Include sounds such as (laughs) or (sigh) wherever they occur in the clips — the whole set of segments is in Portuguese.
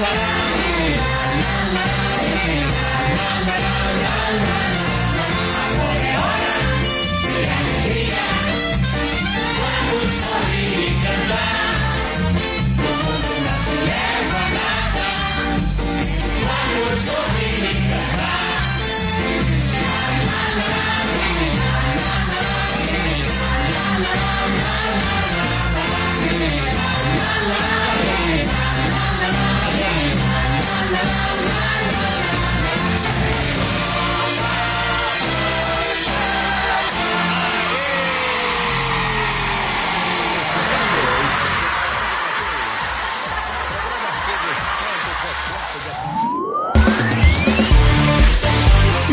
Bye.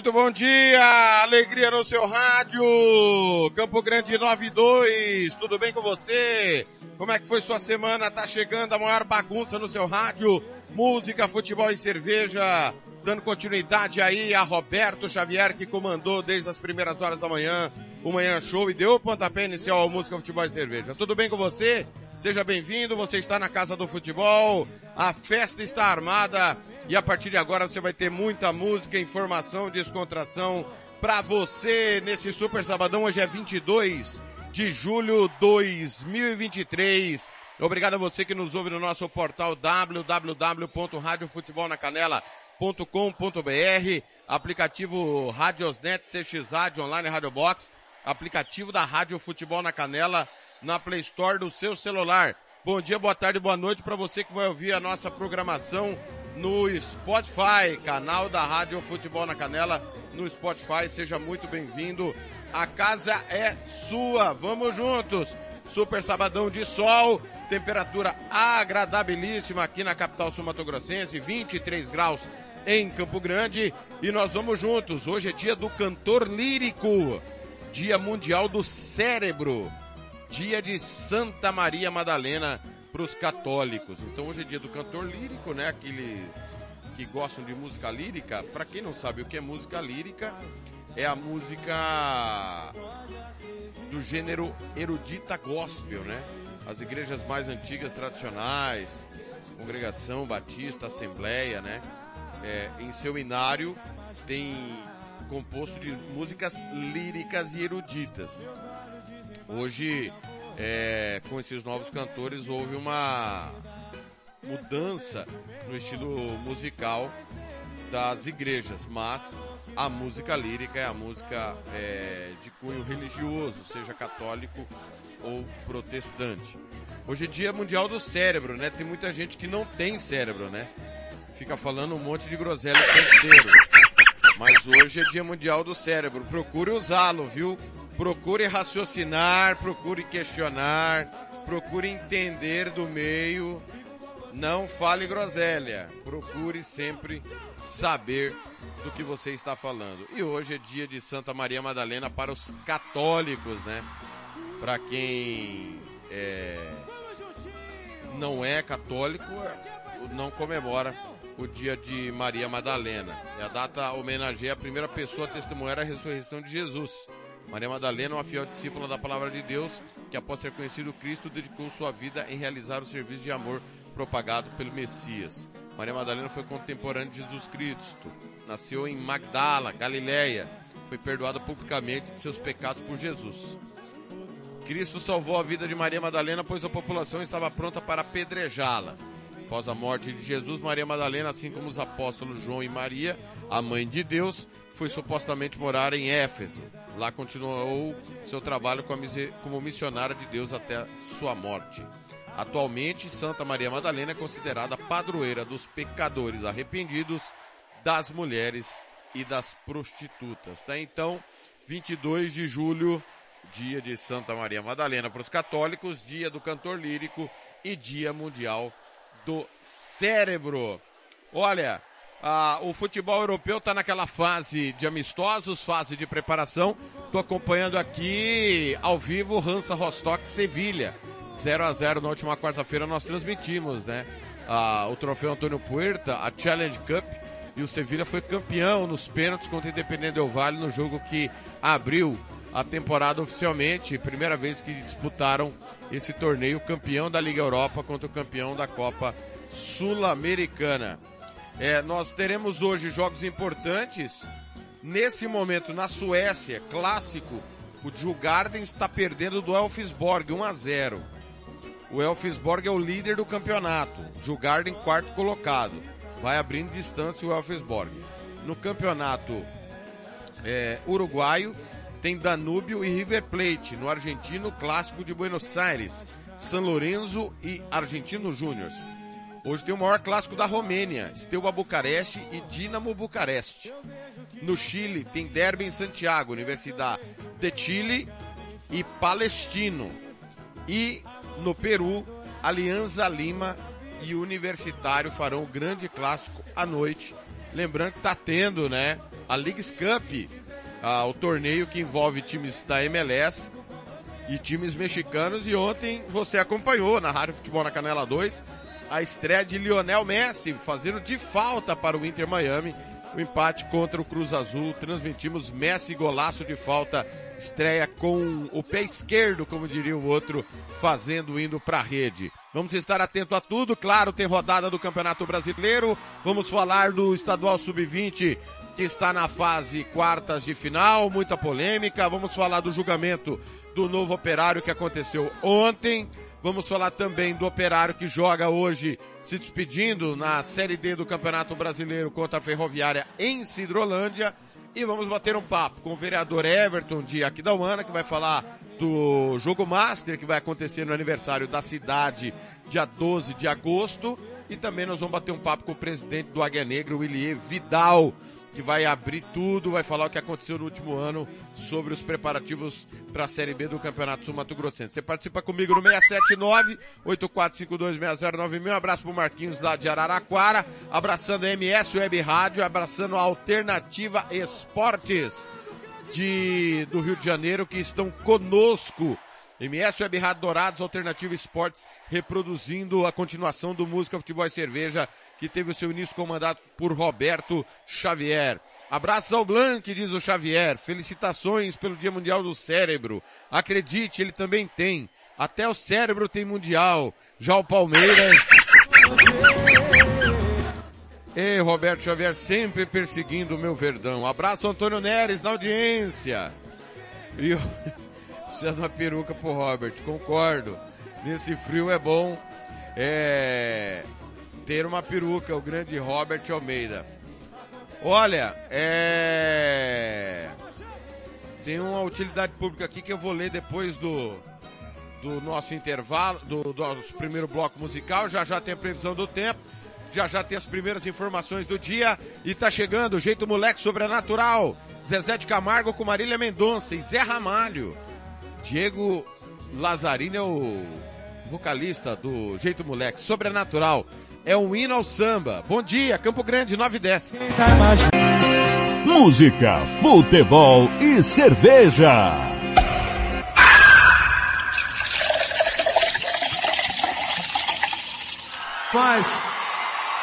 Muito bom dia, alegria no seu rádio, Campo Grande 92, tudo bem com você? Como é que foi sua semana? Tá chegando a maior bagunça no seu rádio, música, futebol e cerveja, dando continuidade aí a Roberto Xavier que comandou desde as primeiras horas da manhã o Manhã Show e deu o pontapé inicial ao música, futebol e cerveja. Tudo bem com você? Seja bem-vindo, você está na Casa do Futebol, a festa está armada e a partir de agora você vai ter muita música, informação, descontração para você nesse super sabadão. Hoje é 22 de julho 2023. Obrigado a você que nos ouve no nosso portal www.radiofutebolnacanela.com.br, aplicativo Radiosnet, CX Rádio Online Radio Box, aplicativo da Rádio Futebol na Canela na Play Store do seu celular. Bom dia, boa tarde, boa noite para você que vai ouvir a nossa programação no Spotify, canal da Rádio Futebol na Canela no Spotify. Seja muito bem-vindo. A casa é sua. Vamos juntos. Super sabadão de sol, temperatura agradabilíssima aqui na capital sul-mato-grossense, 23 graus em Campo Grande. E nós vamos juntos. Hoje é dia do cantor lírico, dia mundial do cérebro, dia de Santa Maria Madalena para os católicos. Então hoje é dia do cantor lírico, né? Aqueles que gostam de música lírica. Para quem não sabe o que é música lírica, é a música do gênero erudita gospel, né? As igrejas mais antigas, tradicionais, congregação, batista, assembleia, né? É, em seu inário tem composto de músicas líricas e eruditas. Hoje é, com esses novos cantores houve uma mudança no estilo musical das igrejas, mas a música lírica é a música é, de cunho religioso, seja católico ou protestante. Hoje é dia mundial do cérebro, né? Tem muita gente que não tem cérebro, né? Fica falando um monte de groselha o tempo inteiro. Mas hoje é dia mundial do cérebro. Procure usá-lo, viu? procure raciocinar, procure questionar, procure entender do meio, não fale groselha, procure sempre saber do que você está falando. E hoje é dia de Santa Maria Madalena para os católicos, né? Para quem é, não é católico, não comemora o dia de Maria Madalena. E a data homenageia a primeira pessoa a testemunhar a ressurreição de Jesus. Maria Madalena, uma fiel discípula da palavra de Deus, que após ter conhecido Cristo, dedicou sua vida em realizar o serviço de amor propagado pelo Messias. Maria Madalena foi contemporânea de Jesus Cristo. Nasceu em Magdala, Galileia. foi perdoada publicamente de seus pecados por Jesus. Cristo salvou a vida de Maria Madalena, pois a população estava pronta para apedrejá-la. Após a morte de Jesus, Maria Madalena, assim como os apóstolos João e Maria, a mãe de Deus, foi supostamente morar em Éfeso. Lá continuou seu trabalho como missionária de Deus até sua morte. Atualmente, Santa Maria Madalena é considerada padroeira dos pecadores arrependidos, das mulheres e das prostitutas. Tá? Então, 22 de julho, dia de Santa Maria Madalena para os católicos, dia do cantor lírico e dia mundial do cérebro. Olha, o futebol europeu está naquela fase de amistosos, fase de preparação. Estou acompanhando aqui ao vivo Hansa Rostock Sevilha. 0 a 0 na última quarta-feira nós transmitimos, né? o troféu Antônio Puerta, a Challenge Cup, e o Sevilha foi campeão nos pênaltis contra o Independente Del Valle no jogo que abriu a temporada oficialmente, primeira vez que disputaram esse torneio, campeão da Liga Europa contra o campeão da Copa Sul-Americana. É, nós teremos hoje jogos importantes. Nesse momento, na Suécia, clássico, o Djurgården está perdendo do Elfsborg 1 a 0. O Elfsborg é o líder do campeonato. Djurgården quarto colocado. Vai abrindo distância o Elfsborg. No campeonato é, uruguaio, tem Danúbio e River Plate. No argentino, clássico de Buenos Aires. San Lorenzo e Argentino Júnior. Hoje tem o maior clássico da Romênia, Steaua Bucareste e Dinamo Bucareste. No Chile tem Derby em Santiago, Universidade de Chile e Palestino. E no Peru, Alianza Lima e Universitário farão o grande clássico à noite. Lembrando que tá tendo, né, a Leagues Cup, ah, o torneio que envolve times da MLS e times mexicanos e ontem você acompanhou na Rádio Futebol na Canela 2 a estreia de Lionel Messi, fazendo de falta para o Inter Miami o empate contra o Cruz Azul. Transmitimos Messi golaço de falta, estreia com o pé esquerdo, como diria o outro, fazendo indo para a rede. Vamos estar atento a tudo, claro, tem rodada do Campeonato Brasileiro. Vamos falar do Estadual Sub-20 que está na fase quartas de final, muita polêmica. Vamos falar do julgamento do novo operário que aconteceu ontem. Vamos falar também do Operário que joga hoje se despedindo na Série D do Campeonato Brasileiro contra a Ferroviária em Cidrolândia. E vamos bater um papo com o vereador Everton de Aquidauana, que vai falar do jogo Master que vai acontecer no aniversário da cidade, dia 12 de agosto. E também nós vamos bater um papo com o presidente do Águia Negra, Willier Vidal, que vai abrir tudo, vai falar o que aconteceu no último ano sobre os preparativos para a Série B do Campeonato Sul Mato Grossense. Você participa comigo no 679-8452-6096. Um abraço pro Marquinhos lá de Araraquara, abraçando a MS Web Rádio, abraçando a Alternativa Esportes de, do Rio de Janeiro que estão conosco. MS Web Rádio Dourados, Alternativa Esportes, reproduzindo a continuação do Música, Futebol e Cerveja que teve o seu início comandado por Roberto Xavier. Abraço ao Blanc, diz o Xavier. Felicitações pelo Dia Mundial do Cérebro. Acredite, ele também tem. Até o cérebro tem mundial. Já o Palmeiras. Ei, Roberto Xavier sempre perseguindo o meu verdão. Abraço Antônio Neres na audiência. E você é uma peruca pro Robert, concordo. Nesse frio é bom. É ter uma peruca, o grande Robert Almeida. Olha, é... Tem uma utilidade pública aqui que eu vou ler depois do, do nosso intervalo, do, do nosso primeiro bloco musical. Já já tem a previsão do tempo. Já já tem as primeiras informações do dia. E tá chegando o Jeito Moleque Sobrenatural. Zezé de Camargo com Marília Mendonça e Zé Ramalho. Diego Lazarino é o vocalista do Jeito Moleque Sobrenatural é um hino ao samba. Bom dia, Campo Grande, 9 e 10. Música, futebol e cerveja. Paz,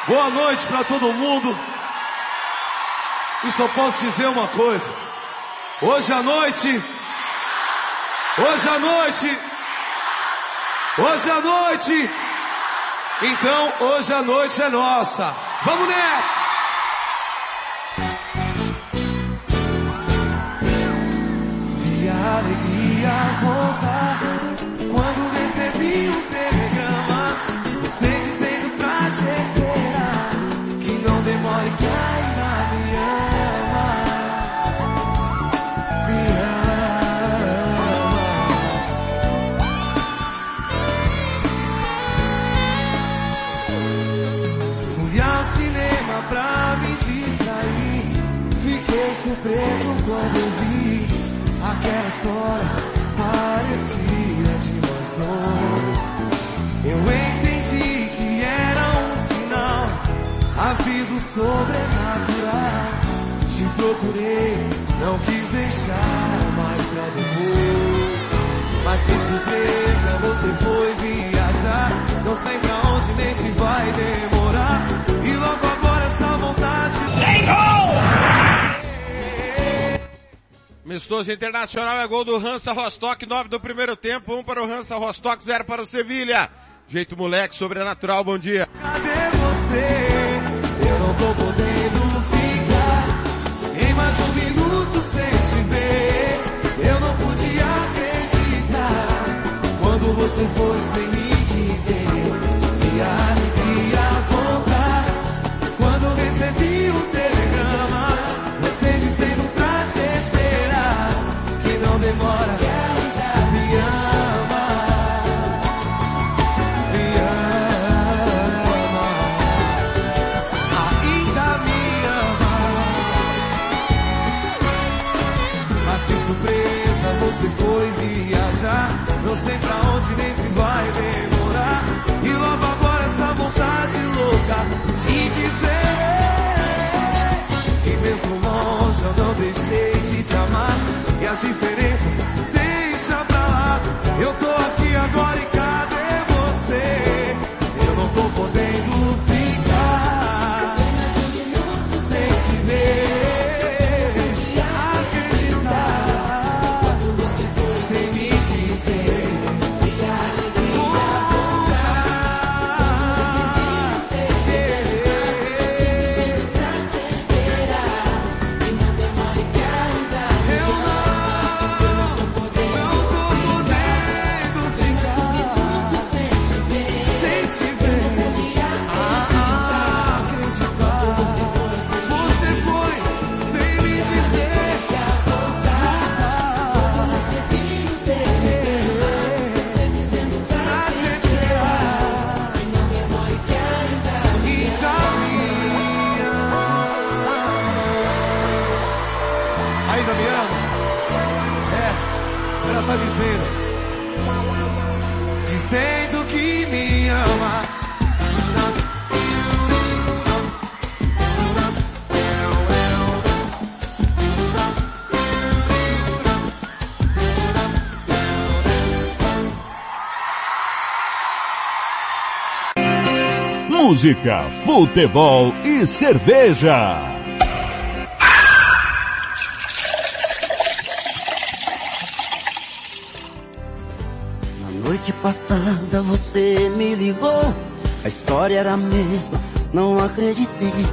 boa noite para todo mundo. E só posso dizer uma coisa. Hoje à noite, hoje à noite, hoje à noite, então hoje a noite é nossa. Vamos nessa! Sobrenatural. Te procurei, não quis deixar mais pra depois. Mas que surpresa, você foi viajar. Não sei pra onde nem se vai demorar. E logo agora essa vontade. Amistoso Internacional é gol do Hansa Rostock, 9 do primeiro tempo, 1 um para o Hansa Rostock, 0 para o Sevilha. Jeito moleque, sobrenatural, bom dia. Cadê você? Tô podendo ficar em mais um minuto sem te ver. Eu não podia acreditar quando você foi sem me dizer. E deixei de te amar. E as diferenças deixa pra lá. Eu tô Música, futebol e cerveja. Na noite passada você me ligou, a história era a mesma, não acreditei.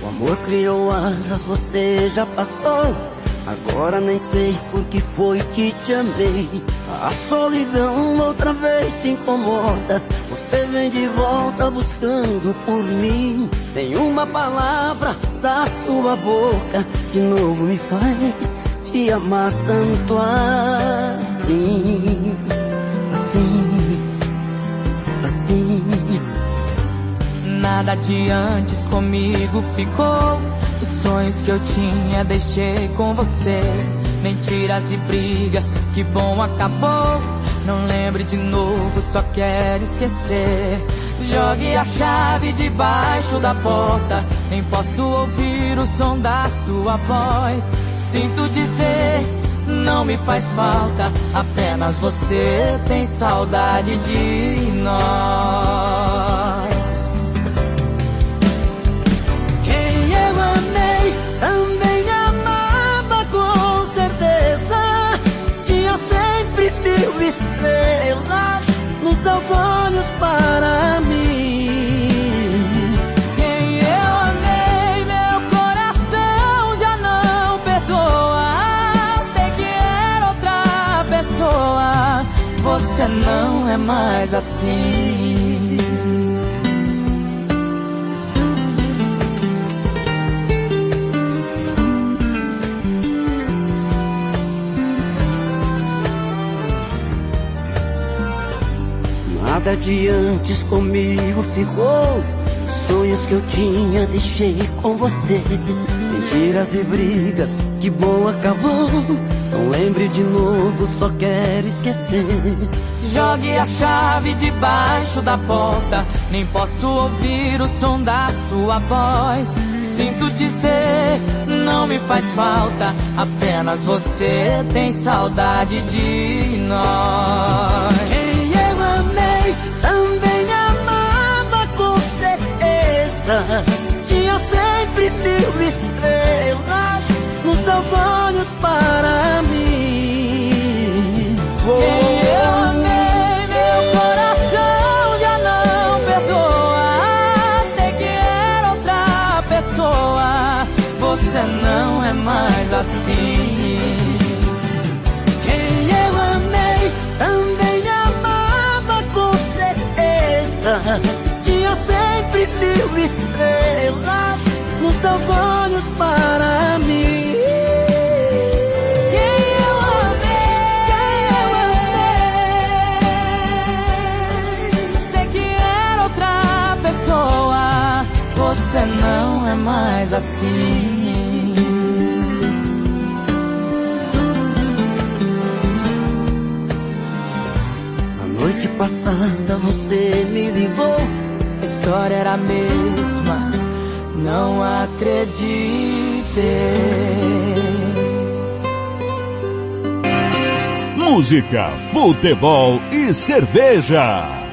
O amor criou asas, você já passou. Agora nem sei por que foi que te amei. A solidão outra vez te incomoda. Você vem de volta buscando por mim. Tem uma palavra da sua boca, de novo me faz te amar tanto assim. Assim, assim. Nada de antes comigo ficou. Os sonhos que eu tinha deixei com você. Mentiras e brigas, que bom acabou. Não lembre de novo, só quero esquecer. Jogue a chave debaixo da porta. Nem posso ouvir o som da sua voz. Sinto dizer, não me faz falta. Apenas você tem saudade de nós. Não é mais assim. Nada de antes comigo ficou. Sonhos que eu tinha deixei com você. Mentiras e brigas, que bom acabou. Não lembre de novo, só quero esquecer. Jogue a chave debaixo da porta. Nem posso ouvir o som da sua voz. Sinto dizer, não me faz falta. Apenas você tem saudade de nós. Quem eu amei também amava com certeza. Tinha sempre mil mil estrelas nos seus olhos para mim. Você não é mais assim. Na noite passada você me ligou. História era a mesma, não acreditei. Música, futebol e cerveja.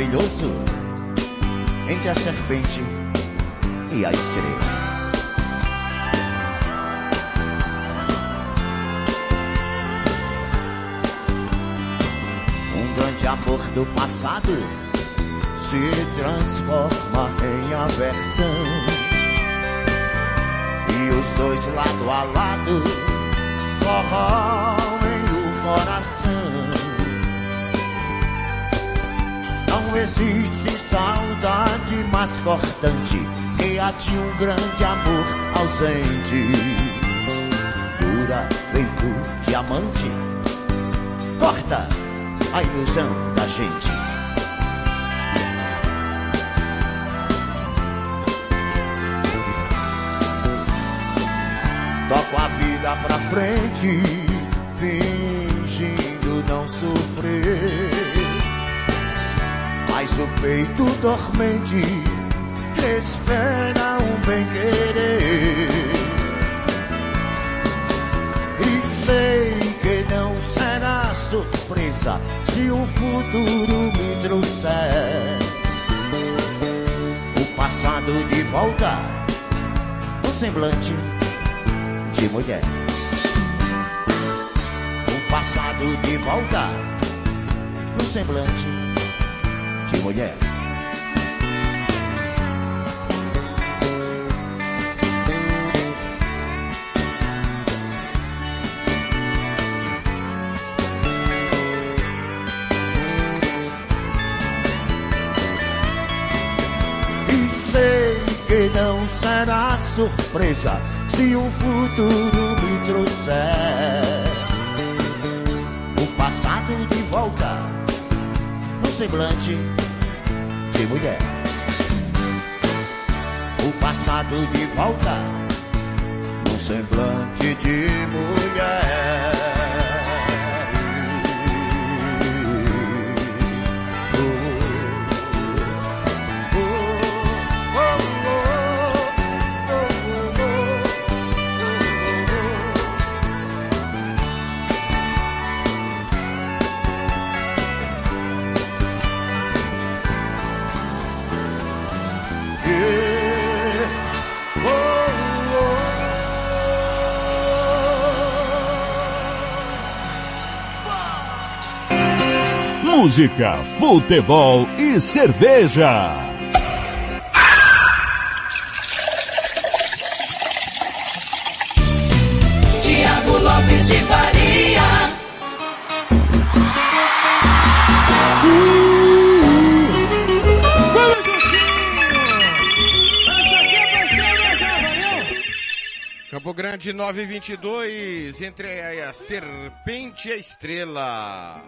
Maravilhoso entre a serpente e a estrela. Um grande amor do passado se transforma em aversão. E os dois lado a lado corroem o coração. Existe saudade mais cortante que a de um grande amor ausente. Dura feito diamante, corta a ilusão da gente. Toco a vida pra frente, peito dormente espera um bem querer. E sei que não será surpresa se o futuro me trouxer o passado de volta, o semblante de mulher. O passado de volta, no semblante mulher. E sei que não será surpresa se um futuro me trouxer o passado de volta no semblante de mulher. O passado de volta semblante de mulher. Música, futebol e cerveja. Tiago Lopes de Faria. Campo Grande 922, entre a Serpente e a Estrela.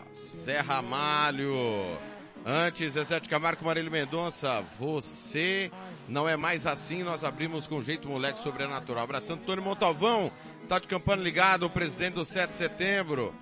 Serra Malho. Antes, de Camargo, Marílio Mendonça, você não é mais assim, nós abrimos com jeito moleque sobrenatural. Abraçando Antônio Montalvão, tá de campana ligado, o presidente do 7 de setembro.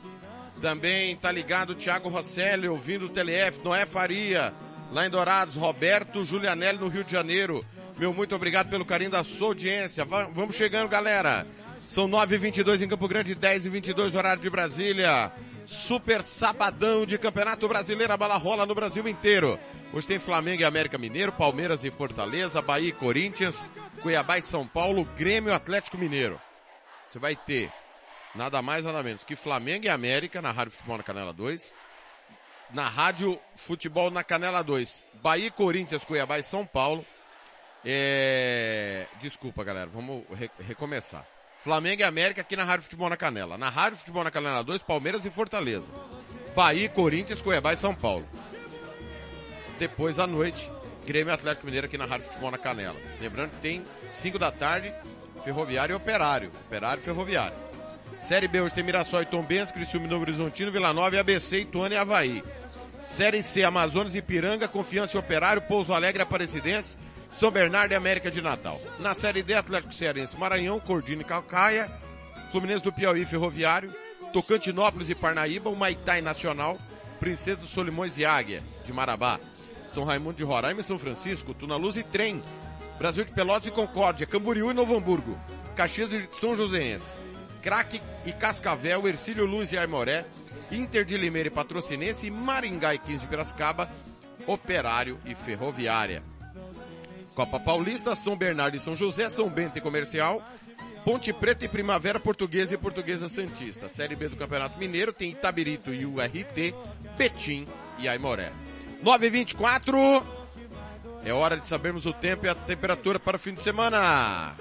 Também tá ligado Thiago Rosselli, ouvindo o TLF, Noé Faria, lá em Dourados, Roberto Julianelli no Rio de Janeiro. Meu muito obrigado pelo carinho da sua audiência. Vamos chegando, galera. São 9h22 em Campo Grande, 10h22 horário de Brasília. Super sabadão de Campeonato Brasileiro, a bala rola no Brasil inteiro. Hoje tem Flamengo e América Mineiro, Palmeiras e Fortaleza, Bahia e Corinthians, Cuiabá e São Paulo, Grêmio e Atlético Mineiro. Você vai ter nada mais nada menos que Flamengo e América na Rádio Futebol na Canela 2. Na Rádio Futebol na Canela 2, Bahia e Corinthians, Cuiabá e São Paulo. É... Desculpa, galera, vamos re recomeçar. Flamengo e América aqui na Rádio Futebol na Canela. Na Rádio Futebol na Canela 2, Palmeiras e Fortaleza. Bahia, Corinthians, Cuiabá e São Paulo. Depois à noite, Grêmio Atlético Mineiro aqui na Rádio Futebol na Canela. Lembrando que tem 5 da tarde, Ferroviário e Operário. Operário e Ferroviário. Série B hoje tem Mirassol e Tombense, Criciúma e Novo Horizontino, Vila Nova e ABC, Ituano e Havaí. Série C, Amazonas e Piranga, Confiança e Operário, Pouso Alegre e Aparecidense, São Bernardo e América de Natal. Na Série D, Atlético Cearense, Maranhão, Cordino e Calcaia, Fluminense do Piauí Ferroviário, Tocantinópolis e Parnaíba, Humaitá Nacional, Princesa dos Solimões e Águia, de Marabá, São Raimundo de Roraima e São Francisco, Tuna Luz e Trem, Brasil de Pelotas e Concórdia, Camboriú e Novo Hamburgo, Caxias e São Joséense, Craque e Cascavel, Ercílio Luz e Aimoré, Inter de Limeira e Patrocinense, Maringá e 15 de Piracicaba, Operário e Ferroviária. Copa Paulista, São Bernardo e São José, São Bento e Comercial, Ponte Preta e Primavera Portuguesa e Portuguesa Santista. Série B do Campeonato Mineiro tem Itabirito e URT, Betim e Aimoré. 9h24, é hora de sabermos o tempo e a temperatura para o fim de semana.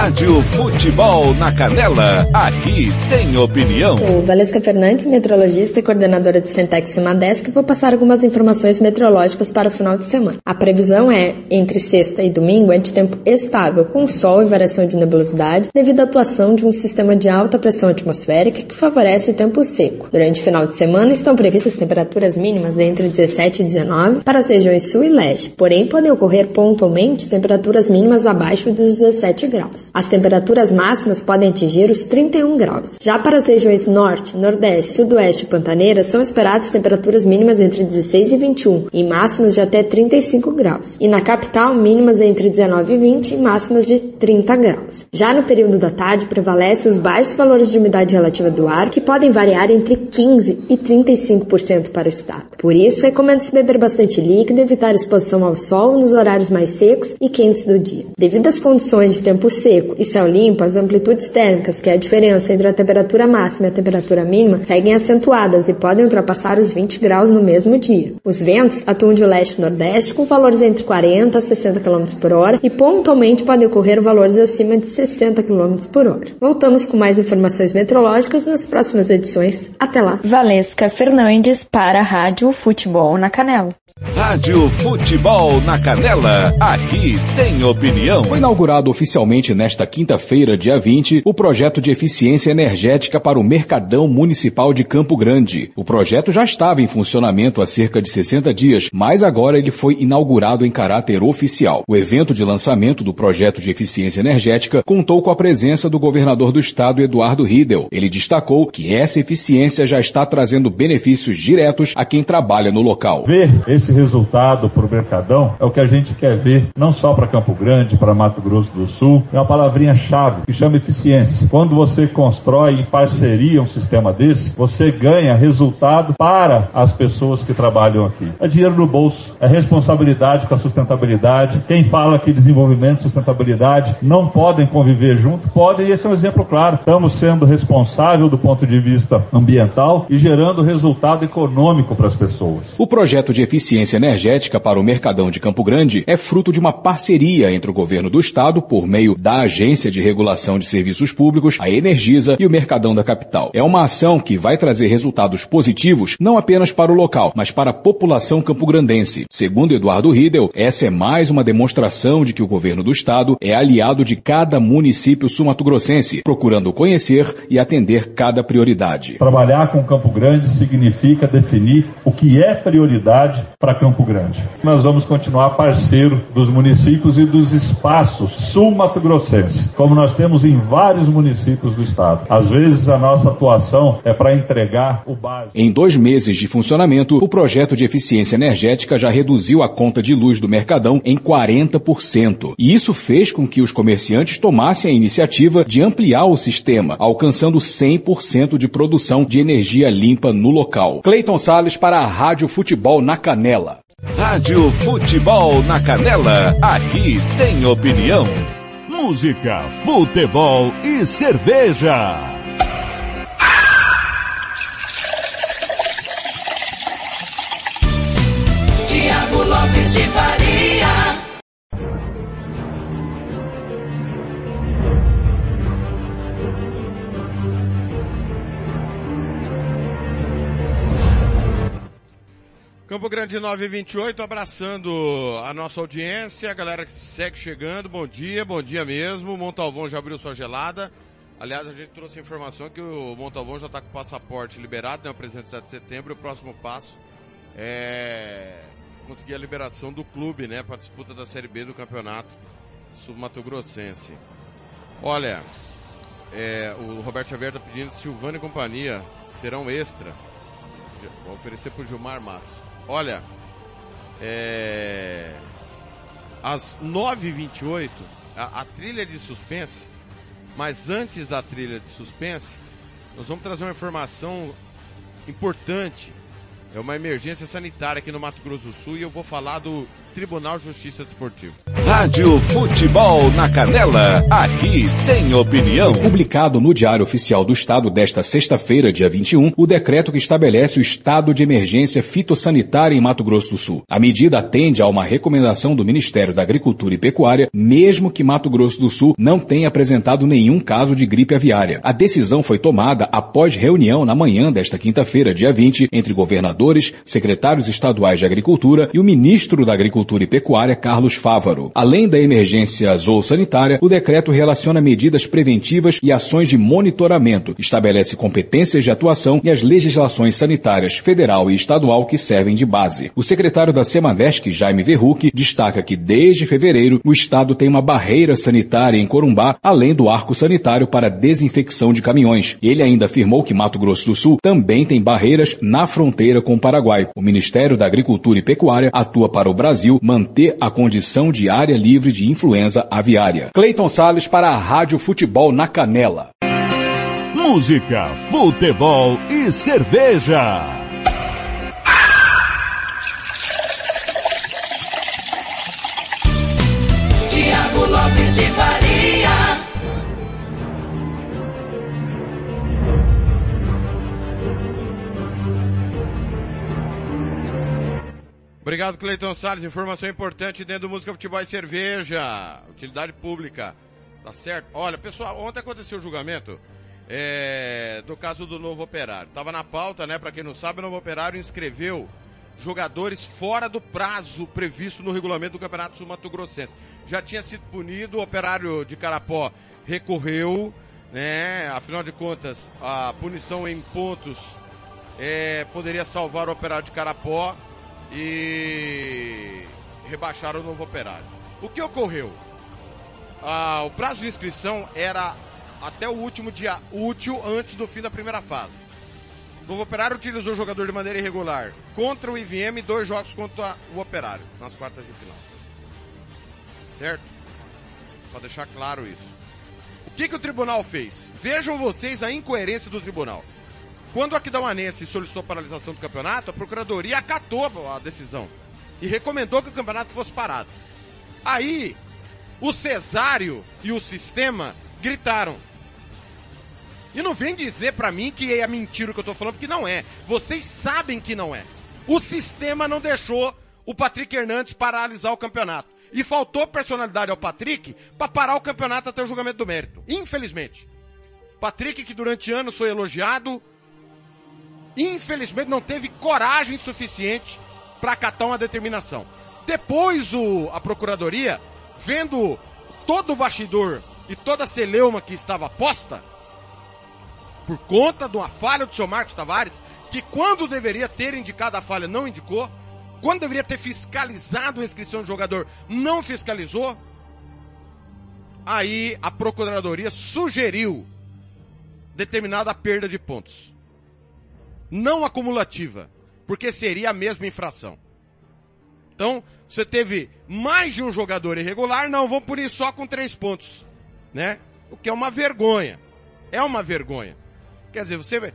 Rádio Futebol na Canela, aqui tem opinião. Sou Valesca Fernandes, meteorologista e coordenadora de Centex e Madesc, vou passar algumas informações meteorológicas para o final de semana. A previsão é, entre sexta e domingo, é de tempo estável, com sol e variação de nebulosidade, devido à atuação de um sistema de alta pressão atmosférica que favorece tempo seco. Durante o final de semana, estão previstas temperaturas mínimas entre 17 e 19 para as regiões sul e leste, porém podem ocorrer pontualmente temperaturas mínimas abaixo dos 17 graus. As temperaturas máximas podem atingir os 31 graus. Já para as regiões norte, nordeste, sudoeste e pantaneiras, são esperadas temperaturas mínimas entre 16 e 21 e máximas de até 35 graus. E na capital, mínimas entre 19 e 20 e máximas de 30 graus. Já no período da tarde, prevalecem os baixos valores de umidade relativa do ar, que podem variar entre 15 e 35% para o estado. Por isso, recomenda-se beber bastante líquido evitar exposição ao sol nos horários mais secos e quentes do dia. Devido às condições de tempo seco e céu limpo, as amplitudes térmicas, que é a diferença entre a temperatura máxima e a temperatura mínima, seguem acentuadas e podem ultrapassar os 20 graus no mesmo dia. Os ventos atuam de leste nordeste com valores entre 40 a 60 km por hora e pontualmente podem ocorrer valores acima de 60 km por hora. Voltamos com mais informações meteorológicas nas próximas edições. Até lá! Valesca Fernandes para a Rádio Futebol na Canela. Rádio Futebol na Canela, aqui tem opinião. Foi inaugurado oficialmente nesta quinta-feira, dia 20, o projeto de eficiência energética para o Mercadão Municipal de Campo Grande. O projeto já estava em funcionamento há cerca de 60 dias, mas agora ele foi inaugurado em caráter oficial. O evento de lançamento do projeto de eficiência energética contou com a presença do governador do estado, Eduardo Riedel. Ele destacou que essa eficiência já está trazendo benefícios diretos a quem trabalha no local. Ver esse resultado para o Mercadão é o que a gente quer ver, não só para Campo Grande, para Mato Grosso do Sul. É uma palavrinha-chave que chama eficiência. Quando você constrói em parceria um sistema desse, você ganha resultado para as pessoas que trabalham aqui. É dinheiro no bolso, é responsabilidade com a sustentabilidade. Quem fala que desenvolvimento e sustentabilidade não podem conviver junto, podem, e esse é um exemplo claro. Estamos sendo responsáveis do ponto de vista ambiental e gerando resultado econômico para as pessoas. O projeto de eficiência energética para o Mercadão de Campo Grande é fruto de uma parceria entre o governo do estado, por meio da Agência de Regulação de Serviços Públicos, a Energisa e o Mercadão da capital. É uma ação que vai trazer resultados positivos não apenas para o local, mas para a população campograndense. Segundo Eduardo Riedel, essa é mais uma demonstração de que o governo do estado é aliado de cada município sumatogrossense, procurando conhecer e atender cada prioridade. Trabalhar com Campo Grande significa definir o que é prioridade para Campo Grande. Nós vamos continuar parceiro dos municípios e dos espaços sul-mato-grossenses, como nós temos em vários municípios do estado. Às vezes a nossa atuação é para entregar o básico. Em dois meses de funcionamento, o projeto de eficiência energética já reduziu a conta de luz do Mercadão em 40%. E isso fez com que os comerciantes tomassem a iniciativa de ampliar o sistema, alcançando 100% de produção de energia limpa no local. Cleiton Sales para a Rádio Futebol na Canela. Rádio Futebol na Canela, aqui tem opinião. Música, futebol e cerveja. Tiago Lopes de Faria. Campo Grande 928, abraçando a nossa audiência, a galera que segue chegando, bom dia, bom dia mesmo. Montalvão já abriu sua gelada. Aliás, a gente trouxe a informação que o Montalvão já está com o passaporte liberado, né? O presente 7 de setembro. E o próximo passo é conseguir a liberação do clube, né? Para disputa da Série B do campeonato sul-mato grossense. Olha, é, o Roberto Xavier está pedindo Silvano e companhia serão extra. Vou oferecer para o Gilmar Matos. Olha, é, às 9h28, a, a trilha de suspense, mas antes da trilha de suspense, nós vamos trazer uma informação importante. É uma emergência sanitária aqui no Mato Grosso do Sul e eu vou falar do Tribunal de Justiça Desportivo. Rádio Futebol na Canela, aqui tem opinião. Publicado no Diário Oficial do Estado desta sexta-feira, dia 21, o decreto que estabelece o estado de emergência fitossanitária em Mato Grosso do Sul. A medida atende a uma recomendação do Ministério da Agricultura e Pecuária, mesmo que Mato Grosso do Sul não tenha apresentado nenhum caso de gripe aviária. A decisão foi tomada após reunião na manhã desta quinta-feira, dia 20, entre governadores, secretários estaduais de Agricultura e o ministro da Agricultura e Pecuária, Carlos Fávaro. Além da emergência zoossanitária, o decreto relaciona medidas preventivas e ações de monitoramento, estabelece competências de atuação e as legislações sanitárias federal e estadual que servem de base. O secretário da Semadesc, Jaime Verruc, destaca que desde fevereiro o estado tem uma barreira sanitária em Corumbá, além do arco sanitário para desinfecção de caminhões. Ele ainda afirmou que Mato Grosso do Sul também tem barreiras na fronteira com o Paraguai. O Ministério da Agricultura e Pecuária atua para o Brasil manter a condição de área livre de influenza aviária. Cleiton Sales para a Rádio Futebol na Canela. Música, futebol e cerveja. Tiago Lopes de Faria. Obrigado, Cleiton Salles. Informação importante dentro do Música Futebol e Cerveja. Utilidade pública. Tá certo? Olha, pessoal, ontem aconteceu o julgamento é, do caso do novo operário. Tava na pauta, né? Para quem não sabe, o novo operário inscreveu jogadores fora do prazo previsto no regulamento do Campeonato Sul Mato Grossense. Já tinha sido punido, o operário de Carapó recorreu, né? Afinal de contas, a punição em pontos é, poderia salvar o operário de Carapó e rebaixaram o novo operário. O que ocorreu? Ah, o prazo de inscrição era até o último dia útil antes do fim da primeira fase. O Novo Operário utilizou o jogador de maneira irregular contra o IVM e dois jogos contra o Operário nas quartas de final. Certo? Para deixar claro isso. O que, que o tribunal fez? Vejam vocês a incoerência do tribunal. Quando a Aquidauanense solicitou paralisação do campeonato, a Procuradoria acatou a decisão e recomendou que o campeonato fosse parado. Aí, o Cesário e o sistema gritaram. E não vem dizer para mim que é mentira o que eu tô falando, porque não é. Vocês sabem que não é. O sistema não deixou o Patrick Hernandes paralisar o campeonato. E faltou personalidade ao Patrick para parar o campeonato até o julgamento do mérito. Infelizmente. Patrick, que durante anos foi elogiado, infelizmente não teve coragem suficiente para acatar uma determinação. Depois o, a procuradoria, vendo todo o bastidor e toda a celeuma que estava posta, por conta de uma falha do seu Marcos Tavares, que quando deveria ter indicado a falha não indicou, quando deveria ter fiscalizado a inscrição de jogador não fiscalizou, aí a procuradoria sugeriu determinada perda de pontos. Não acumulativa, porque seria a mesma infração. Então, você teve mais de um jogador irregular, não, vão punir só com três pontos, né? O que é uma vergonha. É uma vergonha. Quer dizer, você,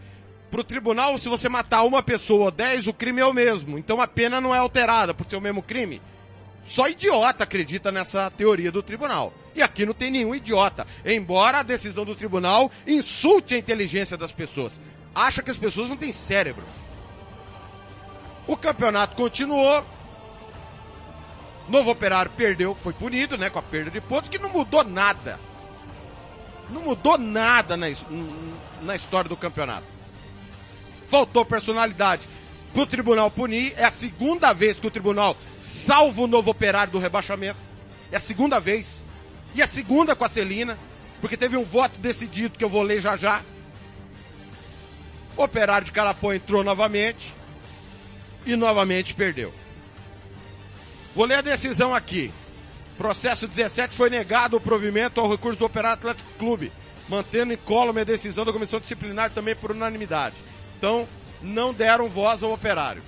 pro tribunal, se você matar uma pessoa ou dez, o crime é o mesmo. Então a pena não é alterada por ser o mesmo crime. Só idiota acredita nessa teoria do tribunal. E aqui não tem nenhum idiota. Embora a decisão do tribunal insulte a inteligência das pessoas. Acha que as pessoas não têm cérebro. O campeonato continuou. Novo Operário perdeu, foi punido, né, com a perda de pontos, que não mudou nada. Não mudou nada na, na história do campeonato. Faltou personalidade pro tribunal punir. É a segunda vez que o tribunal salva o novo operário do rebaixamento. É a segunda vez. E a segunda com a Celina, porque teve um voto decidido que eu vou ler já já. O operário de Carapó entrou novamente e novamente perdeu. Vou ler a decisão aqui. Processo 17 foi negado o provimento ao recurso do Operário Atlético Clube, mantendo incólume a decisão da comissão disciplinar também por unanimidade. Então, não deram voz ao operário.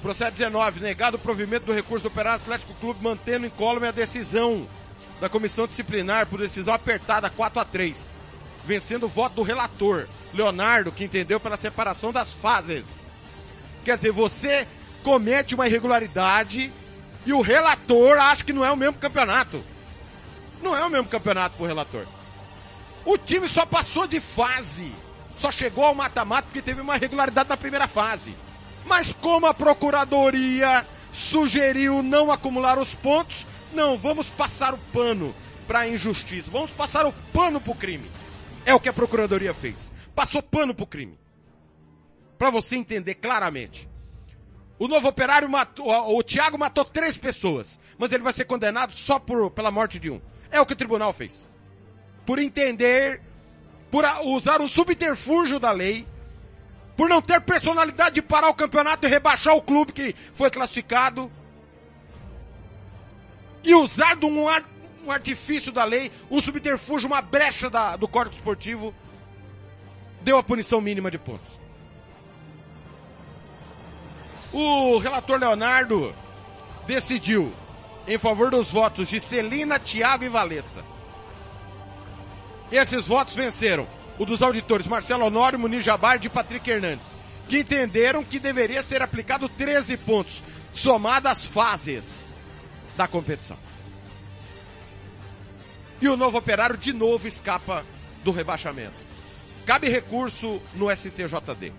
Processo 19, negado o provimento do recurso do Operário Atlético Clube, mantendo incólume a decisão da comissão disciplinar por decisão apertada 4 a 3 vencendo o voto do relator, Leonardo, que entendeu pela separação das fases. Quer dizer, você comete uma irregularidade e o relator acha que não é o mesmo campeonato. Não é o mesmo campeonato pro relator. O time só passou de fase. Só chegou ao mata-mata porque teve uma irregularidade na primeira fase. Mas como a procuradoria sugeriu não acumular os pontos, não, vamos passar o pano para a injustiça. Vamos passar o pano pro crime. É o que a procuradoria fez. Passou pano pro crime. Para você entender claramente. O novo operário matou, o Thiago matou três pessoas, mas ele vai ser condenado só por, pela morte de um. É o que o tribunal fez. Por entender, por usar o subterfúgio da lei, por não ter personalidade de parar o campeonato e rebaixar o clube que foi classificado, e usar de um, um artifício da lei, um subterfúgio, uma brecha da, do Código Esportivo, deu a punição mínima de pontos. O relator Leonardo decidiu em favor dos votos de Celina, Tiago e Valessa. Esses votos venceram o dos auditores Marcelo Honório, Muniz Jabard e Patrick Hernandes, que entenderam que deveria ser aplicado 13 pontos, somadas fases da competição. E o novo operário de novo escapa do rebaixamento. Cabe recurso no STJD.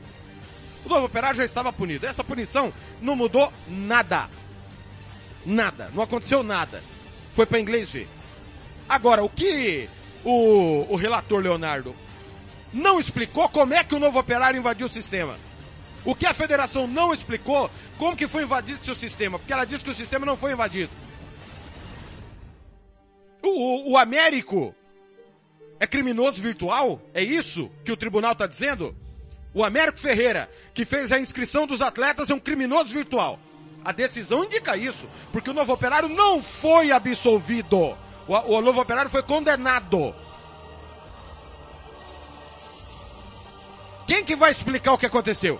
O novo operário já estava punido. Essa punição não mudou nada. Nada. Não aconteceu nada. Foi para inglês ver. Agora, o que o, o relator Leonardo não explicou como é que o novo operário invadiu o sistema. O que a federação não explicou, como que foi invadido seu sistema? Porque ela disse que o sistema não foi invadido. O, o, Américo é criminoso virtual? É isso que o tribunal está dizendo? O Américo Ferreira, que fez a inscrição dos atletas, é um criminoso virtual. A decisão indica isso, porque o novo operário não foi absolvido. O, o novo operário foi condenado. Quem que vai explicar o que aconteceu?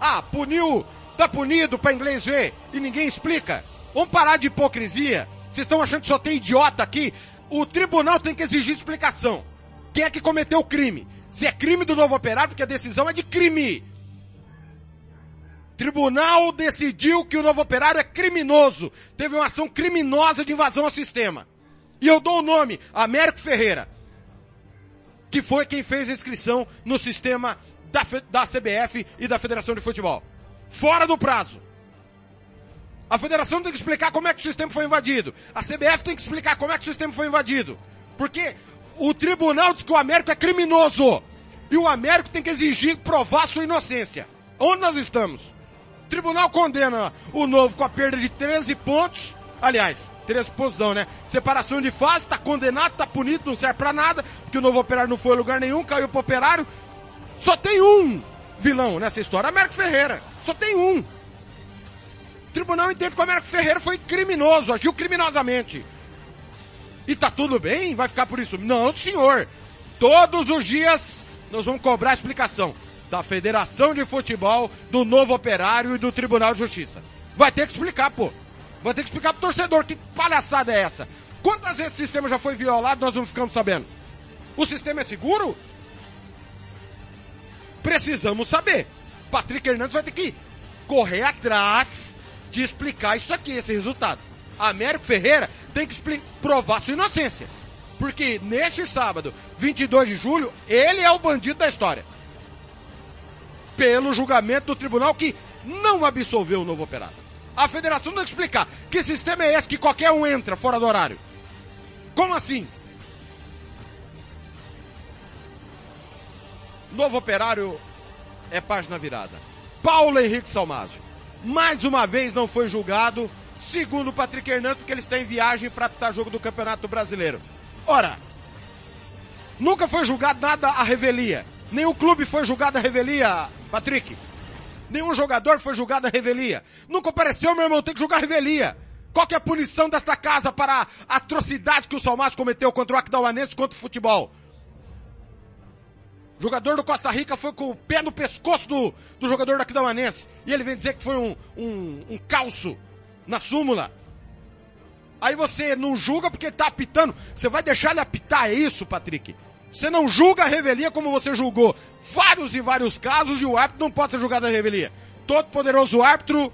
Ah, puniu, tá punido para inglês ver e ninguém explica. Vamos parar de hipocrisia. Vocês estão achando que só tem idiota aqui? O tribunal tem que exigir explicação. Quem é que cometeu o crime? Se é crime do novo operário, porque a decisão é de crime. Tribunal decidiu que o novo operário é criminoso. Teve uma ação criminosa de invasão ao sistema. E eu dou o nome, Américo Ferreira. Que foi quem fez a inscrição no sistema da, da CBF e da Federação de Futebol. Fora do prazo. A federação tem que explicar como é que o sistema foi invadido. A CBF tem que explicar como é que o sistema foi invadido. Porque o tribunal diz que o Américo é criminoso. E o Américo tem que exigir provar sua inocência. Onde nós estamos? O tribunal condena o novo com a perda de 13 pontos. Aliás, 13 pontos não, né? Separação de fase, tá condenado, tá punido, não serve pra nada, porque o novo operário não foi a lugar nenhum, caiu pro operário. Só tem um vilão nessa história, Américo Ferreira. Só tem um. Tribunal entende que o Américo Ferreira foi criminoso, agiu criminosamente. E tá tudo bem? Vai ficar por isso? Não, senhor. Todos os dias nós vamos cobrar explicação da Federação de Futebol, do Novo Operário e do Tribunal de Justiça. Vai ter que explicar, pô. Vai ter que explicar pro torcedor que palhaçada é essa. Quantas vezes o sistema já foi violado, nós não ficamos sabendo? O sistema é seguro? Precisamos saber. Patrick Hernandes vai ter que correr atrás de explicar isso aqui, esse resultado. Américo Ferreira tem que provar sua inocência. Porque neste sábado, 22 de julho, ele é o bandido da história. Pelo julgamento do tribunal que não absolveu o novo operário. A federação tem que explicar que sistema é esse que qualquer um entra fora do horário. Como assim? Novo operário é página virada. Paulo Henrique Salmásio mais uma vez não foi julgado, segundo Patrick Hernandes, porque ele está em viagem para apitar jogo do Campeonato Brasileiro. Ora, nunca foi julgado nada a revelia. Nenhum clube foi julgado a revelia, Patrick. Nenhum jogador foi julgado a revelia. Nunca apareceu, meu irmão, tem que julgar a revelia. Qual que é a punição desta casa para a atrocidade que o Salmas cometeu contra o Aquidauanense contra o futebol? O jogador do Costa Rica foi com o pé no pescoço do, do jogador do Aquidauanense. E ele vem dizer que foi um, um, um calço na súmula. Aí você não julga porque tá apitando. Você vai deixar ele apitar, é isso, Patrick? Você não julga a revelia como você julgou vários e vários casos e o árbitro não pode ser julgado a revelia. Todo poderoso árbitro,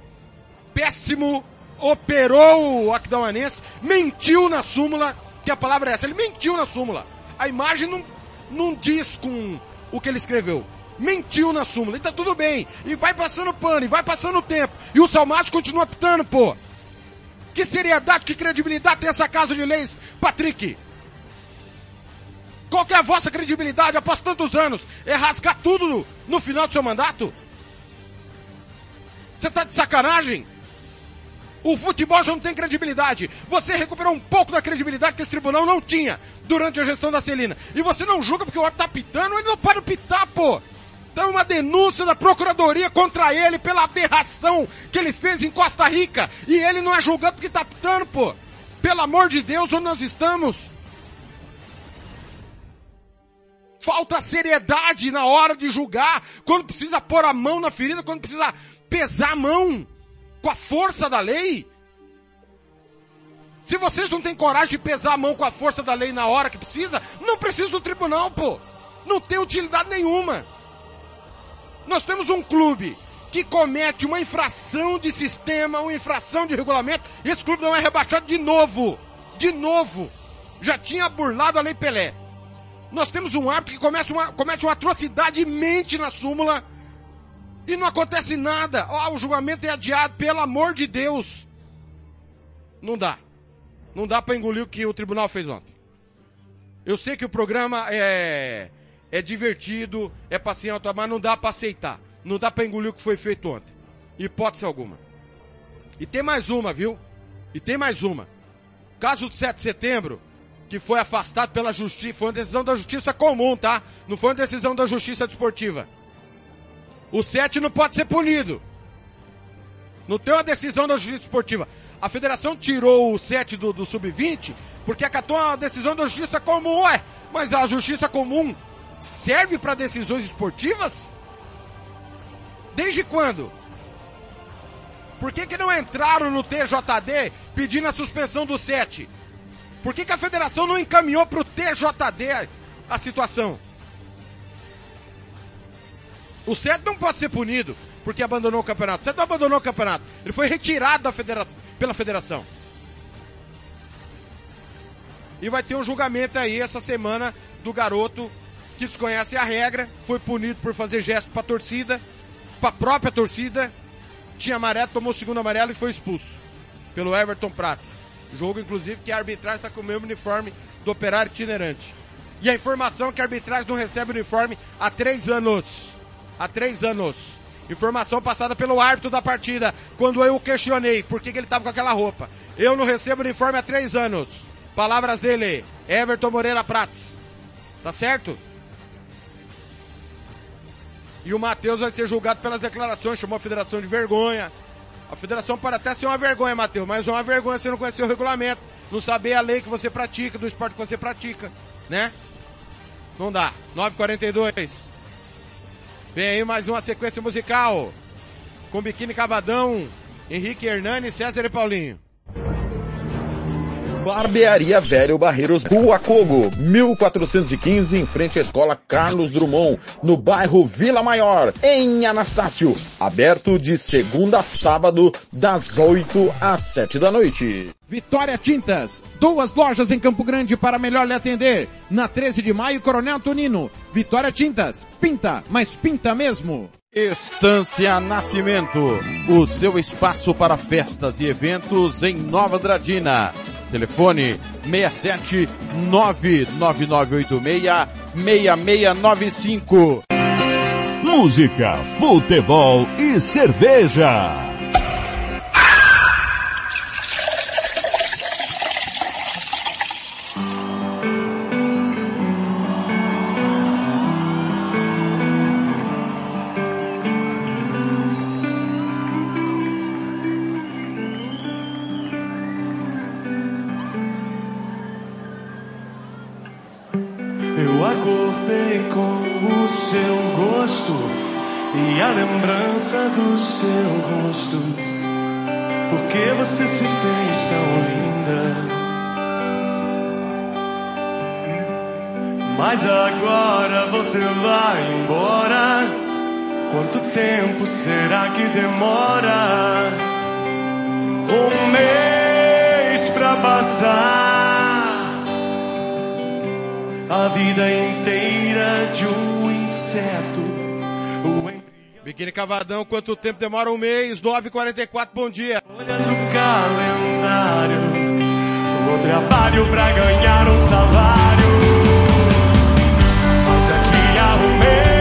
péssimo, operou o Aquidauanense, mentiu na súmula, que a palavra é essa, ele mentiu na súmula. A imagem não, não diz com o que ele escreveu. Mentiu na súmula, e tá tudo bem. E vai passando pano, e vai passando o tempo. E o Salmato continua apitando, pô. Que seriedade, que credibilidade tem essa casa de leis, Patrick? Qual que é a vossa credibilidade após tantos anos? É rasgar tudo no, no final do seu mandato? Você tá de sacanagem? O futebol já não tem credibilidade. Você recuperou um pouco da credibilidade que esse tribunal não tinha durante a gestão da Celina. E você não julga porque o árbitro tá pitando, ele não pode pitar, pô. Então uma denúncia da procuradoria contra ele pela aberração que ele fez em Costa Rica. E ele não é julgado porque tá pitando, pô. Pelo amor de Deus, onde nós estamos? Falta seriedade na hora de julgar, quando precisa pôr a mão na ferida, quando precisa pesar a mão com a força da lei? Se vocês não têm coragem de pesar a mão com a força da lei na hora que precisa, não precisa do tribunal, pô. Não tem utilidade nenhuma. Nós temos um clube que comete uma infração de sistema, uma infração de regulamento, esse clube não é rebaixado de novo. De novo. Já tinha burlado a lei Pelé. Nós temos um árbitro que comete uma, comete uma atrocidade e mente na súmula e não acontece nada. Oh, o julgamento é adiado, pelo amor de Deus. Não dá. Não dá para engolir o que o tribunal fez ontem. Eu sei que o programa é, é divertido, é passeio, mas não dá para aceitar. Não dá pra engolir o que foi feito ontem. Hipótese alguma. E tem mais uma, viu? E tem mais uma. Caso do 7 de setembro, que foi afastado pela justiça, foi uma decisão da justiça comum, tá? Não foi uma decisão da justiça desportiva. O 7 não pode ser punido. Não tem uma decisão da justiça esportiva. A federação tirou o 7 do, do sub-20 porque acatou uma decisão da justiça comum. Ué, mas a justiça comum serve para decisões esportivas? Desde quando? Por que, que não entraram no TJD pedindo a suspensão do 7? Por que, que a federação não encaminhou para o TJD a situação? O 7 não pode ser punido porque abandonou o campeonato. O 7 não abandonou o campeonato. Ele foi retirado da pela federação. E vai ter um julgamento aí essa semana do garoto que desconhece a regra, foi punido por fazer gesto para a torcida, para a própria torcida, tinha amarelo, tomou o segundo amarelo e foi expulso pelo Everton Prats. Jogo, inclusive, que a arbitragem está com o mesmo uniforme do operário itinerante. E a informação é que a arbitragem não recebe uniforme há três anos. Há três anos. Informação passada pelo árbitro da partida, quando eu o questionei por que, que ele estava com aquela roupa. Eu não recebo uniforme há três anos. Palavras dele, Everton Moreira Prats. Tá certo? E o Matheus vai ser julgado pelas declarações, chamou a federação de vergonha. A federação pode até ser uma vergonha, Matheus, mas é uma vergonha você não conhecer o regulamento, não saber a lei que você pratica, do esporte que você pratica, né? Não dá. 942. Vem aí mais uma sequência musical. Com Biquíni Cavadão, Henrique Hernani, César e Paulinho. Barbearia Velho Barreiros, Rua Cogo, 1415, em frente à Escola Carlos Drummond, no bairro Vila Maior, em Anastácio. Aberto de segunda a sábado, das 8 às 7 da noite. Vitória Tintas, duas lojas em Campo Grande para melhor lhe atender. Na 13 de maio, Coronel Tonino. Vitória Tintas, pinta, mas pinta mesmo. Estância Nascimento, o seu espaço para festas e eventos em Nova Dradina. Telefone 67 99986 6695. Música, futebol e cerveja. E a lembrança do seu rosto. Porque você se fez tão linda. Mas agora você vai embora. Quanto tempo será que demora? Um mês pra passar a vida inteira de um inseto. Biquíni Cavadão, quanto tempo demora? Um mês, 9h44, bom dia. Olha no calendário, o trabalho pra ganhar um salário. Mas daqui a um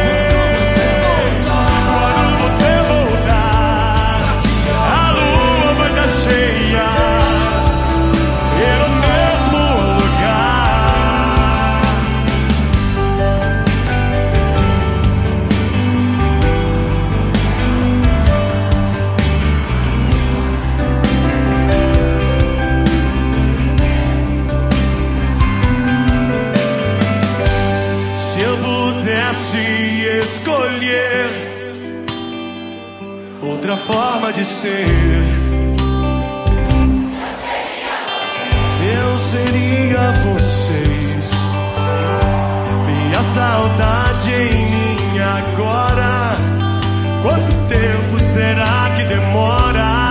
forma de ser, eu seria vocês. Minha saudade em mim agora. Quanto tempo será que demora?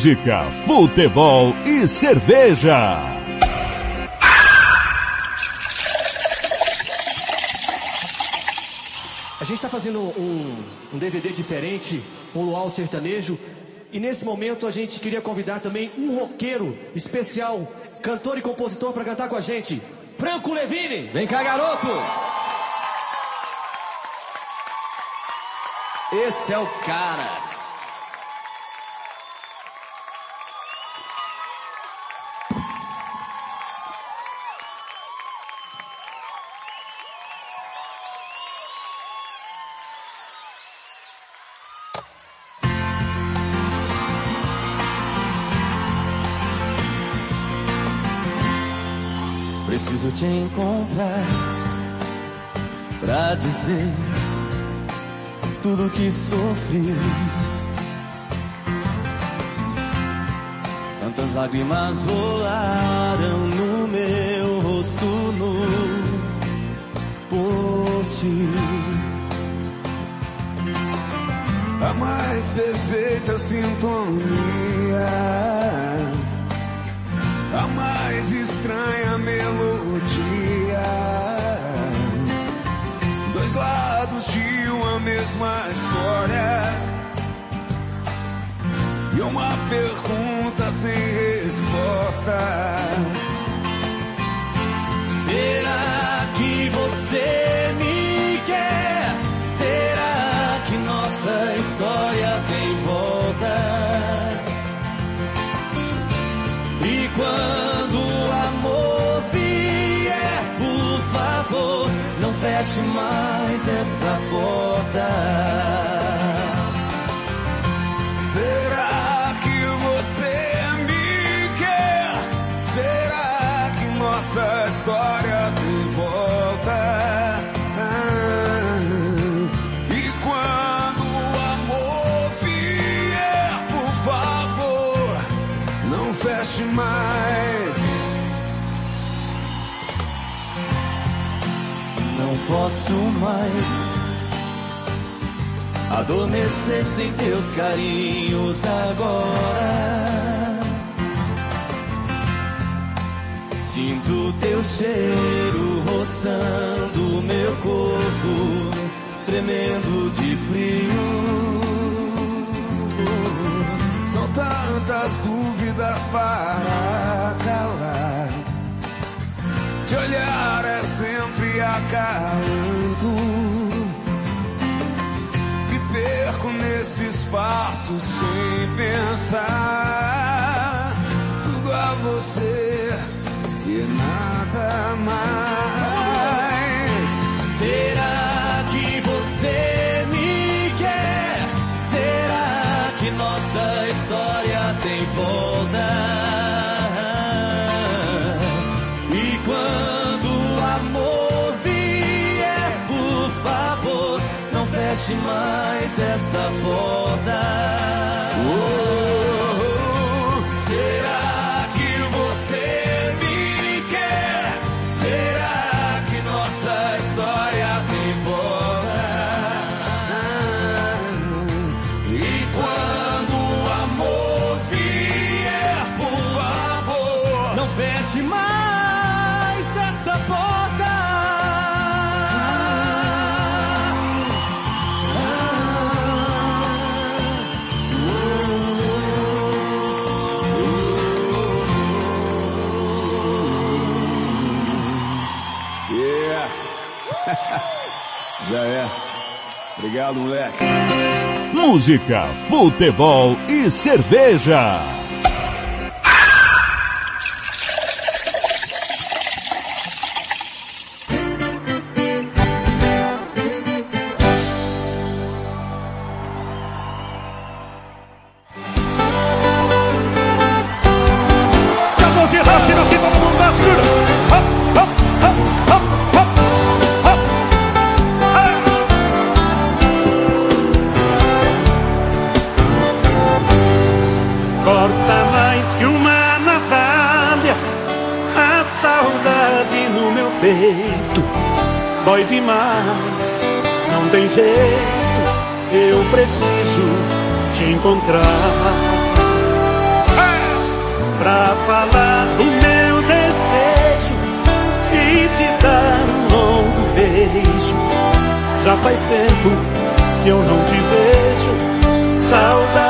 música, futebol e cerveja. A gente está fazendo um, um DVD diferente um luau sertanejo, e nesse momento a gente queria convidar também um roqueiro especial, cantor e compositor para cantar com a gente. Franco Levine! Vem cá, garoto! Esse é o cara. Encontrar pra dizer tudo que sofri. Tantas lágrimas rolaram no meu rosto nu por ti. A mais perfeita sintonia, a mais estranha mesma história. E uma pergunta sem resposta. Será que você feche mais essa porta. Será que você me quer? Será que nossa história posso mais adormecer sem teus carinhos agora. Sinto teu cheiro roçando meu corpo, tremendo de frio. São tantas dúvidas para calar. Te olhar é sempre acalanto. Me perco nesse espaço sem pensar. Tudo a você e nada mais. Será Obrigado, moleque. Música, futebol e cerveja. Dói demais, não tem jeito. Eu preciso te encontrar. pra falar do meu desejo e te dar um longo beijo. Já faz tempo que eu não te vejo, saudade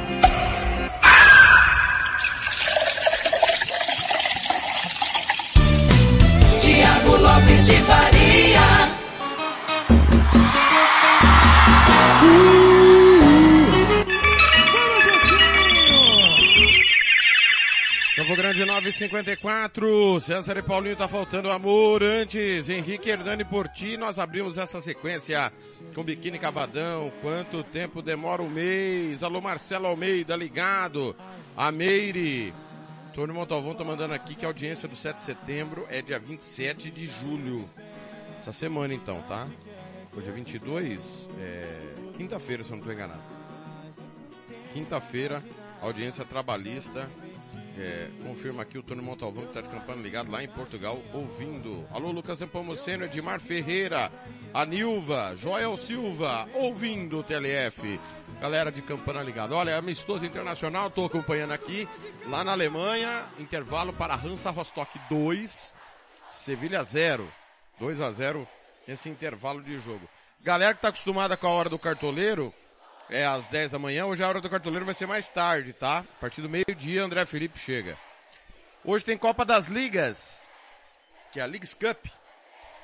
54, César e Paulinho tá faltando amor antes, Henrique Hernani por ti, nós abrimos essa sequência com Biquíni Cavadão, quanto tempo demora o um mês, alô Marcelo Almeida, ligado, a Meire, Tony Montalvão tá mandando aqui que a audiência do 7 de setembro é dia 27 de julho, essa semana então, tá? Hoje é 22, é... quinta-feira se eu não tô enganado. Quinta-feira, audiência trabalhista. É, confirma aqui o Tony Montalvão que tá de campana ligado lá em Portugal, ouvindo. Alô, Lucas Nepomuceno, Edmar Ferreira, a Nilva, Joel Silva, ouvindo o TLF. Galera de campana ligado. Olha, amistoso internacional, tô acompanhando aqui. Lá na Alemanha, intervalo para Hansa Rostock 2, Sevilha 0. 2 a 0 esse intervalo de jogo. Galera que tá acostumada com a hora do cartoleiro, é às 10 da manhã, hoje a hora do cartoleiro vai ser mais tarde, tá? A partir do meio-dia, André Felipe chega. Hoje tem Copa das Ligas, que é a Leagues Cup.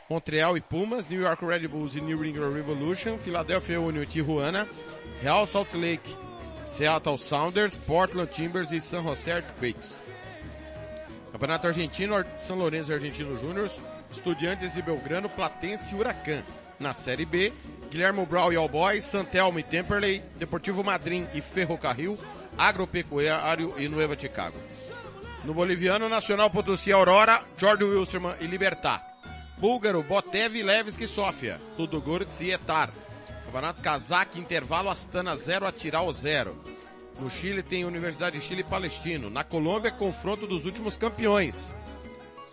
Montreal e Pumas, New York Red Bulls e New England Revolution, Philadelphia Union e Tijuana, Real Salt Lake, Seattle Sounders, Portland Timbers e San Jose Earthquakes. Campeonato Argentino, São Lourenço e Argentino Júnior, Estudiantes e Belgrano, Platense e Huracan. Na Série B, Guilherme Brau e All Boys, Santelmo e Temperley, Deportivo Madrid e Ferrocarril, Agropecuário e Nueva Chicago. No boliviano, Nacional Potosí Aurora, Jordan Wilstermann e Libertar. Búlgaro, Botev, Levski e Sofia. Ludogorets e Etar. Campeonato Kazakh, intervalo Astana 0, Atiral 0. No Chile tem Universidade de Chile e Palestino. Na Colômbia, confronto dos últimos campeões.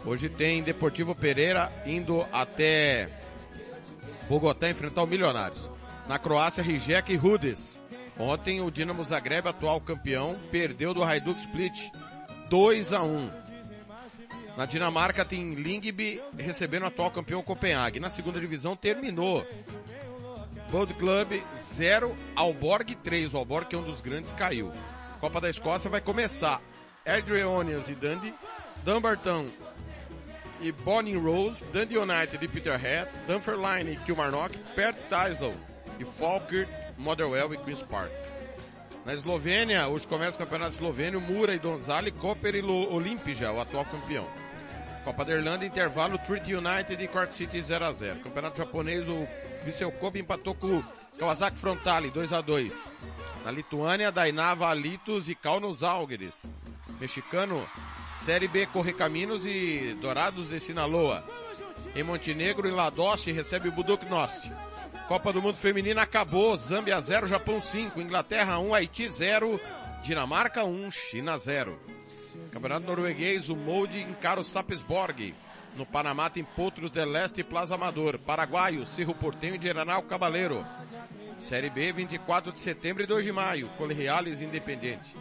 Hoje tem Deportivo Pereira indo até Bogotá enfrentar o Milionários. Na Croácia, Rijeka e Rudes. Ontem o Dinamo Zagreb, atual campeão, perdeu do Hajduk Split 2 a 1. Na Dinamarca tem Lingby recebendo o atual campeão Copenhague. Na segunda divisão terminou. Bold Club 0, Alborg 3. O Alborg que é um dos grandes caiu. Copa da Escócia vai começar. Adrionians e Dundee. Dumbarton e Bonnie Rose, Dundee United e Peterhead, Dunfermline e Kilmarnock, Perth Tyslow e Falkirk, Motherwell e Queen's Park. Na Eslovênia, hoje começa o campeonato eslovênio, Mura e Donzali, Koper e Olimpija, o atual campeão. Copa da Irlanda, intervalo, Treaty United e Cork City 0 a 0 Campeonato japonês, o Vissel Kobe empatou com o Kawasaki Frontale 2 a 2 Na Lituânia, Dainava Alitos e Kaunos Algeres. Mexicano, Série B Correcaminos e Dourados de Sinaloa. Em Montenegro, Ladoste recebe o Buduknost. Copa do Mundo Feminina acabou, Zâmbia 0, Japão 5, Inglaterra 1, Haiti 0, Dinamarca 1, China 0. Campeonato norueguês, o Molde encara o Sapsborg. No Panamá tem Potros de Leste e Plaza Amador. Paraguaio, Cerro Portenho e Geranal Cabaleiro. Série B, 24 de setembro e 2 de maio. Reales Independente.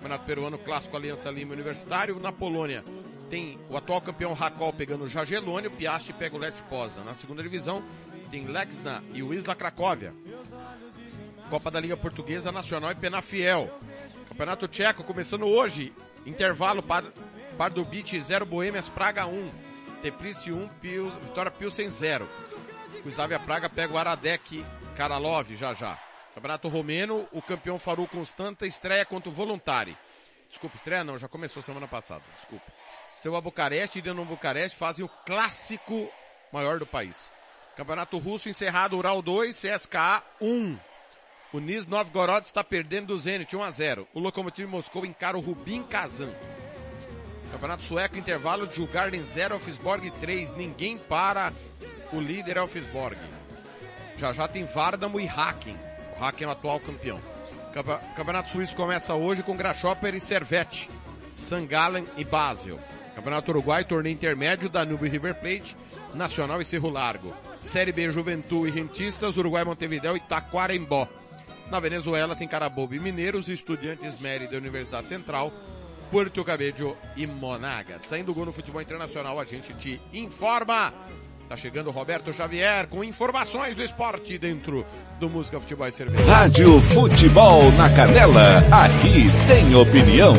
Campeonato Peruano Clássico Aliança Lima Universitário. Na Polônia tem o atual campeão Racol pegando o Jagelone, o Piast pega o Lech Poznan. Na segunda divisão tem Lexna e o Isla Cracóvia. Copa da Liga Portuguesa Nacional e Penafiel. Campeonato Tcheco começando hoje. Intervalo Pardubice 0 Boêmias Praga 1. Teplice 1 Pils, Vitória Pilsen 0. O Slavia Praga pega o Aradec Karalov já já. Campeonato Romeno, o campeão Faru Constanta estreia contra o Voluntari. Desculpa, estreia não, já começou semana passada, desculpa. Estreou a Bucareste e no Bucareste fazem o clássico maior do país. Campeonato Russo encerrado, Ural 2, CSKA 1. O Nis Novgorod está perdendo do Zenit 1 a 0. O Lokomotiv Moscou encara o Rubin Kazan. Campeonato Sueco intervalo de Jugarden 0, Elfsborg 3. Ninguém para o líder Elfsborg. Já já tem Vardamo e Haken. O Haken é o atual campeão. Campeonato Suíço começa hoje com Grasshopper e Servette. Sangalen e Basel. Campeonato Uruguai, torneio intermédio, Danube e River Plate, Nacional e Cerro Largo. Série B, Juventude e Rentistas, Uruguai, Montevideo e Taquarembó. Na Venezuela tem Carabobo e Mineiros, Estudiantes Mérida e Universidade Central, Porto Cabello e Monaga. Saindo gol no futebol internacional, a gente te informa. Tá chegando o Roberto Xavier com informações do esporte dentro do Música Futebol e Cerveja. Rádio Futebol na Canela, aqui tem opinião.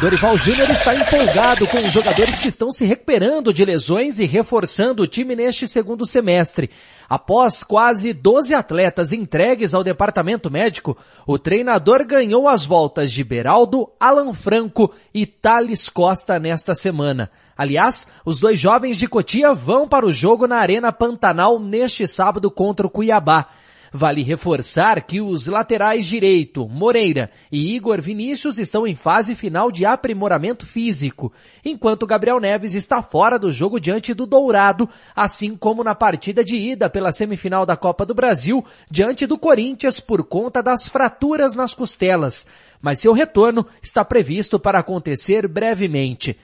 Dorival Júnior está empolgado com os jogadores que estão se recuperando de lesões e reforçando o time neste segundo semestre. Após quase 12 atletas entregues ao departamento médico, o treinador ganhou as voltas de Beraldo, Alan Franco e Thales Costa nesta semana. Aliás, os dois jovens de Cotia vão para o jogo na Arena Pantanal neste sábado contra o Cuiabá. Vale reforçar que os laterais direito, Moreira e Igor Vinícius estão em fase final de aprimoramento físico, enquanto Gabriel Neves está fora do jogo diante do Dourado, assim como na partida de ida pela semifinal da Copa do Brasil, diante do Corinthians por conta das fraturas nas costelas. Mas seu retorno está previsto para acontecer brevemente.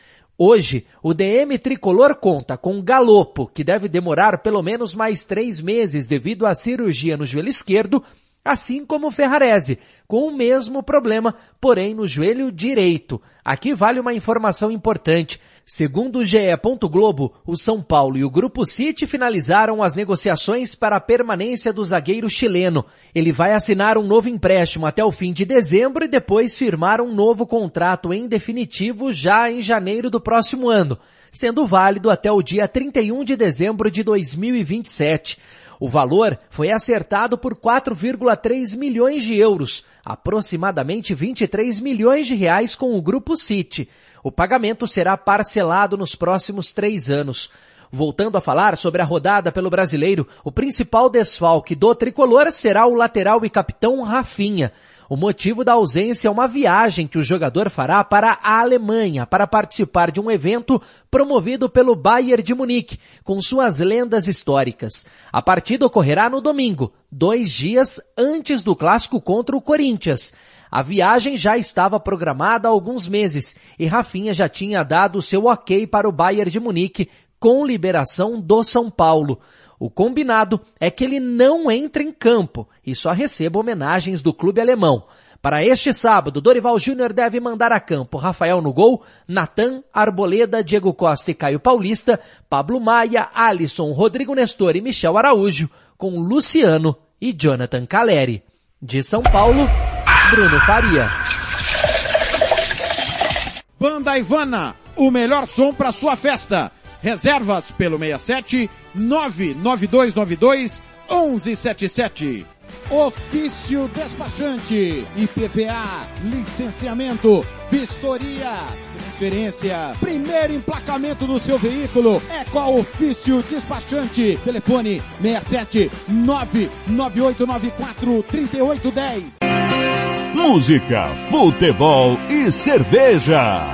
Hoje, o DM tricolor conta com Galopo, que deve demorar pelo menos mais três meses devido à cirurgia no joelho esquerdo, assim como Ferrarese, com o mesmo problema, porém no joelho direito. Aqui vale uma informação importante. Segundo o GE. Globo, o São Paulo e o Grupo City finalizaram as negociações para a permanência do zagueiro chileno. Ele vai assinar um novo empréstimo até o fim de dezembro e depois firmar um novo contrato em definitivo já em janeiro do próximo ano, sendo válido até o dia 31 de dezembro de 2027. O valor foi acertado por 4,3 milhões de euros, aproximadamente 23 milhões de reais com o Grupo City. O pagamento será parcelado nos próximos três anos. Voltando a falar sobre a rodada pelo brasileiro, o principal desfalque do tricolor será o lateral e capitão Rafinha. O motivo da ausência é uma viagem que o jogador fará para a Alemanha para participar de um evento promovido pelo Bayern de Munique, com suas lendas históricas. A partida ocorrerá no domingo, dois dias antes do clássico contra o Corinthians. A viagem já estava programada há alguns meses e Rafinha já tinha dado seu ok para o Bayern de Munique com liberação do São Paulo. O combinado é que ele não entre em campo e só receba homenagens do clube alemão. Para este sábado, Dorival Júnior deve mandar a campo Rafael no gol, Natan, Arboleda, Diego Costa e Caio Paulista, Pablo Maia, Alisson, Rodrigo Nestor e Michel Araújo, com Luciano e Jonathan Caleri. De São Paulo, Bruno Faria. Banda Ivana, o melhor som para sua festa. Reservas pelo 67 99292 1177. Ofício despachante, IPVA, licenciamento, vistoria, transferência, primeiro emplacamento do seu veículo é com a Ofício Despachante. Telefone 67 99894 3810. Música, futebol e cerveja.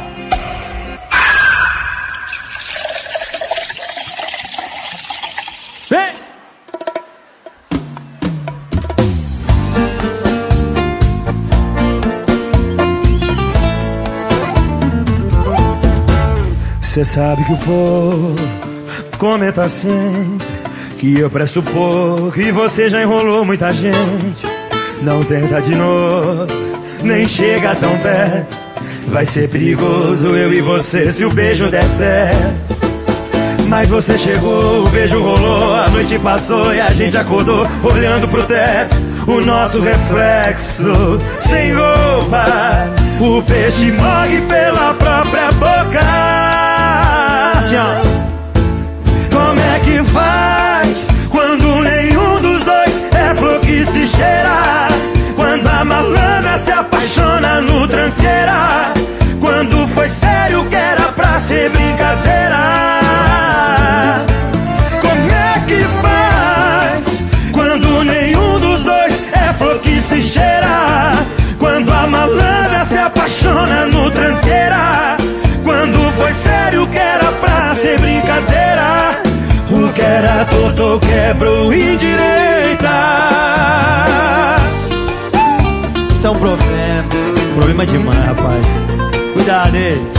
Vem! Cê sabe que o povo comenta sempre que eu presto pouco e você já enrolou muita gente. Não tenta de novo, nem chega tão perto. Vai ser perigoso eu e você se o beijo der certo. Mas você chegou, o beijo rolou, a noite passou e a gente acordou olhando pro teto. O nosso reflexo, sem roupa, o peixe morre pela própria boca. Assim. Como é que faz quando nenhum dos dois é flor que se cheira? A malandra se apaixona no tranqueira? Quando foi sério que era pra ser brincadeira? Como é que faz quando nenhum dos dois é flor que se cheira? Quando a malandra se apaixona no tranqueira? Quando foi sério que era pra ser brincadeira? O que era torto quebrou indireita. É um problema. Problema demais, rapaz. Cuidado aí.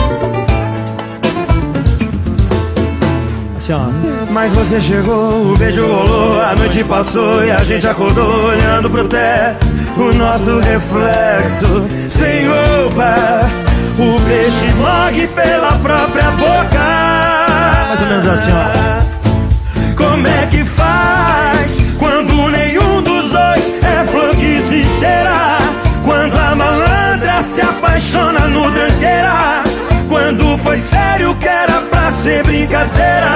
Assim, ó. Mas você chegou, o beijo rolou, a noite passou e a gente acordou olhando pro teto. O nosso reflexo, sem roupa, o peixe morre pela própria boca. Mais ou menos assim, ó. Apaixona no tranqueira? Quando foi sério que era pra ser brincadeira?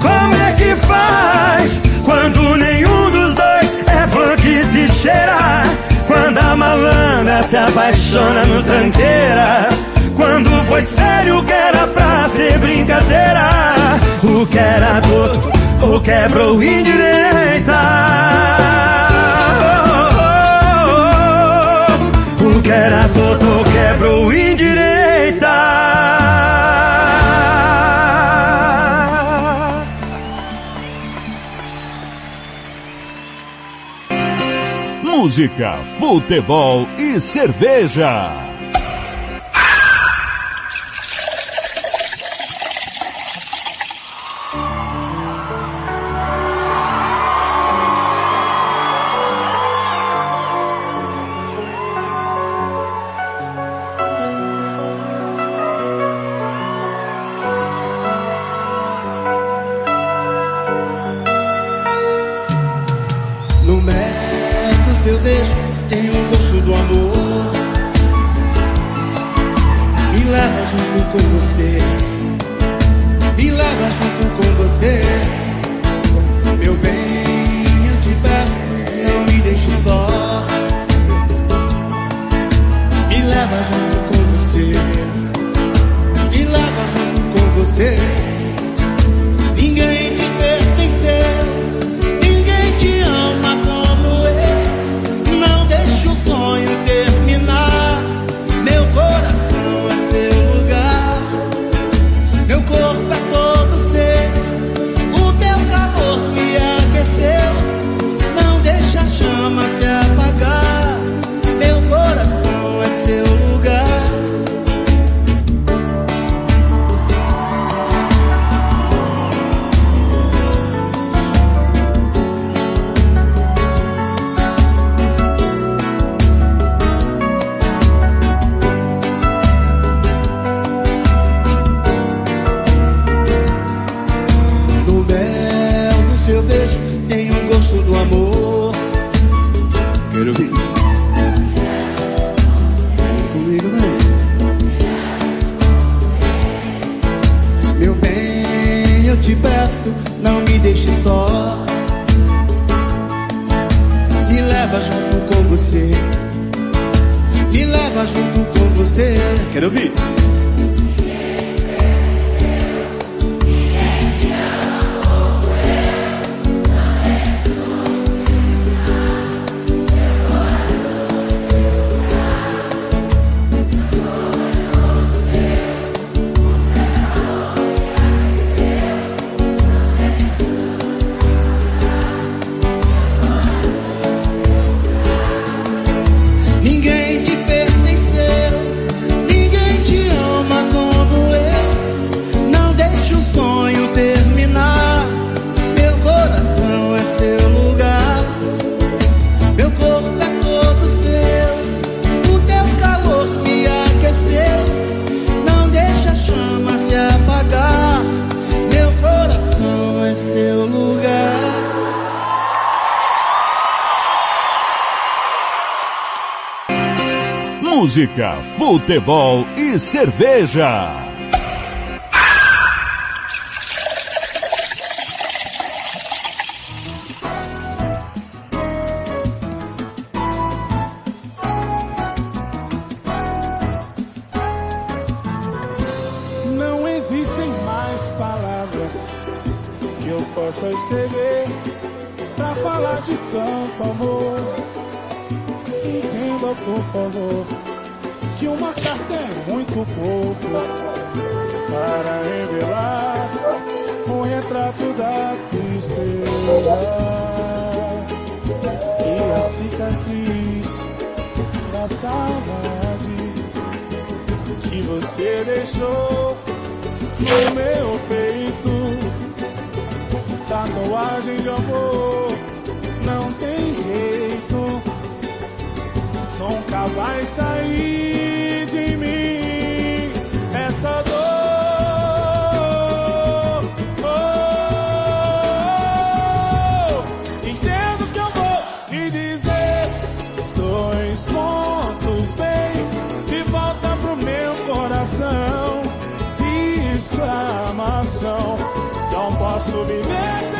Como é que faz quando nenhum dos dois é que se cheira? Quando a malandra se apaixona no tranqueira? Quando foi sério que era pra ser brincadeira? O que era torto, o quebrou indireita? O que era torto, quebrou indireita? Música, futebol e cerveja. futebol e cerveja. submerso.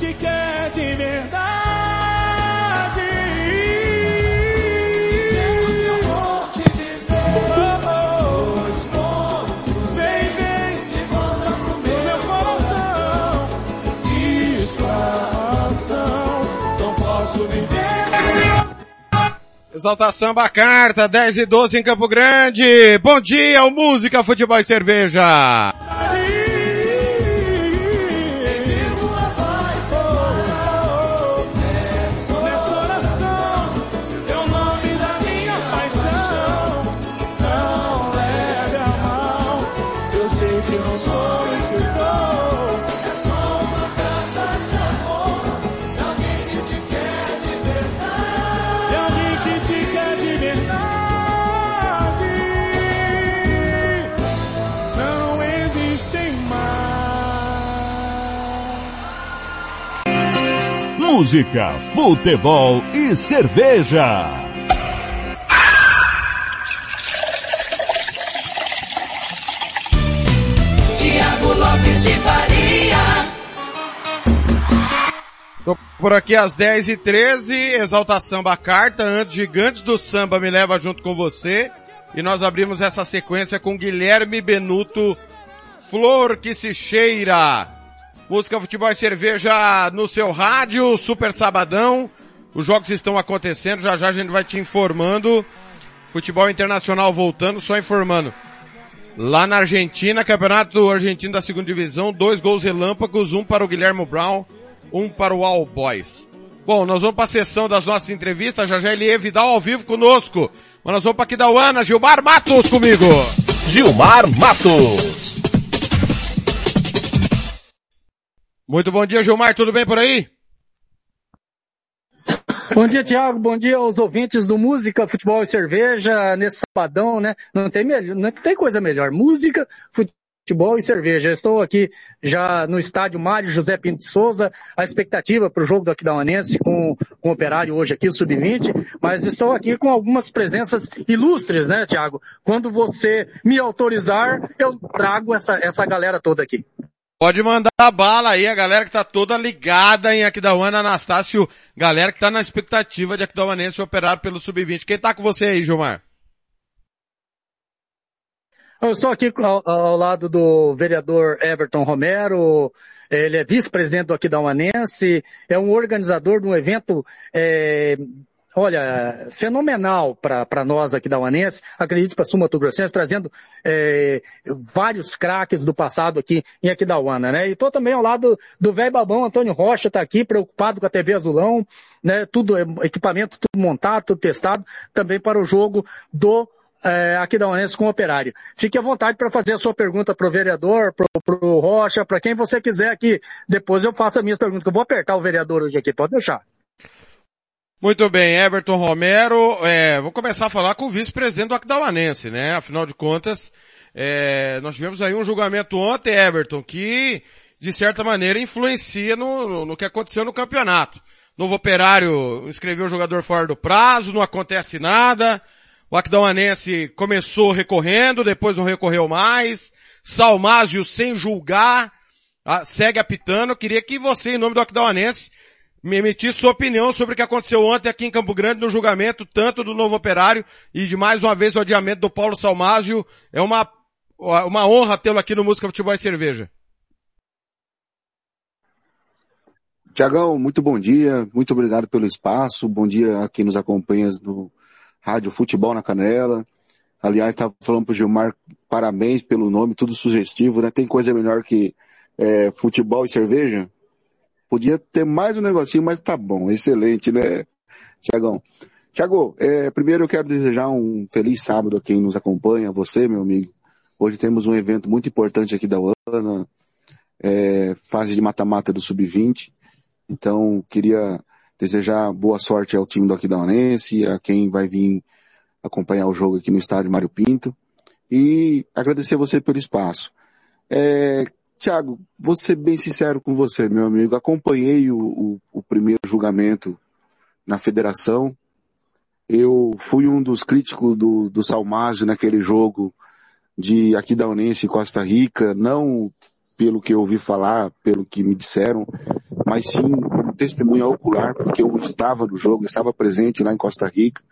te quer de verdade. Que De volta Exaltação Bacarta, 10 e 12 em Campo Grande. Bom dia, música, futebol e cerveja. Música, futebol e cerveja. Tiago Lopes de Faria. Tô por aqui às 10 e 13 Exalta Samba Carta, antes Gigantes do Samba me leva junto com você. E nós abrimos essa sequência com Guilherme Benuto, Flor que se cheira. Música, futebol e cerveja no seu rádio, super sabadão. Os jogos estão acontecendo, já já a gente vai te informando. Futebol internacional voltando, só informando. Lá na Argentina, Campeonato Argentino da Segunda Divisão, dois gols relâmpagos, um para o Guilherme Brown, um para o All Boys. Bom, nós vamos para a sessão das nossas entrevistas, já já Elie Vidal ao vivo conosco. Mas nós vamos para aqui da Uana, Gilmar Matos comigo. Gilmar Matos. Muito bom dia, Gilmar, tudo bem por aí? Bom dia, Tiago. Bom dia aos ouvintes do Música, Futebol e Cerveja nesse sabadão, né? Não tem melhor, não tem coisa melhor. Música, futebol e cerveja. Estou aqui já no estádio Mário José Pinto Souza, a expectativa para o jogo do Aquidauanense com, com o Operário hoje aqui, o Sub-20, mas estou aqui com algumas presenças ilustres, né, Tiago? Quando você me autorizar, eu trago essa, essa galera toda aqui. Pode mandar a bala aí, a galera que tá toda ligada em Aquidauana, Anastácio, galera que tá na expectativa de Aquidauanense operar pelo Sub-20. Quem tá com você aí, Gilmar? Eu estou aqui ao, ao lado do vereador Everton Romero, ele é vice-presidente do Aquidauanense, é um organizador de um evento é, olha, fenomenal para nós aqui da Uanense, acredito para Sul Mato Grossense, trazendo é, vários craques do passado aqui em Aquidauana, né? E estou também ao lado do velho babão Antônio Rocha, está aqui preocupado com a TV Azulão, né? Tudo, equipamento tudo montado, tudo testado, também para o jogo do é, aqui da Uanense com o Operário. Fique à vontade para fazer a sua pergunta para o vereador, para o Rocha, para quem você quiser aqui. Depois eu faço as minhas perguntas, que eu vou apertar o vereador hoje aqui, pode deixar. Muito bem, Everton Romero, é, vou começar a falar com o vice-presidente do Aquidauanense, né? Afinal de contas, é, nós tivemos aí um julgamento ontem, Everton, que, de certa maneira, influencia no, no, que aconteceu no campeonato. Novo Operário inscreveu o jogador fora do prazo, não acontece nada. O Aquidauanense começou recorrendo, depois não recorreu mais. Salmásio sem julgar, segue apitando. Eu queria que você, em nome do Aquidauanense, me emitisse sua opinião sobre o que aconteceu ontem aqui em Campo Grande no julgamento tanto do novo operário e de mais uma vez o adiamento do Paulo Salmásio. É uma, uma honra tê-lo aqui no Música Futebol e Cerveja. Tiagão, muito bom dia, muito obrigado pelo espaço, bom dia a quem nos acompanha no Rádio Futebol na Canela. Aliás, estava falando pro Gilmar, parabéns pelo nome, tudo sugestivo, né? Tem coisa melhor que é, futebol e cerveja? Podia ter mais um negocinho, mas tá bom, excelente, né, Tiagão? Tiago, é, primeiro eu quero desejar um feliz sábado a quem nos acompanha, você, meu amigo. Hoje temos um evento muito importante aqui da UANA, é, fase de mata-mata do Sub-20. Então, queria desejar boa sorte ao time do Aquidauanense, a quem vai vir acompanhar o jogo aqui no estádio Mário Pinto. E agradecer você pelo espaço. É, Tiago, vou ser bem sincero com você, meu amigo. Acompanhei o, o, o primeiro julgamento na federação. Eu fui um dos críticos do, do naquele jogo de Aquidauanense e Costa Rica, não pelo que eu ouvi falar, pelo que me disseram, mas sim como testemunha ocular, porque eu estava no jogo, estava presente lá em Costa Rica.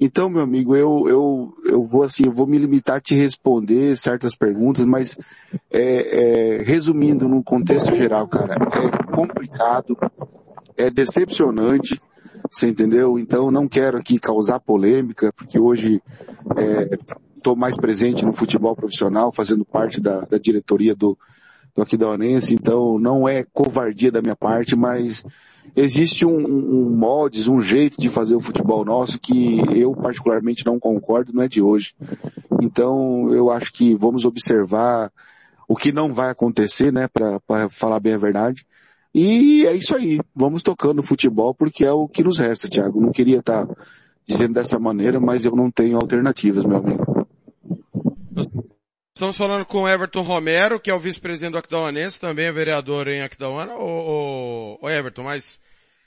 Então, meu amigo, eu, eu, eu vou assim, eu vou me limitar a te responder certas perguntas, mas é, é, resumindo no contexto geral, cara, é complicado, é decepcionante. você entendeu? Então não quero aqui causar polêmica, porque hoje estou mais presente no futebol profissional, fazendo parte da, da diretoria do, do Aquidauanense, então não é covardia da minha parte, mas existe um, um moldes, um jeito de fazer o futebol nosso que eu particularmente não concordo, não é de hoje. Então eu acho que vamos observar o que não vai acontecer, né, para falar bem a verdade. E é isso aí, vamos tocando futebol porque é o que nos resta, Thiago. Não queria estar tá dizendo dessa maneira, mas eu não tenho alternativas, meu amigo. Estamos falando com Everton Romero, que é o vice-presidente do Aquidauanense, também é vereador em Aquidauana. Ô, ô, ô Everton, mas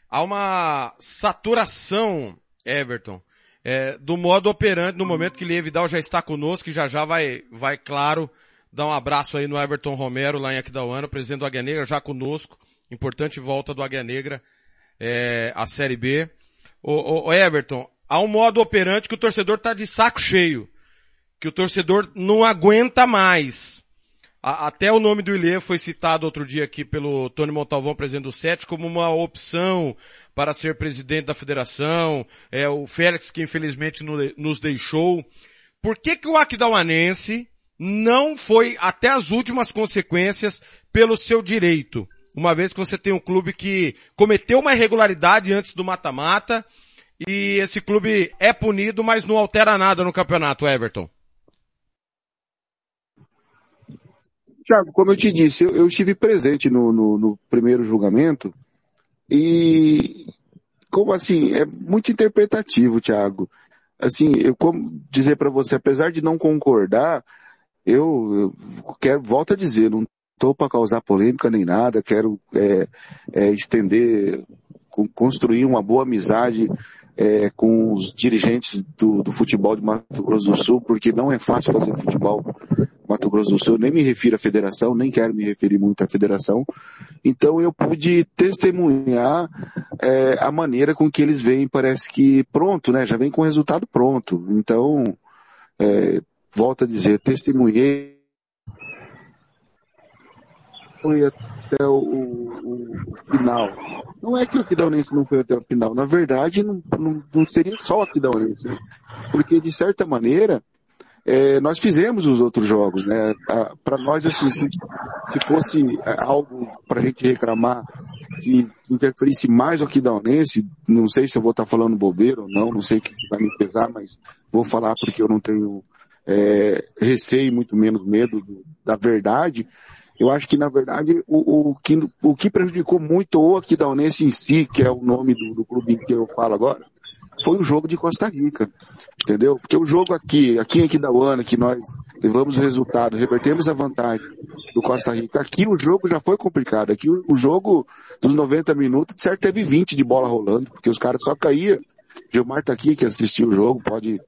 há uma saturação, Everton, é, do modo operante no momento que Lia Vidal já está conosco, e já já vai, vai claro, dar um abraço aí no Everton Romero, lá em Aquidauana, presidente do Águia Negra, já conosco. Importante volta do Águia Negra, é, a Série B. Ô, ô, ô Everton, há um modo operante que o torcedor está de saco cheio que o torcedor não aguenta mais. A, até o nome do Ilê foi citado outro dia aqui pelo Tony Montalvão, presidente do SET, como uma opção para ser presidente da federação. É o Félix que infelizmente nos deixou. Por que que o Aquidauanense não foi até as últimas consequências pelo seu direito? Uma vez que você tem um clube que cometeu uma irregularidade antes do mata-mata, e esse clube é punido, mas não altera nada no campeonato, Everton. Tiago, como eu te disse, eu, eu estive presente no, no, no, primeiro julgamento e, como assim, é muito interpretativo, Tiago. Assim, eu como dizer para você, apesar de não concordar, eu, eu quero, volto a dizer, não estou para causar polêmica nem nada, quero é, é, estender, construir uma boa amizade é, com os dirigentes do, do, futebol de Mato Grosso do Sul, porque não é fácil fazer futebol Mato Grosso do Sul. nem me refiro à federação, nem quero me referir muito à federação. Então eu pude testemunhar é, a maneira com que eles veem, parece que pronto, né? Já vem com o resultado pronto. Então, é, volto a dizer, testemunhei foi até o, o, o, final. Não é que o Aquidauanense não foi até o final. Na verdade, não, não, não seria só o Aquidauanense. Né? Porque, de certa maneira, é, nós fizemos os outros jogos, né? Para nós, assim, se, se fosse algo para a gente reclamar que interferisse mais o Aquidauanense, não sei se eu vou estar tá falando bobeira ou não, não sei o que vai me pesar, mas vou falar porque eu não tenho é, receio, muito menos medo do, da verdade. Eu acho que, na verdade, o, o, que, o que prejudicou muito o Aquidauanense em si, que é o nome do, do clube que eu falo agora, foi o jogo de Costa Rica. Entendeu? Porque o jogo aqui, aqui em Aquidauana, que nós levamos o resultado, revertemos a vantagem do Costa Rica, aqui o jogo já foi complicado. Aqui o, jogo dos 90 minutos, certo, teve 20 de bola rolando, porque os caras só. Gilmar tá aqui que assistiu o jogo, pode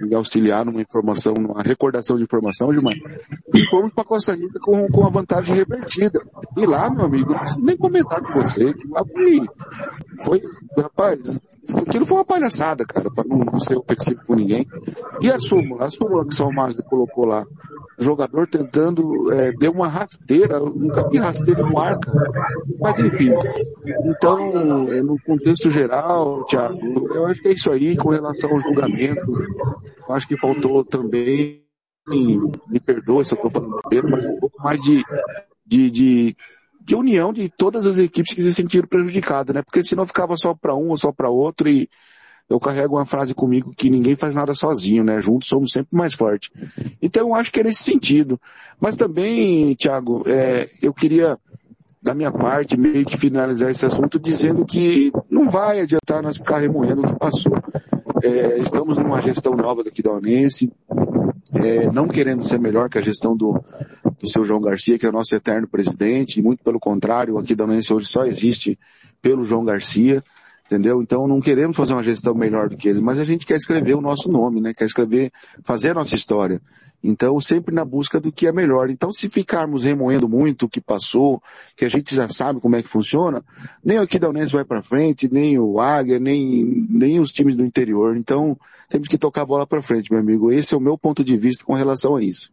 me auxiliar numa informação, numa recordação de informação, Gilmar. E fomos para Costa Rica com, com a vantagem revertida. E lá, meu amigo, nem comentar com você, foi, rapaz, aquilo foi uma palhaçada, cara, para não, não, ser ofensivo com ninguém. E a súmula, a súmula que o Salmásio colocou lá, o jogador tentando, é, deu uma rasteira, nunca vi rasteira no ar, cara. Mas enfim. Então, é, no contexto geral, Thiago, eu acho que é isso aí com relação ao julgamento. Eu acho que faltou também, me perdoe se eu estou falando dele, mas um pouco mais de, de, de de união de todas as equipes que se sentiram prejudicadas, né? Porque senão ficava só para um ou só para outro e eu carrego uma frase comigo que ninguém faz nada sozinho, né? Juntos somos sempre mais fortes. Então eu acho que é nesse sentido. Mas também, Thiago, é, eu queria, da minha parte, meio que finalizar esse assunto dizendo que não vai adiantar nós ficar remoendo o que passou. É, estamos numa gestão nova daqui da Onense, é, não querendo ser melhor que a gestão do, do seu João Garcia, que é o nosso eterno presidente, e muito pelo contrário, aqui da Unense hoje só existe pelo João Garcia, entendeu? Então não queremos fazer uma gestão melhor do que eles, mas a gente quer escrever o nosso nome, né? Quer escrever, fazer a nossa história. Então sempre na busca do que é melhor. Então se ficarmos remoendo muito o que passou, que a gente já sabe como é que funciona, nem o aqui da Unense vai para frente, nem o Águia, nem, nem os times do interior. Então temos que tocar a bola para frente, meu amigo. Esse é o meu ponto de vista com relação a isso.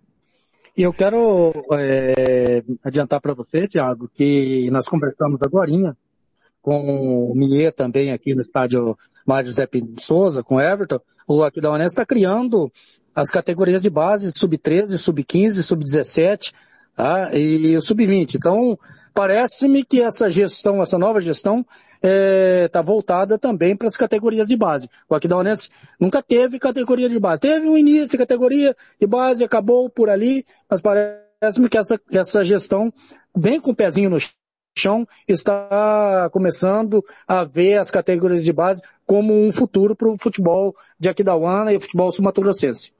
E eu quero é, adiantar para você, Tiago, que nós conversamos agora com o Minier também aqui no estádio Mário José Pinto Souza, com o Everton, o Aquidauanense está criando as categorias de base, sub-13, sub-15, sub-17, tá? e o sub-20. Então, parece-me que essa gestão, essa nova gestão, está voltada também para as categorias de base. O Aquidauanense nunca teve categoria de base. Teve um início de categoria de base, acabou por ali, mas parece-me que essa, essa gestão, bem com o pezinho no chão, está começando a ver as categorias de base como um futuro para o futebol de Aquidauana e o futebol sul-mato-grossense.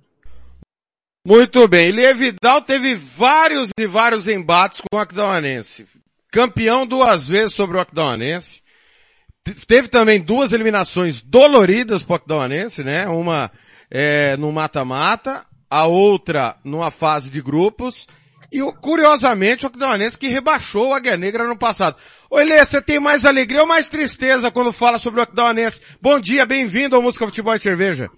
Muito bem. Elie Vidal teve vários e vários embates com o Aquidauanense. Campeão duas vezes sobre o Aquidauanense. Teve também duas eliminações doloridas para o Aquidauanense, né? Uma é, no mata-mata, a outra numa fase de grupos. E curiosamente o Aquidauanense que rebaixou o Águia Negra no passado. Ô Elie, você tem mais alegria ou mais tristeza quando fala sobre o Aquidauanense? Bom dia, bem-vindo ao Música Futebol e Cerveja.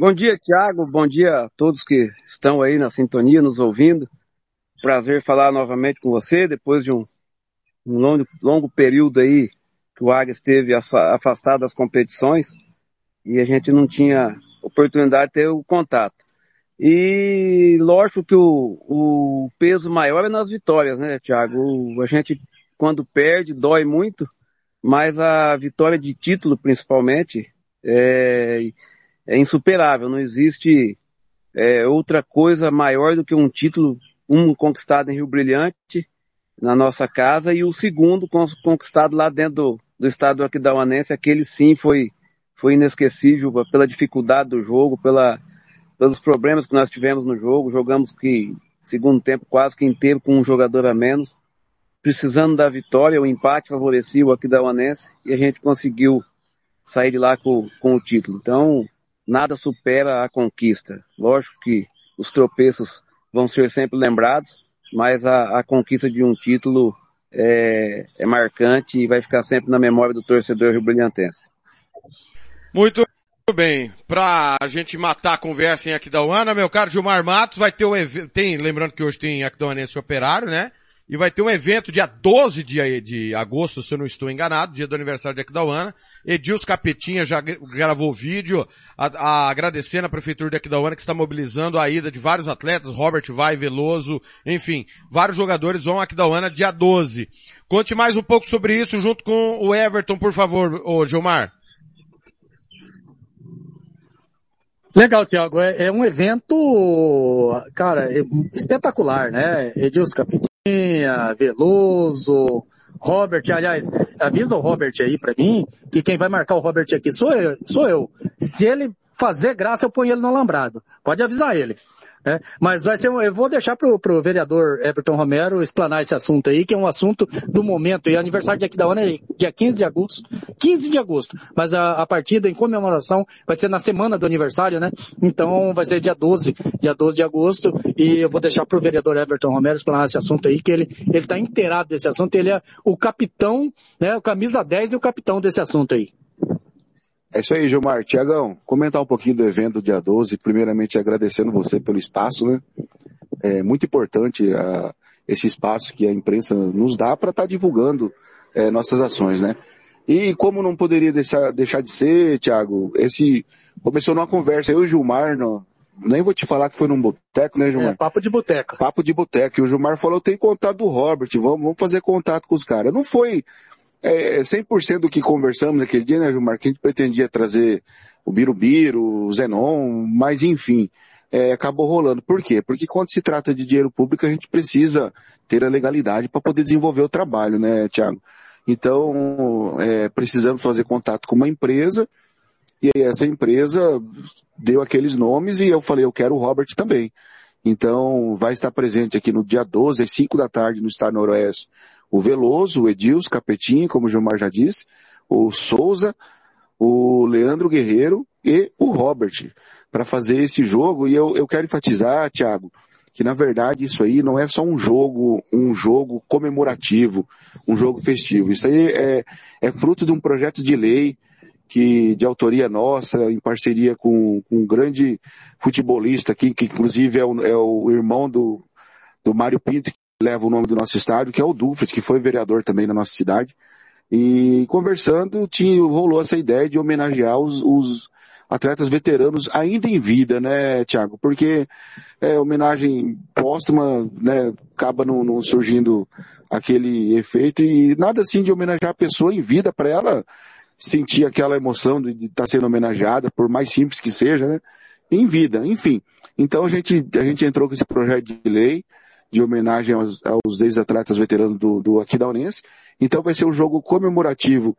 Bom dia, Thiago. Bom dia a todos que estão aí na sintonia, nos ouvindo. Prazer falar novamente com você, depois de um, um longo, longo período aí que o Águia esteve afastado das competições e a gente não tinha oportunidade de ter o contato. E lógico que o, o peso maior é nas vitórias, né, Thiago? a gente, quando perde, dói muito, mas a vitória de título, principalmente, é, é insuperável. Não existe é, outra coisa maior do que um título, um conquistado em Rio Brilhante, na nossa casa, e o segundo conquistado lá dentro do, do estado do Aquidauanense. Aquele sim foi, foi inesquecível pela dificuldade do jogo, pela, pelos problemas que nós tivemos no jogo. Jogamos que, segundo tempo, quase que inteiro com um jogador a menos. Precisando da vitória, o empate favorecia o Aquidauanense e a gente conseguiu sair de lá com, com o título. Então, nada supera a conquista. Lógico que os tropeços vão ser sempre lembrados, mas a, a conquista de um título é, é, marcante e vai ficar sempre na memória do torcedor rio-brilhantense. Muito bem. Pra a gente matar a conversa em Aquidauana, meu caro Gilmar Matos, vai ter o evento, lembrando que hoje tem Aquidauanense Operário, né? E vai ter um evento dia 12 de, de agosto, se eu não estou enganado, dia do aniversário de Aquidauana. Edilson Capetinha já gravou vídeo a, a, agradecendo a Prefeitura de Aquidauana que está mobilizando a ida de vários atletas, Robert Vai, Veloso, enfim, vários jogadores vão a Aquidauana dia 12. Conte mais um pouco sobre isso junto com o Everton, por favor, ô Gilmar. Legal, Tiago. É, é, um evento, cara, é espetacular, né? Edilson Capetinha, Veloso, Robert, aliás, avisa o Robert aí pra mim, que quem vai marcar o Robert aqui sou eu, sou eu. Se ele fazer graça, eu ponho ele no alambrado. Pode avisar ele. Né? Mas vai ser, eu vou deixar pro, pro vereador Everton Romero explanar esse assunto aí, que é um assunto do momento. E aniversário de Aquidauana é dia 15 de agosto. 15 de agosto. Mas a, a partida em comemoração vai ser na semana do aniversário, né? Então vai ser dia 12, dia 12 de agosto. E eu vou deixar pro vereador Everton Romero explanar esse assunto aí, que ele, ele tá inteirado desse assunto. Ele é o capitão, né? O camisa 10 e o capitão desse assunto aí. É isso aí, Gilmar. Tiagão, comentar um pouquinho do evento dia 12, primeiramente agradecendo você pelo espaço, né? É muito importante a, esse espaço que a imprensa nos dá para estar tá divulgando é, nossas ações, né? E como não poderia deixar, deixar de ser, Tiago, esse começou numa conversa, eu e o Gilmar, no, nem vou te falar que foi num boteco, né, Gilmar? É, papo de boteco. Papo de boteco. E o Gilmar falou, eu tenho contato do Robert, vamos, vamos fazer contato com os caras. Não foi é 100% do que conversamos naquele dia, né, Gilmar? Que a gente pretendia trazer o Birubiru, o Zenon, mas enfim, é, acabou rolando. Por quê? Porque quando se trata de dinheiro público, a gente precisa ter a legalidade para poder desenvolver o trabalho, né, Tiago? Então, é, precisamos fazer contato com uma empresa, e aí essa empresa deu aqueles nomes e eu falei, eu quero o Robert também. Então, vai estar presente aqui no dia 12, às 5 da tarde, no Estado Noroeste, o Veloso, o Edilson Capetinho, como o Gilmar já disse, o Souza, o Leandro Guerreiro e o Robert para fazer esse jogo. E eu, eu quero enfatizar, Thiago, que na verdade isso aí não é só um jogo, um jogo comemorativo, um jogo festivo. Isso aí é, é fruto de um projeto de lei que de autoria nossa, em parceria com, com um grande futebolista aqui, que inclusive é o, é o irmão do, do Mário Pinto, leva o nome do nosso estádio, que é o Dufres, que foi vereador também na nossa cidade. E conversando, tinha, rolou essa ideia de homenagear os, os atletas veteranos ainda em vida, né, Tiago? Porque é, homenagem póstuma, né, acaba não, não surgindo aquele efeito e nada assim de homenagear a pessoa em vida para ela sentir aquela emoção de estar tá sendo homenageada, por mais simples que seja, né? Em vida, enfim. Então a gente, a gente entrou com esse projeto de lei de homenagem aos, aos ex-atletas veteranos do, do Aquidauanense. Então vai ser um jogo comemorativo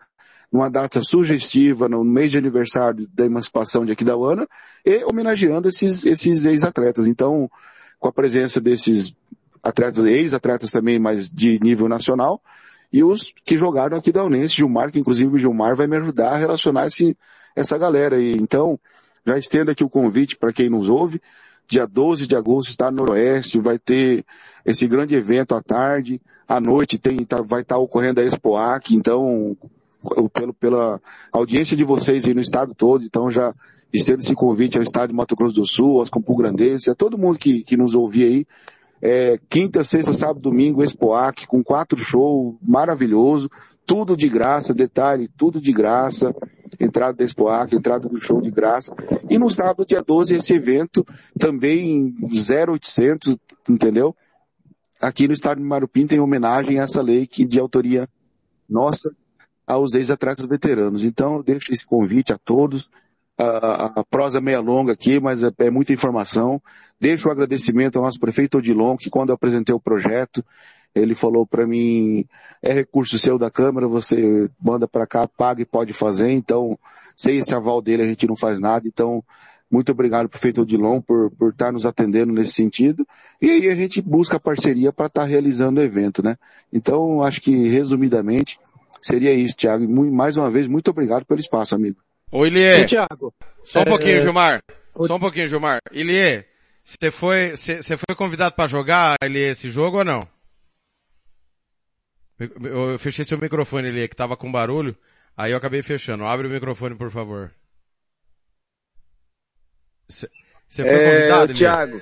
numa data sugestiva, no mês de aniversário da emancipação de Aquidauana, e homenageando esses, esses ex-atletas. Então, com a presença desses atletas, ex-atletas também, mas de nível nacional, e os que jogaram aqui da Unense, Gilmar, que inclusive o Gilmar vai me ajudar a relacionar esse, essa galera aí. Então, já estendo aqui o convite para quem nos ouve, dia 12 de agosto está no Noroeste, vai ter esse grande evento à tarde, à noite tem, tá, vai estar tá ocorrendo a Expoac, então, pelo, pela audiência de vocês aí no estado todo, então já estendo esse convite ao estado de Mato Grosso do Sul, aos Campo Grandenses, a todo mundo que, que nos ouvir aí, é, quinta, sexta, sábado, domingo, Expoac, com quatro shows, maravilhoso, tudo de graça, detalhe, tudo de graça, entrada da Expoac, entrada do show de graça. E no sábado, dia 12, esse evento também 0800, entendeu? Aqui no estado de Marupim tem homenagem a essa lei que de autoria nossa aos ex-atletas veteranos. Então, deixo esse convite a todos a, a prosa meia longa aqui, mas é, é, muita informação. Deixo o agradecimento ao nosso prefeito Odilon, que quando eu apresentei o projeto, ele falou para mim, é recurso seu da Câmara, você manda para cá, paga e pode fazer, então, sem esse aval dele a gente não faz nada, então, muito obrigado, prefeito Odilon, por, por estar nos atendendo nesse sentido. E aí a gente busca parceria para estar tá realizando o evento, né? Então, acho que, resumidamente, seria isso, Thiago. Mais uma vez, muito obrigado pelo espaço, amigo. Ô Ilie. Ô, Thiago. Só um é... pouquinho, Gilmar. Só um pouquinho, Gilmar. Ilie, você foi, você foi convidado para jogar, Ilie, esse jogo ou não? Eu fechei seu microfone, Ilie, que tava com barulho. Aí eu acabei fechando. Abre o microfone, por favor. Você foi convidado, é, Thiago.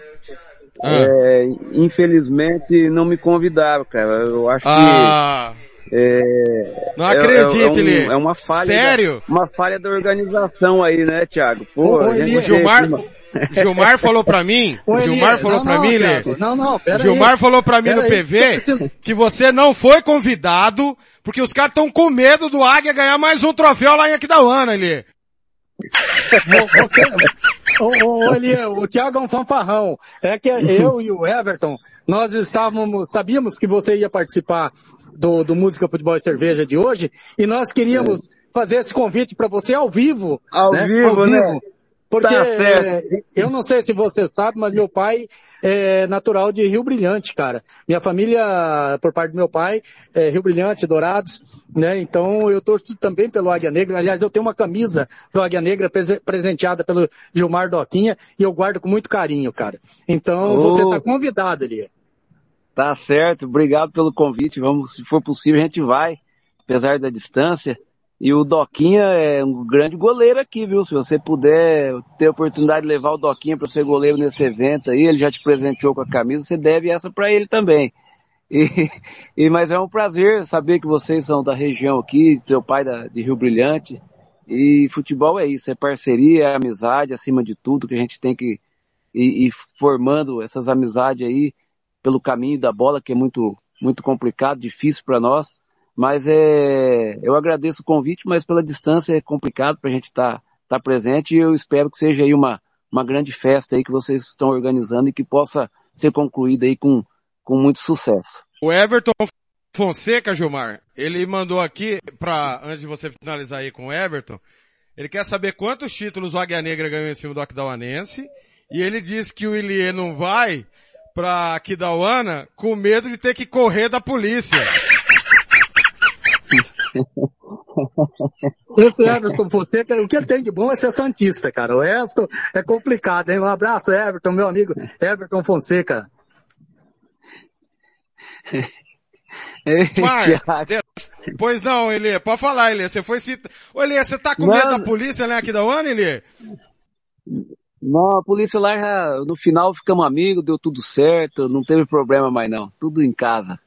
Ah. É, infelizmente não me convidaram, cara. Eu acho ah. que é, não acredito, é, é, um, é, uma falha. Sério? Da, uma falha da organização aí, né, Thiago? Pô, o, o Gilmar, Gilmar falou pra mim, (laughs) o Gilmar falou não, pra não, mim, Lê. Não, não, pera Gilmar aí. falou pra mim pera no PV (laughs) que você não foi convidado porque os caras estão com medo do Águia ganhar mais um troféu lá em Aquidauana, Lê. Você, o, o, o Thiago é um fanfarrão. É que eu e o Everton, nós estávamos, sabíamos que você ia participar do, do Música Futebol e Cerveja de hoje, e nós queríamos é. fazer esse convite para você ao vivo. Ao né? vivo, ao né? Porque tá é, eu não sei se você sabe, mas meu pai é natural de Rio Brilhante, cara. Minha família, por parte do meu pai, é Rio Brilhante, Dourados, né? Então eu torço também pelo Águia Negra. Aliás, eu tenho uma camisa do Águia Negra presenteada pelo Gilmar Doquinha e eu guardo com muito carinho, cara. Então oh. você está convidado ali. Tá certo, obrigado pelo convite. Vamos, se for possível, a gente vai, apesar da distância. E o Doquinha é um grande goleiro aqui, viu? Se você puder ter a oportunidade de levar o Doquinha para ser goleiro nesse evento aí, ele já te presenteou com a camisa, você deve essa para ele também. (laughs) E, e, mas é um prazer saber que vocês são da região aqui, seu pai da, de Rio Brilhante. E futebol é isso, é parceria, é amizade acima de tudo, que a gente tem que ir, ir formando essas amizades aí pelo caminho da bola, que é muito, muito complicado, difícil para nós. Mas é, eu agradeço o convite, mas pela distância é complicado para a gente estar tá, tá presente e eu espero que seja aí uma, uma grande festa aí que vocês estão organizando e que possa ser concluída aí com, com muito sucesso. O Everton Fonseca, Gilmar, ele mandou aqui para antes de você finalizar aí com o Everton, ele quer saber quantos títulos o Águia Negra ganhou em cima do Aquidauanense e ele diz que o Ilie não vai pra Aquidauana com medo de ter que correr da polícia. Esse Everton você, o que tem de bom é ser Santista, cara. O resto é complicado, hein? Um abraço, Everton, meu amigo Everton Fonseca. Mar, pois não, Elie, pode falar, Elie. Você foi citado. Ô, Elie, você tá com medo da polícia, né, aqui da ONU, Elie? Não, a polícia lá já, no final ficamos amigos, deu tudo certo, não teve problema mais não. Tudo em casa.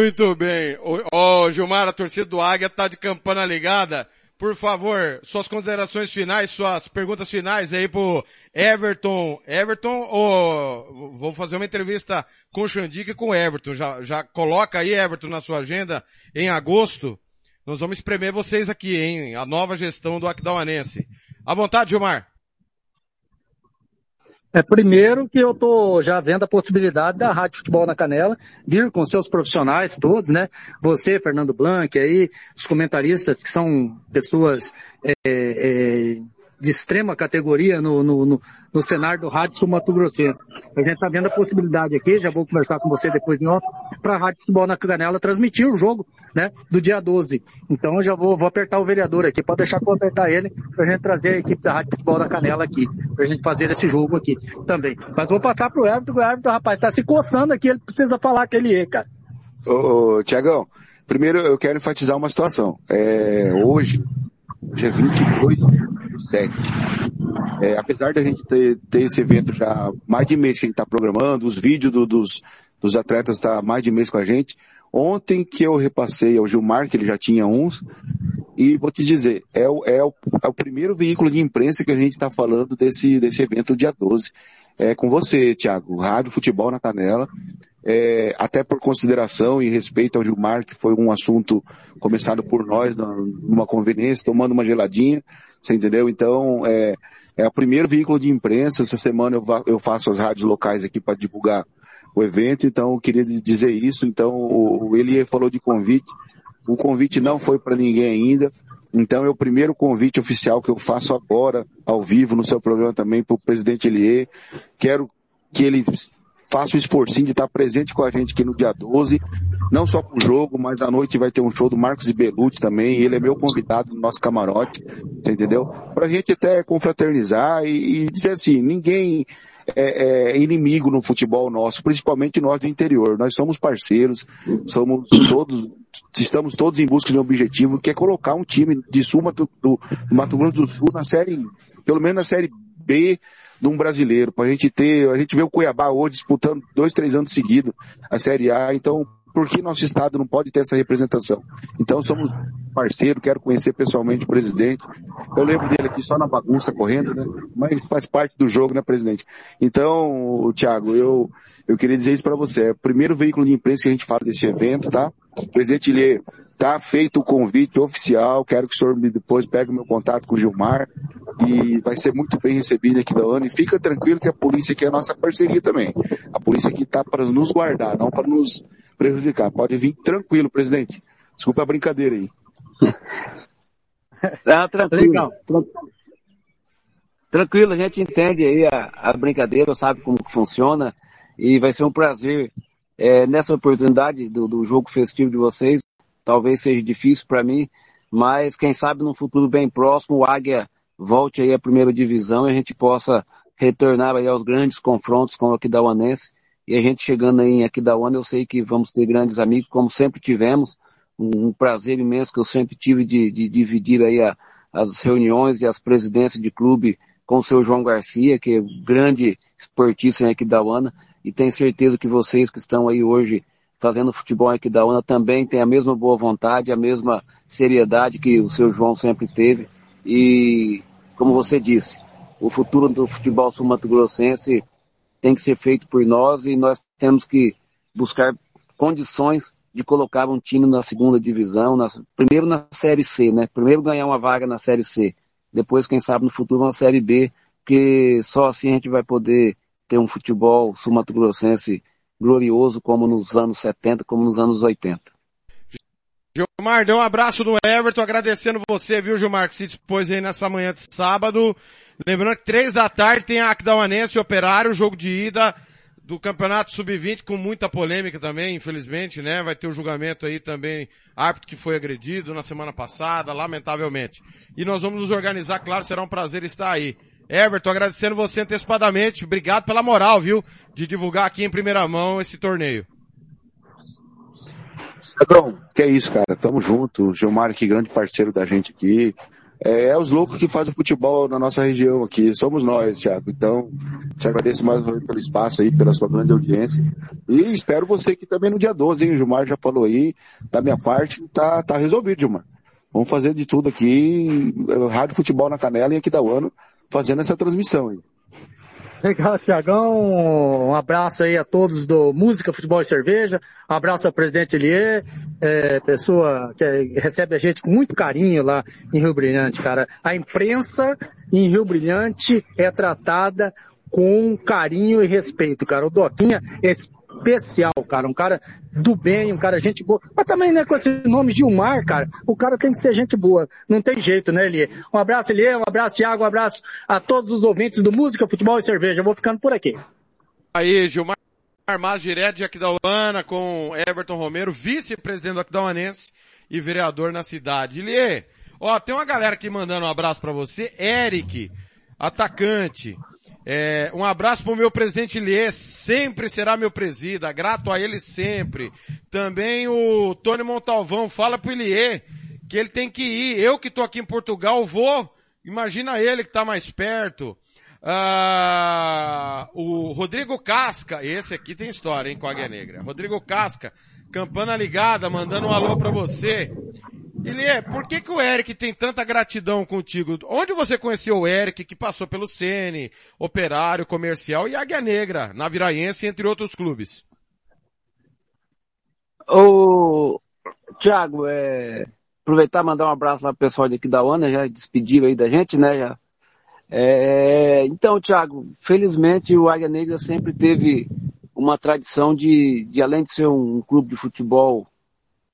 Muito bem. Ô, Gilmar, a torcida do Águia tá de campana ligada. Por favor, suas considerações finais, suas perguntas finais aí pro Everton. Everton, ou vou fazer uma entrevista com o Xandica e com o Everton. Já, já coloca aí, Everton, na sua agenda em agosto. Nós vamos espremer vocês aqui, hein? A nova gestão do Aquidauanense. À vontade, Gilmar. É, primeiro que eu tô já vendo a possibilidade da Rádio Futebol na Canela vir com seus profissionais todos, né? Você, Fernando Blanc, aí, os comentaristas que são pessoas é, é, de extrema categoria no, no, no, no cenário do rádio sul Mato Grossense. A gente está vendo a possibilidade aqui, já vou conversar com você depois em off, para a Rádio Futebol na Canela transmitir o jogo, né, do dia 12. Então eu já vou, vou apertar o vereador aqui, pode deixar que eu apertar ele, para a gente trazer a equipe da Rádio Futebol na Canela aqui, para a gente fazer esse jogo aqui também. Mas vou passar pro Everton, o Everton, rapaz, está se coçando aqui, ele precisa falar que ele é, cara. Ô, ô Tiagão, primeiro eu quero enfatizar uma situação. É, hoje, dia 22, 7. É, apesar da gente ter, ter, esse evento já mais de mês que a gente está programando, os vídeos do, dos, dos atletas estão tá mais de mês com a gente. Ontem que eu repassei ao Gilmar, que ele já tinha uns, e vou te dizer, é o, é o, é o primeiro veículo de imprensa que a gente está falando desse, desse evento dia 12. É com você, Thiago, Rádio Futebol na Canela, é, até por consideração e respeito ao Gilmar, que foi um assunto começado por nós numa conveniência, tomando uma geladinha, você entendeu? Então, é, é o primeiro veículo de imprensa. Essa semana eu, eu faço as rádios locais aqui para divulgar o evento, então eu queria dizer isso. Então, o, ele falou de convite. O convite não foi para ninguém ainda. Então é o primeiro convite oficial que eu faço agora, ao vivo, no seu programa também, para o presidente Elie. Quero que ele faça o esforcinho de estar presente com a gente aqui no dia 12, não só pro jogo, mas à noite vai ter um show do Marcos Ibelucci também, ele é meu convidado no nosso camarote, entendeu? Pra gente até confraternizar e, e dizer assim, ninguém é, é, inimigo no futebol nosso, principalmente nós do interior. Nós somos parceiros, somos todos, estamos todos em busca de um objetivo, que é colocar um time de Sul do, do Mato Grosso do Sul na série, pelo menos na série B, de um brasileiro, para a gente ter, a gente vê o Cuiabá hoje disputando dois, três anos seguidos a Série A, então por que nosso estado não pode ter essa representação? Então somos parceiro, quero conhecer pessoalmente o presidente. Eu lembro dele aqui só na bagunça correndo, né? Mas faz parte do jogo, né, presidente? Então, Thiago, eu eu queria dizer isso para você. É o primeiro veículo de imprensa que a gente fala desse evento, tá? Presidente Lê, tá feito o convite oficial. Quero que o senhor depois pegue o meu contato com o Gilmar e vai ser muito bem recebido aqui da ONU. E fica tranquilo que a polícia aqui é a nossa parceria também. A polícia aqui tá para nos guardar, não para nos prejudicar. Pode vir tranquilo, presidente. Desculpa a brincadeira aí. (laughs) Tá tranquilo. Legal. Tranquilo, a gente entende aí a, a brincadeira, sabe como funciona e vai ser um prazer é, nessa oportunidade do, do, jogo festivo de vocês. Talvez seja difícil para mim, mas quem sabe no futuro bem próximo o Águia volte aí à primeira divisão e a gente possa retornar aí aos grandes confrontos com o Aquidauanense. E a gente chegando aí em Aquidauana, eu sei que vamos ter grandes amigos, como sempre tivemos. Um, um prazer imenso que eu sempre tive de, de dividir aí a, as reuniões e as presidências de clube com o seu João Garcia, que é grande esportista em Aquidauana e tenho certeza que vocês que estão aí hoje fazendo futebol aqui da UNA também têm a mesma boa vontade, a mesma seriedade que o seu João sempre teve. E, como você disse, o futuro do futebol sul-mato-grossense tem que ser feito por nós e nós temos que buscar condições de colocar um time na segunda divisão, na, primeiro na Série C, né? Primeiro ganhar uma vaga na Série C, depois, quem sabe, no futuro uma Série B, porque só assim a gente vai poder ter um futebol sul-mato-grossense glorioso como nos anos 70, como nos anos 80. Gilmar, dê um abraço no Everton, agradecendo você, viu, Gilmar, que se dispôs aí nessa manhã de sábado. Lembrando que três da tarde tem a Aquidauanense Operário, jogo de ida do Campeonato Sub-20 com muita polêmica também, infelizmente, né? Vai ter o um julgamento aí também, árbitro que foi agredido na semana passada, lamentavelmente. E nós vamos nos organizar, claro, será um prazer estar aí. Everton, agradecendo você antecipadamente. Obrigado pela moral, viu? De divulgar aqui em primeira mão esse torneio. Pedrão, que é isso, cara. Tamo junto. Gilmar, que grande parceiro da gente aqui. é, é os loucos que fazem futebol na nossa região aqui. Somos nós, Thiago. Então, te agradeço mais uma vez pelo espaço aí, pela sua grande audiência. E espero você aqui também no dia 12, hein? O Gilmar já falou aí, da minha parte, tá, tá resolvido, Gilmar. Vamos fazer de tudo aqui, Rádio Futebol na Canela e aqui da UANO, fazendo essa transmissão aí. Legal, Tiagão. Um abraço aí a todos do Música, Futebol e Cerveja. Um abraço ao presidente Elie, é, pessoa que recebe a gente com muito carinho lá em Rio Brilhante, cara. A imprensa em Rio Brilhante é tratada com carinho e respeito, cara. O Doquinha é especial, cara. Um cara do bem, um cara gente boa. Mas também, né, com esse nome Gilmar, cara, o cara tem que ser gente boa. Não tem jeito, né, Elie? Um abraço, Elie, um abraço, Thiago, um abraço a todos os ouvintes do Música, Futebol e Cerveja. Eu vou ficando por aqui. Aí, Gilmar Armaz direto de Aquidauana com Everton Romero, vice-presidente do Aquidauanense e vereador na cidade. Elie, ó, tem uma galera aqui mandando um abraço para você. Eric, atacante. É, um abraço pro meu presidente Lier, sempre será meu presida, grato a ele sempre. Também o Tony Montalvão, fala pro Lier que ele tem que ir. Eu que tô aqui em Portugal vou, imagina ele que tá mais perto. Ah, o Rodrigo Casca, esse aqui tem história, hein, com a Águia Negra. Rodrigo Casca, campana ligada, mandando um alô pra você. Ele é, por que que o Eric tem tanta gratidão contigo? Onde você conheceu o Eric, que passou pelo Sene, Operário, Comercial e Águia Negra, na Viraense, entre outros clubes? Ô, Thiago, é, aproveitar e mandar um abraço lá pro pessoal daqui da ONU, já despediram aí da gente, né, já. É, então, Thiago, felizmente o Águia Negra sempre teve uma tradição de, de além de ser um clube de futebol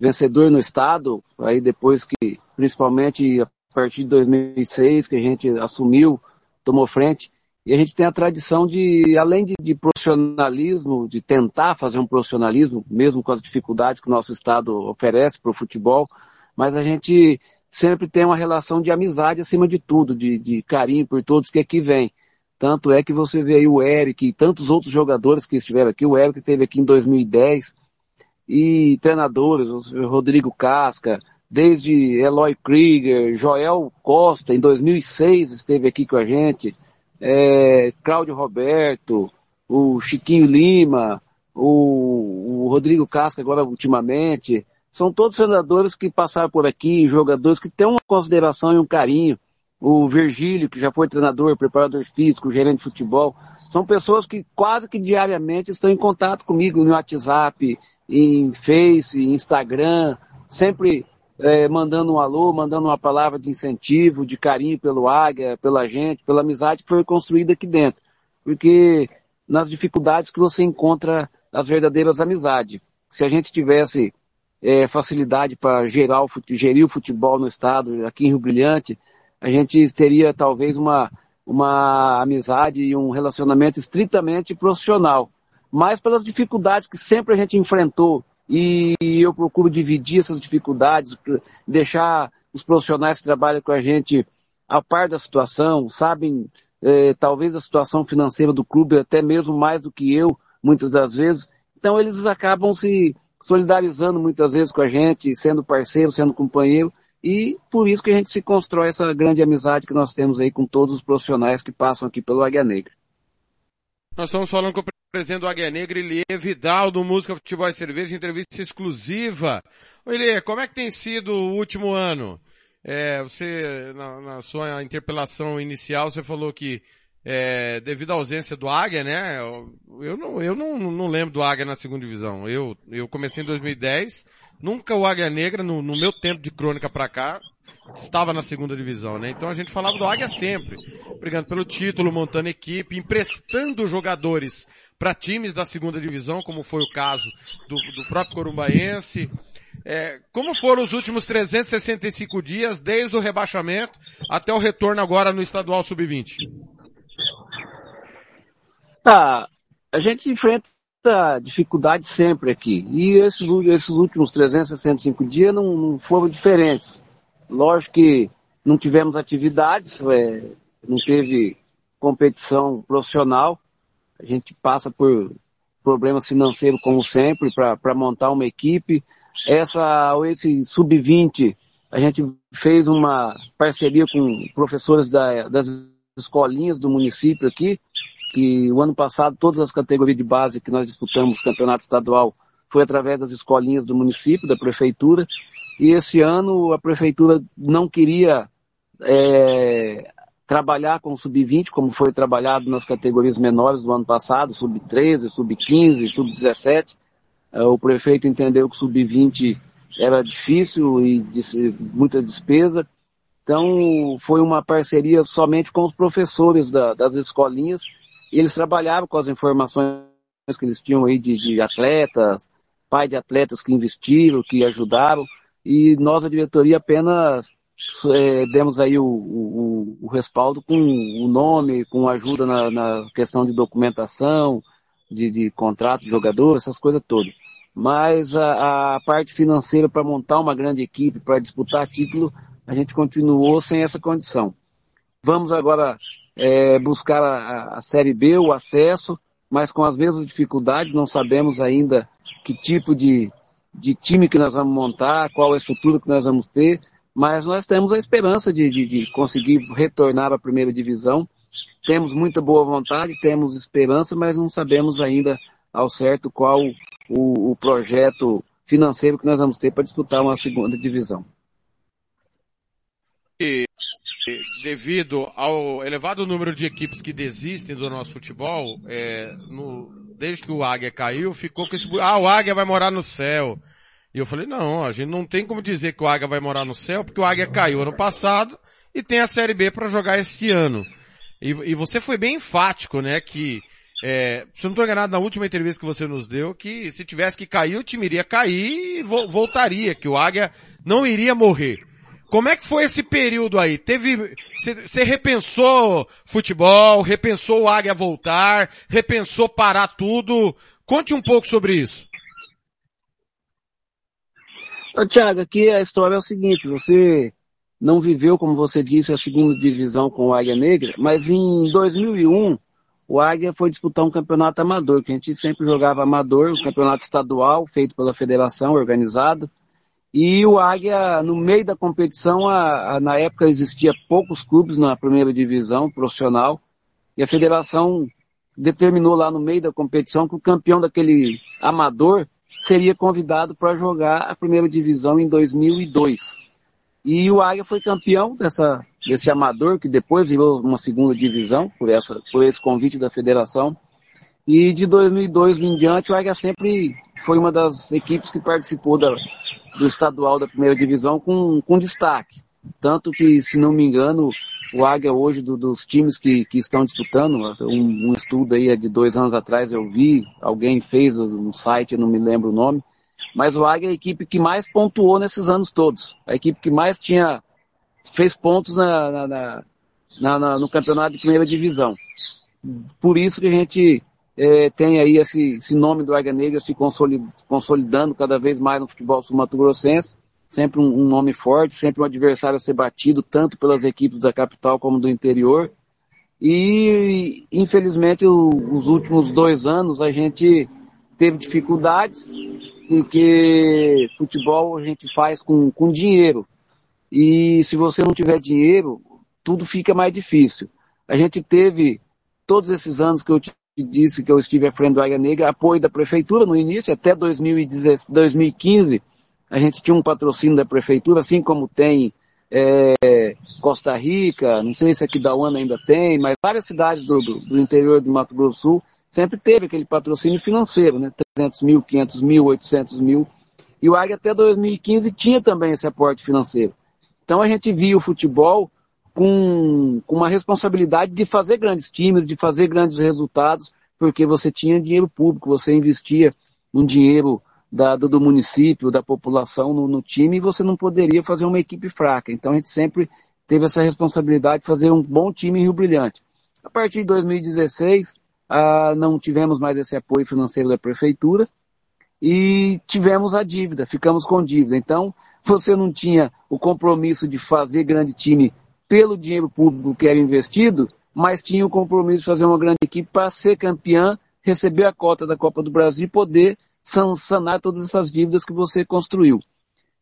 vencedor no estado, aí depois que, principalmente a partir de 2006, que a gente assumiu, tomou frente, e a gente tem a tradição de, além de, de, profissionalismo, de tentar fazer um profissionalismo, mesmo com as dificuldades que o nosso estado oferece para o futebol, mas a gente sempre tem uma relação de amizade acima de tudo, de, de carinho por todos que aqui vêm. Tanto é que você vê aí o Eric e tantos outros jogadores que estiveram aqui. O Eric esteve aqui em 2010, e treinadores, Rodrigo Casca, desde Eloy Krieger, Joel Costa, em 2006 esteve aqui com a gente, é, Cláudio Roberto, o Chiquinho Lima, o, o Rodrigo Casca agora ultimamente, são todos treinadores que passaram por aqui, jogadores que têm uma consideração e um carinho. O Virgílio, que já foi treinador, preparador físico, gerente de futebol, são pessoas que quase que diariamente estão em contato comigo no WhatsApp, em Face, Instagram, sempre é, mandando um alô, mandando uma palavra de incentivo, de carinho pelo Águia, pela gente, pela amizade que foi construída aqui dentro. Porque nas dificuldades que você encontra as verdadeiras amizades. Se a gente tivesse é, facilidade para gerir o futebol no estado, aqui em Rio Brilhante, a gente teria talvez uma, uma amizade e um relacionamento estritamente profissional mas pelas dificuldades que sempre a gente enfrentou. E eu procuro dividir essas dificuldades, deixar os profissionais que trabalham com a gente a par da situação, sabem eh, talvez a situação financeira do clube até mesmo mais do que eu, muitas das vezes. Então eles acabam se solidarizando muitas vezes com a gente, sendo parceiro, sendo companheiro, e por isso que a gente se constrói essa grande amizade que nós temos aí com todos os profissionais que passam aqui pelo Águia Negra. Nós estamos falando com presidente do Águia Negra, Elie Vidal, do Música Futebol e Cerveja, entrevista exclusiva. Elie, como é que tem sido o último ano? É, você, na, na, sua interpelação inicial, você falou que é, devido à ausência do Águia, né? Eu, não, eu não, não lembro do Águia na segunda divisão. Eu, eu comecei em 2010, nunca o Águia Negra, no, no meu tempo de crônica para cá, estava na segunda divisão, né? Então a gente falava do Águia sempre, brigando pelo título, montando equipe, emprestando jogadores para times da segunda divisão, como foi o caso do, do próprio Corumbaense. É, como foram os últimos 365 dias, desde o rebaixamento até o retorno agora no estadual sub-20? Tá, a gente enfrenta dificuldade sempre aqui. E esses, esses últimos 365 dias não, não foram diferentes. Lógico que não tivemos atividades, é, não teve competição profissional. A gente passa por problemas financeiros como sempre para montar uma equipe. Essa, esse sub-20, a gente fez uma parceria com professores da, das escolinhas do município aqui, que o ano passado todas as categorias de base que nós disputamos campeonato estadual foi através das escolinhas do município, da prefeitura, e esse ano a prefeitura não queria é, trabalhar com o sub-20, como foi trabalhado nas categorias menores do ano passado, sub-13, sub-15, sub-17. O prefeito entendeu que o sub-20 era difícil e muita despesa. Então foi uma parceria somente com os professores da, das escolinhas. E eles trabalhavam com as informações que eles tinham aí de, de atletas, pai de atletas que investiram, que ajudaram. E nós, a diretoria, apenas é, demos aí o, o, o, respaldo com o nome, com ajuda na, na questão de documentação, de, de, contrato de jogador, essas coisas todas. Mas a, a parte financeira para montar uma grande equipe, para disputar título, a gente continuou sem essa condição. Vamos agora é, buscar a, a Série B, o acesso, mas com as mesmas dificuldades, não sabemos ainda que tipo de, de time que nós vamos montar, qual a estrutura que nós vamos ter, mas nós temos a esperança de, de, de conseguir retornar à primeira divisão. Temos muita boa vontade, temos esperança, mas não sabemos ainda ao certo qual o, o projeto financeiro que nós vamos ter para disputar uma segunda divisão. E, devido ao elevado número de equipes que desistem do nosso futebol, é, no, desde que o Águia caiu, ficou com esse... Ah, o Águia vai morar no céu. E eu falei, não, a gente não tem como dizer que o Águia vai morar no céu, porque o Águia caiu ano passado e tem a Série B para jogar este ano. E, e, você foi bem enfático, né, que, é, se eu não estou enganado na última entrevista que você nos deu, que se tivesse que cair, o time iria cair e vo voltaria, que o Águia não iria morrer. Como é que foi esse período aí? Teve, você repensou futebol, repensou o Águia voltar, repensou parar tudo? Conte um pouco sobre isso. Tiago, aqui a história é o seguinte, você não viveu, como você disse, a segunda divisão com o Águia Negra, mas em 2001 o Águia foi disputar um campeonato amador, que a gente sempre jogava amador, um campeonato estadual feito pela federação, organizado. E o Águia, no meio da competição, a, a, na época existia poucos clubes na primeira divisão profissional, e a federação determinou lá no meio da competição que o campeão daquele amador seria convidado para jogar a primeira divisão em 2002. E o Águia foi campeão dessa, desse amador, que depois virou uma segunda divisão, por, essa, por esse convite da federação. E de 2002 em diante, o Águia sempre foi uma das equipes que participou da, do estadual da primeira divisão com, com destaque. Tanto que, se não me engano, o Águia hoje, do, dos times que, que estão disputando, um, um, estudo aí de dois anos atrás eu vi, alguém fez no site, não me lembro o nome, mas o Águia é a equipe que mais pontuou nesses anos todos. A equipe que mais tinha, fez pontos na, na, na, na no campeonato de primeira divisão. Por isso que a gente é, tem aí esse, esse nome do Águia Negra se consolidando cada vez mais no futebol sul-mato-grossense sempre um, um, nome forte, sempre um adversário a ser batido, tanto pelas equipes da capital como do interior. E, infelizmente, o, os últimos dois anos a gente teve dificuldades, porque futebol a gente faz com, com dinheiro. E se você não tiver dinheiro, tudo fica mais difícil. A gente teve, todos esses anos que eu te disse que eu estive à frente do Águia Negra, apoio da prefeitura no início, até 2015, a gente tinha um patrocínio da prefeitura, assim como tem é, Costa Rica, não sei se aqui da UANA ainda tem, mas várias cidades do, do, do, interior do Mato Grosso do Sul sempre teve aquele patrocínio financeiro, né? 300 mil, 500 mil, 800 mil. E o Águia até 2015 tinha também esse aporte financeiro. Então a gente via o futebol com, com uma responsabilidade de fazer grandes times, de fazer grandes resultados, porque você tinha dinheiro público, você investia um dinheiro da, do, do, município, da população no, no, time, e você não poderia fazer uma equipe fraca. Então a gente sempre teve essa responsabilidade de fazer um bom time Rio Brilhante. A partir de 2016, ah, não tivemos mais esse apoio financeiro da prefeitura e tivemos a dívida, ficamos com dívida. Então, você não tinha o compromisso de fazer grande time pelo dinheiro público que era investido, mas tinha o compromisso de fazer uma grande equipe para ser campeã, receber a cota da Copa do Brasil e poder sanar todas essas dívidas que você construiu.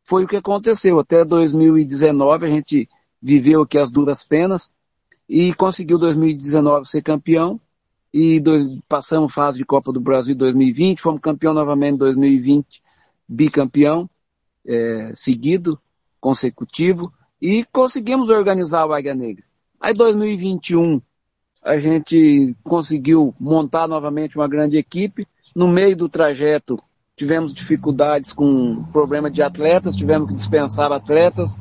foi o que aconteceu. Até 2019 a gente viveu aqui as duras penas e conseguiu 2019 ser campeão e dois, passamos fase de Copa do Brasil 2020, fomos campeão novamente em 2020, bicampeão é, seguido, consecutivo e conseguimos organizar o Águia Negra. Aí 2021 a gente conseguiu montar novamente uma grande equipe. No meio do trajeto tivemos dificuldades com problema de atletas, tivemos que dispensar atletas,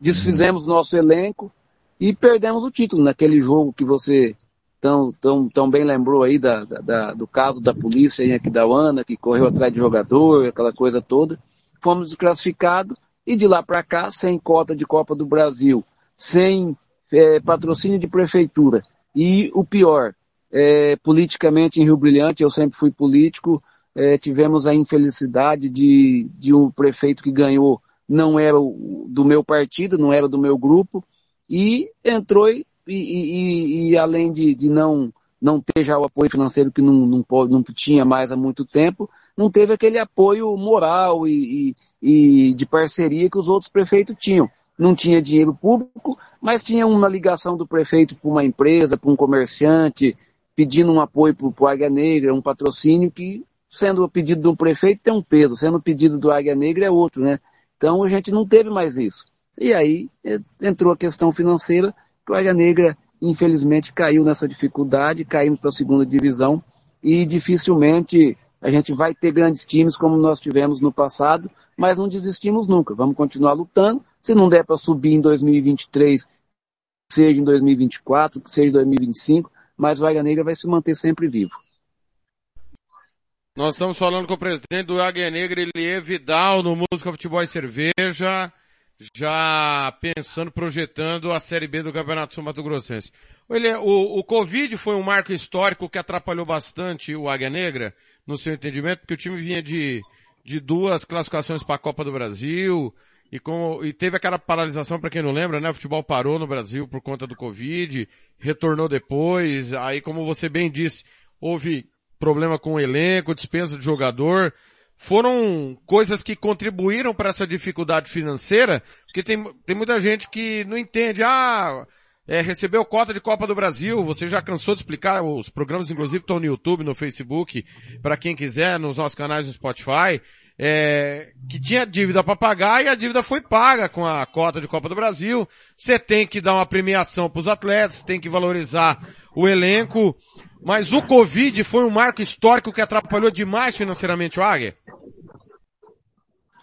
desfizemos nosso elenco e perdemos o título naquele jogo que você tão, tão, tão bem lembrou aí da, da, do caso da polícia aí aqui da Ana, que correu atrás de jogador, aquela coisa toda. Fomos desclassificados e de lá para cá, sem cota de Copa do Brasil, sem é, patrocínio de prefeitura e o pior, é, politicamente em Rio Brilhante, eu sempre fui político, é, tivemos a infelicidade de, de um prefeito que ganhou não era o, do meu partido, não era do meu grupo, e entrou e, e, e, e além de, de, não, não ter já o apoio financeiro que não, não, não, tinha mais há muito tempo, não teve aquele apoio moral e, e de parceria que os outros prefeitos tinham. Não tinha dinheiro público, mas tinha uma ligação do prefeito para uma empresa, para um comerciante, pedindo um apoio para o Águia Negra, um patrocínio que, sendo o pedido do prefeito, tem um peso, sendo o pedido do Águia Negra é outro, né? Então a gente não teve mais isso. E aí entrou a questão financeira, que o Águia Negra, infelizmente, caiu nessa dificuldade, caímos para a segunda divisão e dificilmente a gente vai ter grandes times como nós tivemos no passado, mas não desistimos nunca. Vamos continuar lutando. Se não der para subir em 2023, seja em 2024, seja em 2025, mas o Águia Negra vai se manter sempre vivo. Nós estamos falando com o presidente do Águia Negra, Elie Vidal, no Música Futebol e Cerveja, já pensando, projetando a Série B do Campeonato Sul Mato Grossense. Ele, o, o Covid foi um marco histórico que atrapalhou bastante o Águia Negra, no seu entendimento, porque o time vinha de, de duas classificações para a Copa do Brasil, e, e teve aquela paralisação, para quem não lembra, né? O futebol parou no Brasil por conta do Covid, retornou depois, aí como você bem disse, houve problema com o elenco, dispensa de jogador. Foram coisas que contribuíram para essa dificuldade financeira, porque tem, tem muita gente que não entende, ah, é, recebeu cota de Copa do Brasil, você já cansou de explicar, os programas inclusive estão no YouTube, no Facebook, para quem quiser, nos nossos canais no Spotify, é, que tinha dívida para pagar e a dívida foi paga com a cota de Copa do Brasil. Você tem que dar uma premiação para os atletas, tem que valorizar o elenco. Mas o Covid foi um marco histórico que atrapalhou demais financeiramente o Águia?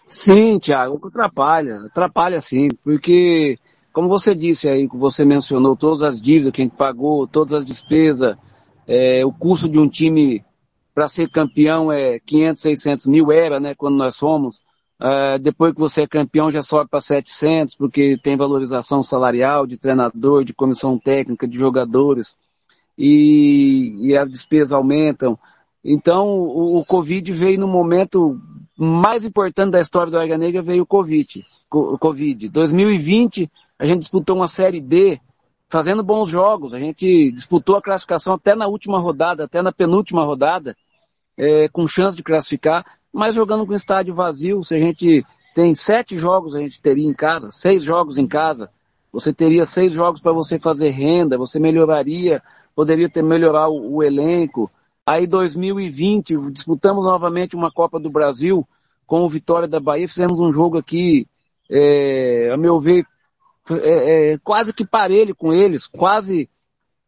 Sim, Thiago, atrapalha, atrapalha sim, porque, como você disse aí, que você mencionou todas as dívidas que a gente pagou, todas as despesas, é, o custo de um time para ser campeão é 500, 600 mil era, né, quando nós fomos. Uh, depois que você é campeão já sobe para 700, porque tem valorização salarial de treinador, de comissão técnica, de jogadores e, e as despesas aumentam. Então, o, o, Covid veio no momento mais importante da história do Águia Negra, veio o Covid. O Covid. 2020, a gente disputou uma Série D, fazendo bons jogos. A gente disputou a classificação até na última rodada, até na penúltima rodada, é, com chance de classificar, mas jogando com estádio vazio. Se a gente tem sete jogos, a gente teria em casa, seis jogos em casa, você teria seis jogos para você fazer renda, você melhoraria poderia ter melhorar o, o elenco. Aí 2020 disputamos novamente uma Copa do Brasil com o Vitória da Bahia, fizemos um jogo aqui, é, a meu ver, é, é, quase que parelho com eles, quase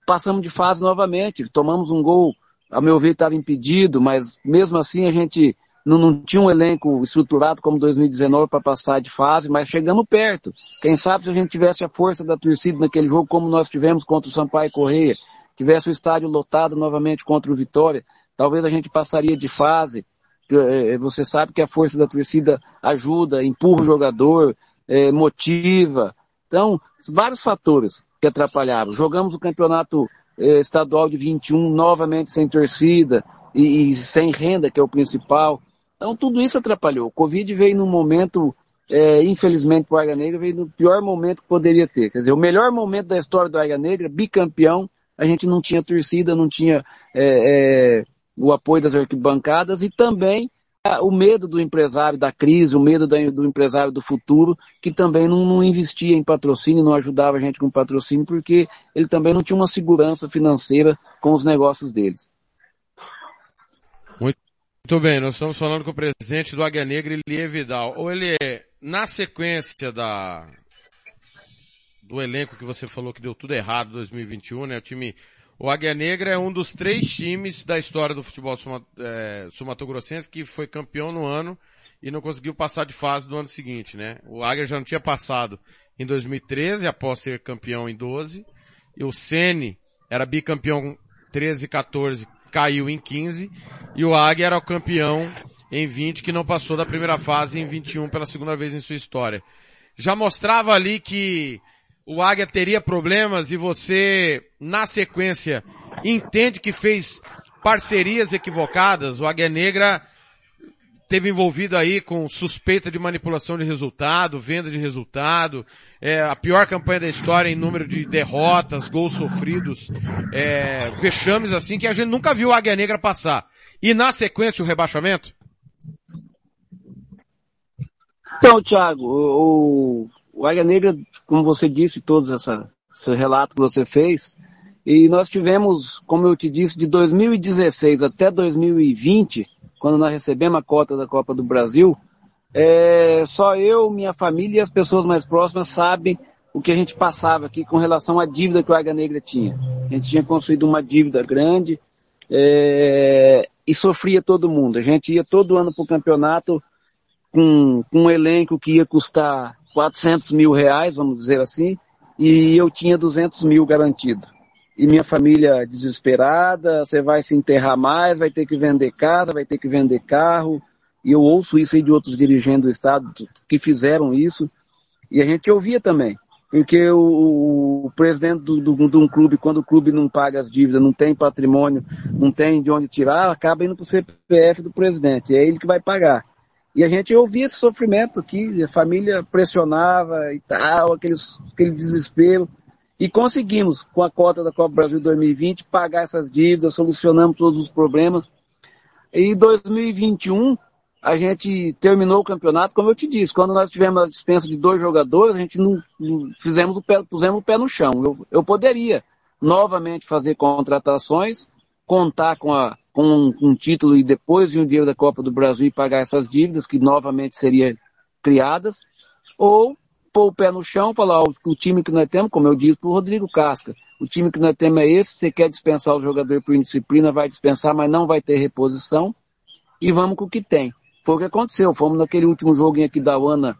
passamos de fase novamente, tomamos um gol, a meu ver estava impedido, mas mesmo assim a gente não, não tinha um elenco estruturado como 2019 para passar de fase, mas chegando perto. Quem sabe se a gente tivesse a força da torcida naquele jogo como nós tivemos contra o Sampaio Correia, tivesse o estádio lotado novamente contra o Vitória, talvez a gente passaria de fase. Eh, eh, você sabe que a força da torcida ajuda, empurra o jogador, é, motiva. Então, vários fatores que atrapalhavam. Jogamos o campeonato é, estadual de 21 novamente sem torcida e, e, sem renda, que é o principal. Então, tudo isso atrapalhou. O Covid veio num momento, é, infelizmente, para o Águia Negra, veio no pior momento que poderia ter. Quer dizer, o melhor momento da história do Águia Negra, bicampeão, a gente não tinha torcida, não tinha é, o apoio das arquibancadas e também o medo do empresário da crise, o medo do empresário do futuro, que também não, não, investia em patrocínio, não ajudava a gente com patrocínio, porque ele também não tinha uma segurança financeira com os negócios deles. Muito, muito bem, nós estamos falando com o presidente do Águia Negra, Elie Vidal. Ou ele, na sequência da, do elenco que você falou que deu tudo errado em 2021, né? O time o Águia Negra é um dos três times da história do futebol é, sumatogrossense que foi campeão no ano e não conseguiu passar de fase do ano seguinte, né? O Águia já não tinha passado em 2013, após ser campeão em 12, e o Sene era bicampeão 13 e 14, caiu em 15, e o Águia era o campeão em 20, que não passou da primeira fase em 21 pela segunda vez em sua história. Já mostrava ali que o Águia teria problemas e você, na sequência, entende que fez parcerias equivocadas, o Águia Negra teve envolvido aí com suspeita de manipulação de resultado, venda de resultado, é, a pior campanha da história em número de derrotas, gols sofridos, é, vexames assim que a gente nunca viu o Águia Negra passar. E na sequência o rebaixamento? Então, Thiago, o, o Águia Negra como você disse, todos essa, esse relato que você fez. E nós tivemos, como eu te disse, de 2016 até 2020, quando nós recebemos a cota da Copa do Brasil, é, só eu, minha família e as pessoas mais próximas sabem o que a gente passava aqui com relação à dívida que o Águia Negra tinha. A gente tinha construído uma dívida grande é, e sofria todo mundo. A gente ia todo ano para o campeonato com, com um elenco que ia custar 400 mil reais, vamos dizer assim, e eu tinha 200 mil garantido. E minha família desesperada, você vai se enterrar mais, vai ter que vender casa, vai ter que vender carro. E eu ouço isso aí de outros dirigentes do Estado que fizeram isso. E a gente ouvia também. Porque o, o presidente do, do, de um clube, quando o clube não paga as dívidas, não tem patrimônio, não tem de onde tirar, acaba indo para o CPF do presidente. É ele que vai pagar. E a gente ouvia esse sofrimento aqui, a família pressionava e tal, aqueles, aquele desespero. E conseguimos, com a cota da Copa Brasil 2020, pagar essas dívidas, solucionamos todos os problemas. E em 2021, a gente terminou o campeonato, como eu te disse, quando nós tivemos a dispensa de dois jogadores, a gente não, não fizemos o pé, pusemos o pé no chão. Eu, eu poderia novamente fazer contratações, contar com a, com um, um, título e depois vir o dinheiro da Copa do Brasil e pagar essas dívidas que novamente seriam criadas, ou pôr o pé no chão, falar, o time que nós temos, como eu disse para o Rodrigo Casca, o time que nós temos é esse, você quer dispensar o jogador por indisciplina, vai dispensar, mas não vai ter reposição, e vamos com o que tem. Foi o que aconteceu, fomos naquele último jogo aqui da UANA,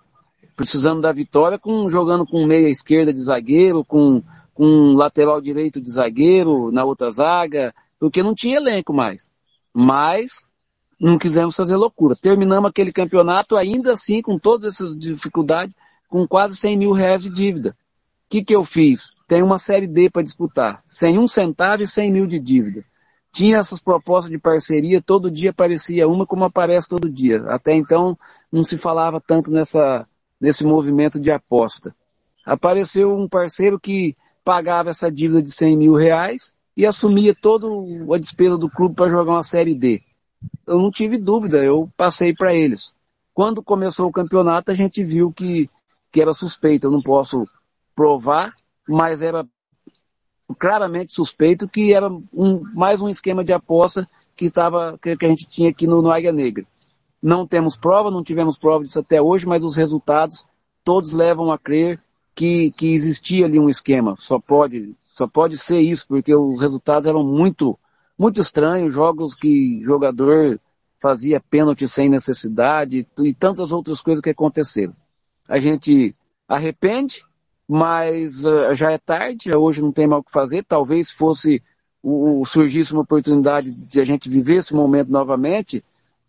precisando da vitória, com, jogando com meia esquerda de zagueiro, com, com lateral direito de zagueiro na outra zaga, porque não tinha elenco mais. Mas não quisemos fazer loucura. Terminamos aquele campeonato ainda assim, com todas essas dificuldades, com quase 100 mil reais de dívida. O que, que eu fiz? Tem uma série D para disputar. Sem um centavo e 100 mil de dívida. Tinha essas propostas de parceria, todo dia aparecia uma como aparece todo dia. Até então não se falava tanto nessa, nesse movimento de aposta. Apareceu um parceiro que pagava essa dívida de 100 mil reais e assumia toda a despesa do clube para jogar uma Série D. Eu não tive dúvida, eu passei para eles. Quando começou o campeonato, a gente viu que, que era suspeito. Eu não posso provar, mas era claramente suspeito que era um, mais um esquema de aposta que, estava, que, que a gente tinha aqui no, no Águia Negra. Não temos prova, não tivemos prova disso até hoje, mas os resultados todos levam a crer que, que existia ali um esquema. Só pode, só pode ser isso, porque os resultados eram muito, muito estranhos, jogos que jogador fazia pênalti sem necessidade e tantas outras coisas que aconteceram. A gente arrepende, mas uh, já é tarde, hoje não tem mais o que fazer, talvez fosse o, surgisse uma oportunidade de a gente viver esse momento novamente,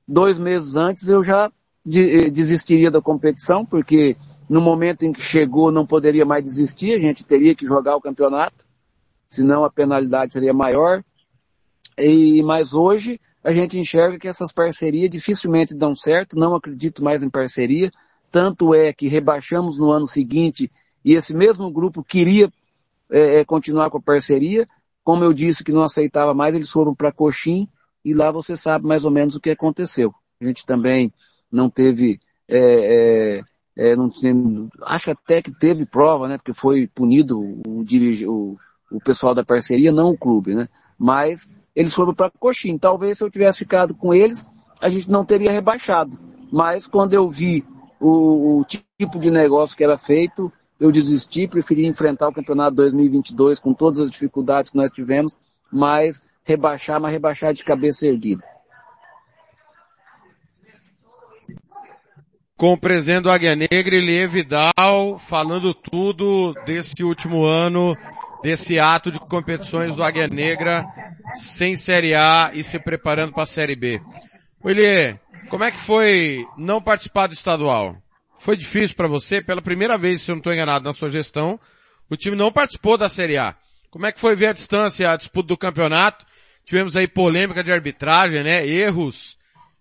dois meses antes eu já de, eh, desistiria da competição, porque no momento em que chegou não poderia mais desistir, a gente teria que jogar o campeonato senão a penalidade seria maior. E, mas hoje a gente enxerga que essas parcerias dificilmente dão certo, não acredito mais em parceria, tanto é que rebaixamos no ano seguinte e esse mesmo grupo queria é, é continuar com a parceria, como eu disse que não aceitava mais, eles foram para Coxim e lá você sabe mais ou menos o que aconteceu. a gente também não teve, é, é, é, não, acho até que teve prova, né? Porque foi punido o, o, o pessoal da parceria, não o clube, né? Mas eles foram para Coxim. Talvez se eu tivesse ficado com eles, a gente não teria rebaixado. Mas quando eu vi o, o tipo de negócio que era feito, eu desisti, preferi enfrentar o campeonato 2022 com todas as dificuldades que nós tivemos, mas rebaixar, mas rebaixar de cabeça erguida. Com o presidente do Águia Negra, Elie Vidal, falando tudo desse último ano, desse ato de competições do Águia Negra, sem Série A e se preparando para a Série B. Elie, como é que foi não participar do estadual? Foi difícil para você? Pela primeira vez, se eu não estou enganado, na sua gestão, o time não participou da Série A. Como é que foi ver a distância, a disputa do campeonato? Tivemos aí polêmica de arbitragem, né? Erros.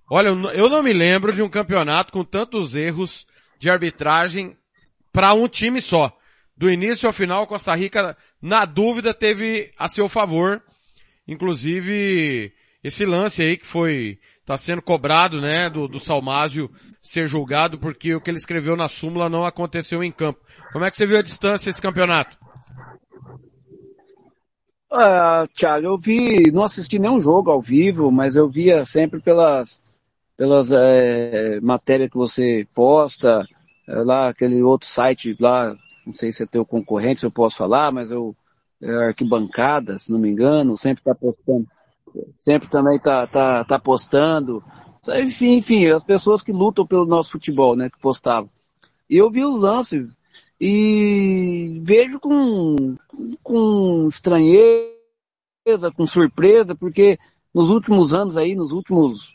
Olha, eu não me lembro de um campeonato com tantos erros de arbitragem para um time só. Do início ao final, Costa Rica, na dúvida, teve a seu favor. Inclusive, esse lance aí que foi está sendo cobrado, né, do, do Salmásio ser julgado porque o que ele escreveu na súmula não aconteceu em campo. Como é que você viu a distância esse campeonato? Ah, Thiago, eu vi, não assisti nenhum jogo ao vivo, mas eu via sempre pelas, pelas é, matérias que você posta, é, lá aquele outro site lá, não sei se é teu concorrente, se eu posso falar, mas eu, é, arquibancada, se não me engano, sempre está postando sempre também tá, tá, tá postando. Enfim, enfim, as pessoas que lutam pelo nosso futebol, né, que postavam. E eu vi os lances e vejo com, com estranheza, com surpresa, porque nos últimos anos aí, nos últimos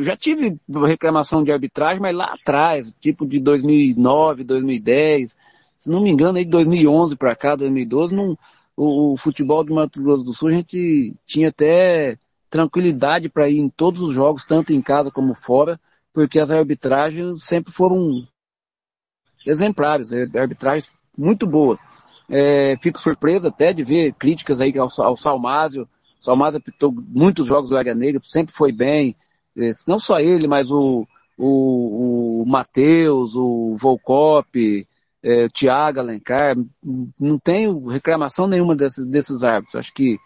já tive reclamação de arbitragem, mas lá atrás, tipo de 2009, 2010, se não me engano, aí de 2011 para cá, 2012, não, o, o, futebol do Mato Grosso do Sul, a gente tinha até tranquilidade para ir em todos os jogos, tanto em casa como fora, porque as arbitragens sempre foram exemplares, arbitragens muito boas. É, fico surpreso até de ver críticas aí ao, ao Salmásio. Salmásio apitou muitos jogos do Águia Negra, sempre foi bem. É, não só ele, mas o, o, o Matheus, o Volcop, é, Tiago Alencar, não tenho reclamação nenhuma desses, desses árbitros. Acho que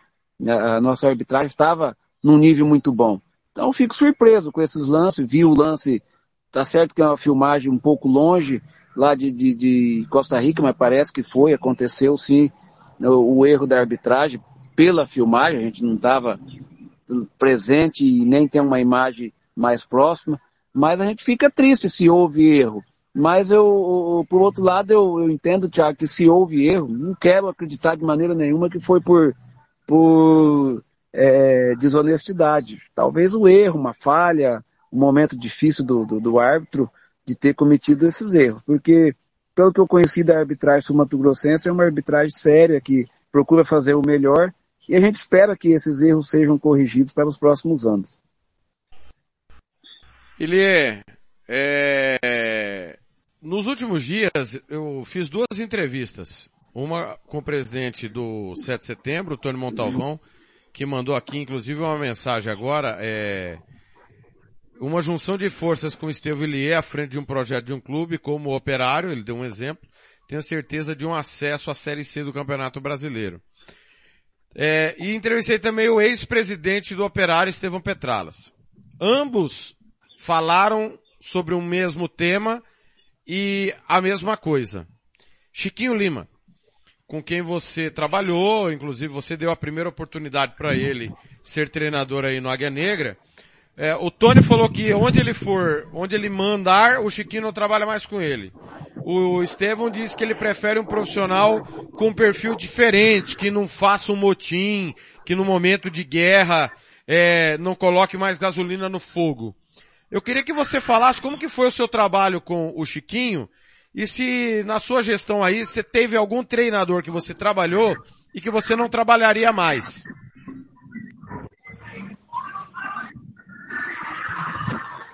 a, a nossa arbitragem estava num nível muito bom. Então fico surpreso com esses lances, vi o lance, tá certo que é uma filmagem um pouco longe, lá de, de, de Costa Rica, mas parece que foi, aconteceu sim o, o erro da arbitragem pela filmagem, a gente não estava presente e nem tem uma imagem mais próxima, mas a gente fica triste se houve erro. Mas eu, por outro lado, eu, eu entendo, Tiago, que se houve erro, não quero acreditar de maneira nenhuma que foi por, por é, desonestidade. Talvez o erro, uma falha, um momento difícil do, do, do, árbitro de ter cometido esses erros. Porque, pelo que eu conheci da arbitragem sul-mato-grossense, é uma arbitragem séria que procura fazer o melhor e a gente espera que esses erros sejam corrigidos para os próximos anos. Ele é, é, nos últimos dias, eu fiz duas entrevistas. Uma com o presidente do 7 de setembro, o Tony Montalvão, que mandou aqui, inclusive, uma mensagem agora, é, uma junção de forças com o Estevão Villiers à frente de um projeto de um clube como operário, ele deu um exemplo, tenho certeza de um acesso à Série C do Campeonato Brasileiro. É, e entrevistei também o ex-presidente do operário, Estevão Petralas. Ambos falaram sobre o mesmo tema, e a mesma coisa. Chiquinho Lima, com quem você trabalhou, inclusive você deu a primeira oportunidade para ele ser treinador aí no Águia Negra. É, o Tony falou que onde ele for, onde ele mandar, o Chiquinho não trabalha mais com ele. O Estevão disse que ele prefere um profissional com um perfil diferente, que não faça um motim, que no momento de guerra é, não coloque mais gasolina no fogo. Eu queria que você falasse como que foi o seu trabalho com o Chiquinho e se na sua gestão aí você teve algum treinador que você trabalhou e que você não trabalharia mais.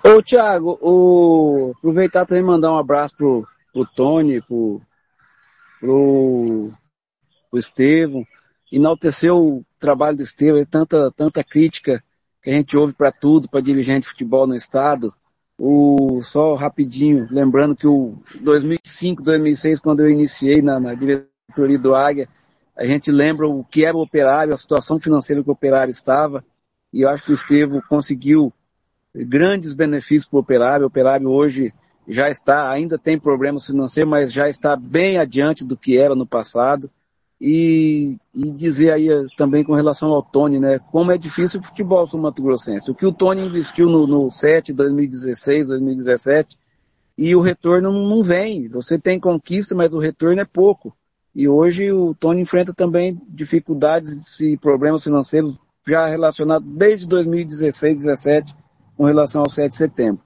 Ô Thiago, o... aproveitar também mandar um abraço pro, pro Tony, pro, pro, pro Estevam, enaltecer o trabalho do Estevam, tanta, tanta crítica que a gente ouve para tudo, para dirigente de futebol no estado. O, só rapidinho, lembrando que o 2005, 2006, quando eu iniciei na, na diretoria do Águia, a gente lembra o que era o operário, a situação financeira que o operário estava, e eu acho que o Estevo conseguiu grandes benefícios para o operário. O operário hoje já está, ainda tem problemas financeiros, mas já está bem adiante do que era no passado. E, e dizer aí eh, também com relação ao Tony, né, como é difícil o futebol sul Mato Grossense. O que o Tony investiu no, no 7, 2016, 2017, e o retorno não, vem. Você tem conquista, mas o retorno é pouco. E hoje o Tony enfrenta também dificuldades e problemas financeiros já relacionados desde 2016, 2017, com relação ao 7 de setembro.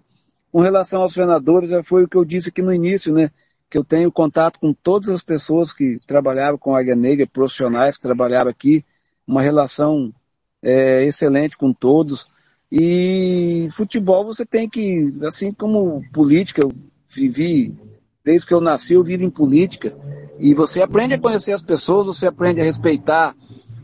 Com relação aos treinadores, já foi o que eu disse aqui no início, né? Que eu tenho contato com todas as pessoas que trabalhavam com a Águia Negra, profissionais que trabalharam aqui, uma relação é, excelente com todos. E futebol você tem que, assim como política, eu vivi, desde que eu nasci, eu vivo em política. E você aprende a conhecer as pessoas, você aprende a respeitar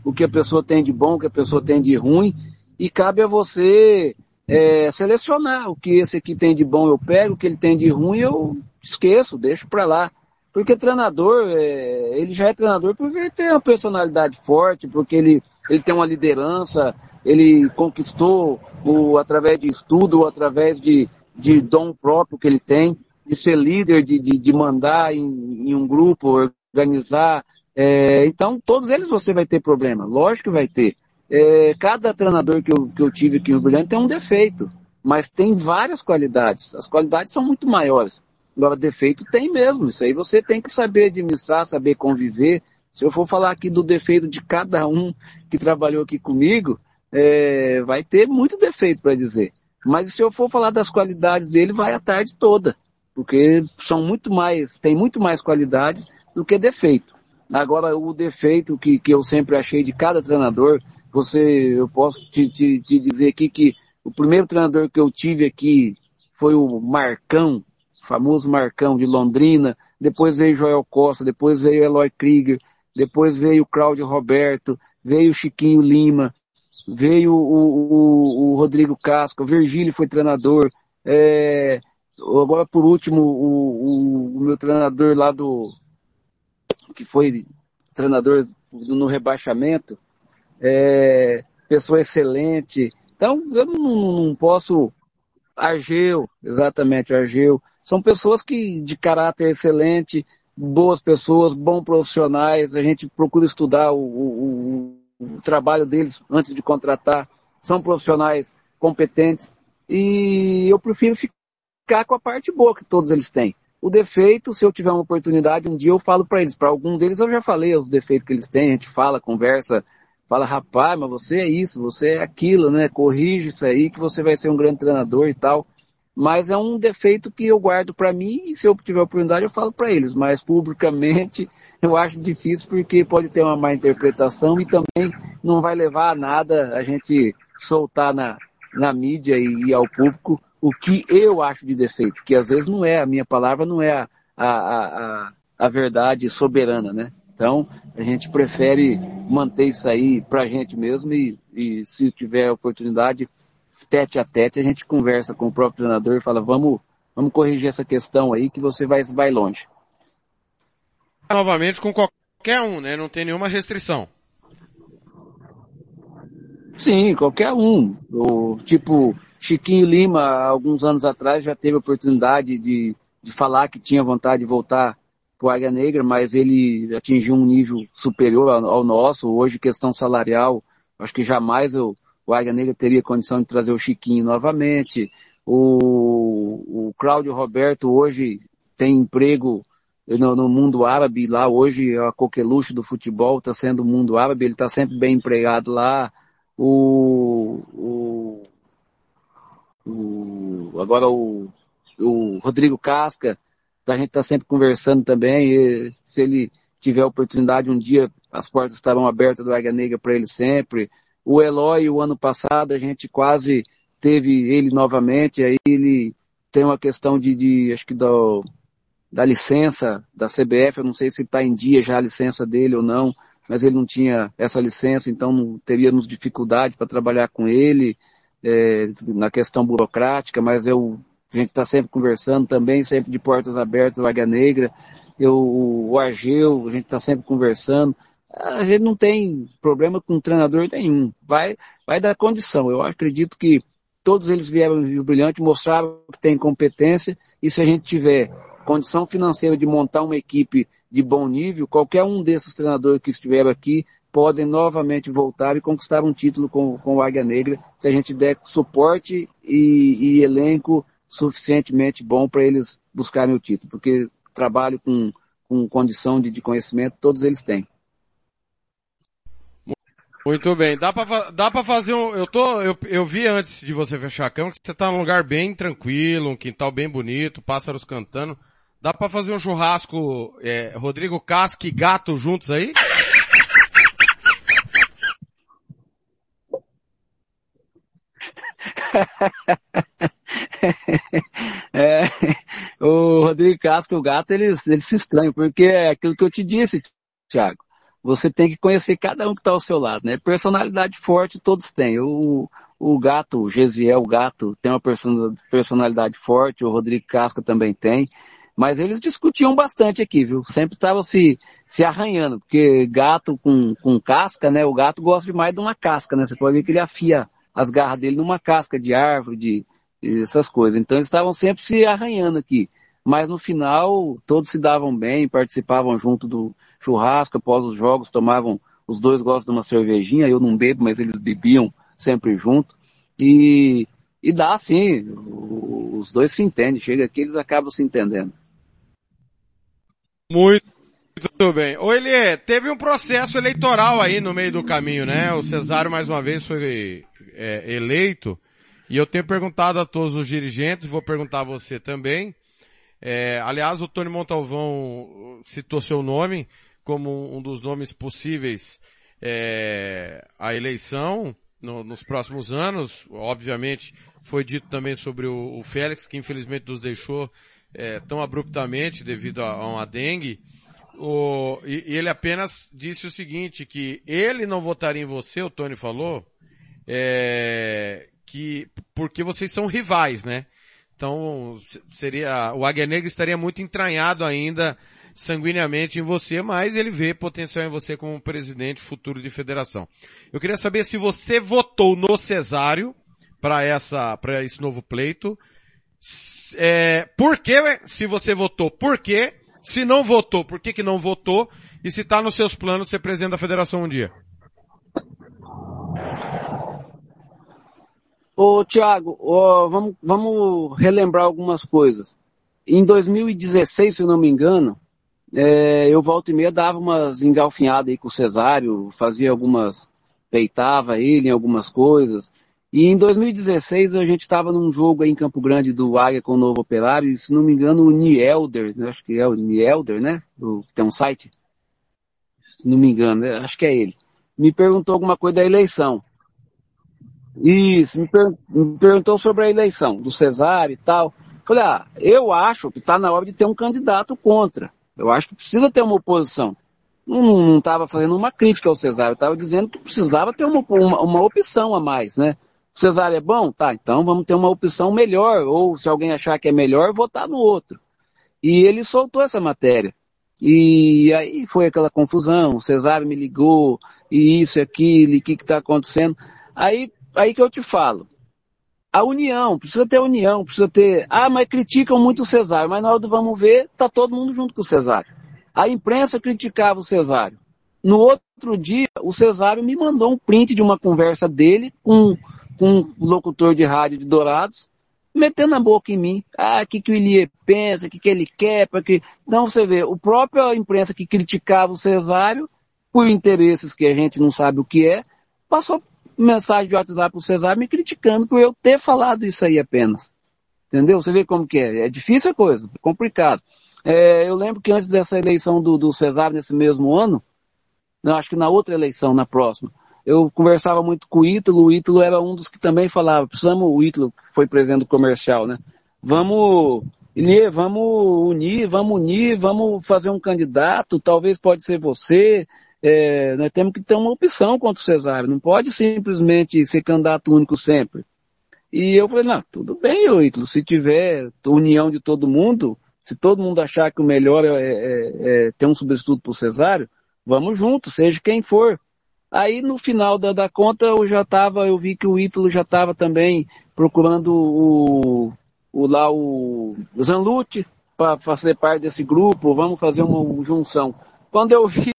o que a pessoa tem de bom, o que a pessoa tem de ruim, e cabe a você é, selecionar o que esse aqui tem de bom eu pego, o que ele tem de ruim eu esqueço, deixo para lá. Porque treinador, é, ele já é treinador porque ele tem uma personalidade forte, porque ele, ele tem uma liderança, ele conquistou o, através de estudo, através de, de dom próprio que ele tem, de ser líder, de, de, de mandar em, em, um grupo, organizar. É, então, todos eles você vai ter problema, lógico que vai ter. É, cada treinador que eu, que eu tive aqui no Brilhante tem um defeito, mas tem várias qualidades. As qualidades são muito maiores. Agora, defeito tem mesmo. Isso aí você tem que saber administrar, saber conviver. Se eu for falar aqui do defeito de cada um que trabalhou aqui comigo, é, vai ter muito defeito para dizer. Mas se eu for falar das qualidades dele, vai a tarde toda. Porque são muito mais, tem muito mais qualidade do que defeito. Agora, o defeito que, que eu sempre achei de cada treinador, você, eu posso te, te, te dizer aqui que o primeiro treinador que eu tive aqui foi o Marcão, famoso Marcão de Londrina, depois veio Joel Costa, depois veio Eloy Krieger, depois veio Cláudio Roberto, veio Chiquinho Lima, veio o, o, o Rodrigo Casco, Virgílio foi treinador, é, agora por último o, o, meu treinador lá do, que foi treinador no rebaixamento, é, pessoa excelente. Então, eu não, não posso. Argeu, exatamente, Argeu. São pessoas que, de caráter excelente, boas pessoas, bons profissionais. A gente procura estudar o, o, o trabalho deles antes de contratar. São profissionais competentes. E eu prefiro ficar com a parte boa que todos eles têm. O defeito, se eu tiver uma oportunidade, um dia eu falo para eles. Para algum deles eu já falei os defeitos que eles têm, a gente fala, conversa, fala, rapaz, mas você é isso, você é aquilo, né? Corrige isso aí que você vai ser um grande treinador e tal. Mas é um defeito que eu guardo para mim e se eu tiver oportunidade eu falo para eles. Mas publicamente (laughs) eu acho difícil porque pode ter uma má interpretação e também não vai levar a nada a gente soltar na, na mídia e, e ao público o que eu acho de defeito, que às vezes não é, a minha palavra não é a, a, a, a verdade soberana, né? Então, a gente prefere manter isso aí para a gente mesmo e, e, se tiver oportunidade, tete a tete, a gente conversa com o próprio treinador e fala, vamos, vamos corrigir essa questão aí que você vai, vai longe. Novamente com qualquer um, né? Não tem nenhuma restrição. Sim, qualquer um. O, tipo, Chiquinho Lima, alguns anos atrás, já teve a oportunidade de, de falar que tinha vontade de voltar para o Águia Negra, mas ele atingiu um nível superior ao, ao nosso. Hoje, questão salarial, acho que jamais eu, o Águia Negra teria condição de trazer o Chiquinho novamente. O, o Cláudio Roberto hoje tem emprego no, no, mundo árabe lá, hoje a coqueluche do futebol está sendo o mundo árabe, ele está sempre bem empregado lá. O, o, o agora o, o Rodrigo Casca, a gente está sempre conversando também, se ele tiver oportunidade um dia, as portas estarão abertas do Águia Negra para ele sempre. O Eloy, o ano passado, a gente quase teve ele novamente, aí ele tem uma questão de, de acho que do, da licença da CBF, eu não sei se está em dia já a licença dele ou não, mas ele não tinha essa licença, então não teríamos dificuldade para trabalhar com ele. é, na questão burocrática, mas eu, a gente está sempre conversando também, sempre de portas abertas, Águia Negra, eu, o Argeu, a gente está sempre conversando, a gente não tem problema com treinador nenhum, vai, vai dar condição, eu acredito que todos eles vieram no Rio Brilhante, mostraram que tem competência, e se a gente tiver condição financeira de montar uma equipe de bom nível, qualquer um desses treinadores que estiveram aqui podem novamente voltar e conquistar um título com, com o Águia Negra, se a gente der suporte e, e elenco suficientemente bom para eles buscarem o título, porque trabalho com, com condição de, de conhecimento, todos eles têm. Muito bem, dá pra, dá pra fazer um, eu tô, eu, eu vi antes de você fechar a cama que você tá num lugar bem tranquilo, um quintal bem bonito, pássaros cantando. Dá pra fazer um churrasco, é, Rodrigo Casca e Gato juntos aí? (laughs) é, o Rodrigo Casco e o Gato, eles, eles se estranham, porque é aquilo que eu te disse, Thiago. Você tem que conhecer cada um que está ao seu lado, né? Personalidade forte todos têm. O, o Gato, o Gesiel, o Gato, tem uma personalidade forte, o Rodrigo Casca também tem. Mas eles discutiam bastante aqui, viu? Sempre estavam se, se arranhando, porque gato com, com casca, né? O gato gosta demais de uma casca, né? Você pode ver que ele afia as garras dele numa casca de árvore, de, de essas coisas. Então eles estavam sempre se arranhando aqui. Mas no final, todos se davam bem, participavam junto do churrasco, após os jogos, tomavam, os dois gostam de uma cervejinha, eu não bebo, mas eles bebiam sempre junto. E, e dá assim, os dois se entendem, chega aqui eles acabam se entendendo. Muito muito bem. Ô Elie, teve um processo eleitoral aí no meio do caminho, né? O Cesário mais uma vez foi é, eleito. E eu tenho perguntado a todos os dirigentes, vou perguntar a você também. É, aliás, o Tony Montalvão citou seu nome como um dos nomes possíveis é, à eleição no, nos próximos anos. Obviamente, foi dito também sobre o, o Félix, que infelizmente nos deixou é, tão abruptamente devido a, a uma dengue. O, e, e, ele apenas disse o seguinte, que ele não votaria em você, o Tony falou, é, que, porque vocês são rivais, né? Então, seria, o Águia Negra estaria muito entranhado ainda sanguineamente em você, mas ele vê potencial em você como presidente futuro de federação. Eu queria saber se você votou no Cesário para essa, para esse novo pleito. É, por que, se você votou, por quê? Se não votou, por que que não votou? E se está nos seus planos ser presidente da federação um dia? Ô, Tiago, vamos, vamos relembrar algumas coisas. Em 2016, se eu não me engano, é, eu volta e meia dava umas engalfinhadas aí com o Cesário, fazia algumas, peitava ele em algumas coisas. E em 2016 a gente estava num jogo aí em Campo Grande do Águia com o Novo Operário, e, se não me engano o Nielder, né? acho que é o Nielder, né? O, tem um site. Se não me engano, né? acho que é ele. Me perguntou alguma coisa da eleição. Isso, me, per, me perguntou sobre a eleição do Cesário e tal. Falei, ah, eu acho que está na hora de ter um candidato contra. Eu acho que precisa ter uma oposição. Não estava fazendo uma crítica ao Cesário, estava dizendo que precisava ter uma, uma, uma opção a mais, né? Cesário é bom? Tá, então vamos ter uma opção melhor, ou se alguém achar que é melhor, votar no outro. E ele soltou essa matéria. E aí foi aquela confusão, o Cesário me ligou, e isso e aquilo, e o que está acontecendo. Aí, aí que eu te falo. A união, precisa ter união, precisa ter. Ah, mas criticam muito o Cesário, mas na hora do vamos ver, tá todo mundo junto com o Cesário. A imprensa criticava o Cesário. No outro dia, o Cesário me mandou um print de uma conversa dele com com um locutor de rádio de Dourados, metendo a boca em mim. Ah, o que, que o Ilie pensa, o que, que ele quer, para que... Então você vê, o próprio imprensa que criticava o Cesário, por interesses que a gente não sabe o que é, passou mensagem de WhatsApp pro Cesário me criticando por eu ter falado isso aí apenas. Entendeu? Você vê como que é. É difícil a coisa, é complicado. É, eu lembro que antes dessa eleição do, do Cesário, nesse mesmo ano, não, acho que na outra eleição, na próxima, eu conversava muito com o Ítalo, o Ítalo era um dos que também falava, precisamos, o Ítalo, que foi presidente do comercial, né? Vamos, Ilie, vamos unir, vamos unir, vamos fazer um candidato, talvez pode ser você, é, nós temos que ter uma opção contra o Cesário, não pode simplesmente ser candidato único sempre. E eu falei, não, tudo bem, Ítalo, se tiver união de todo mundo, se todo mundo achar que o melhor é, é, é ter um substituto pro Cesário, vamos junto, seja quem for. Aí no final da, da conta eu já tava, eu vi que o Ítalo já estava também procurando o, o lá o Zanlute para fazer parte desse grupo, vamos fazer uma junção. Quando eu vi,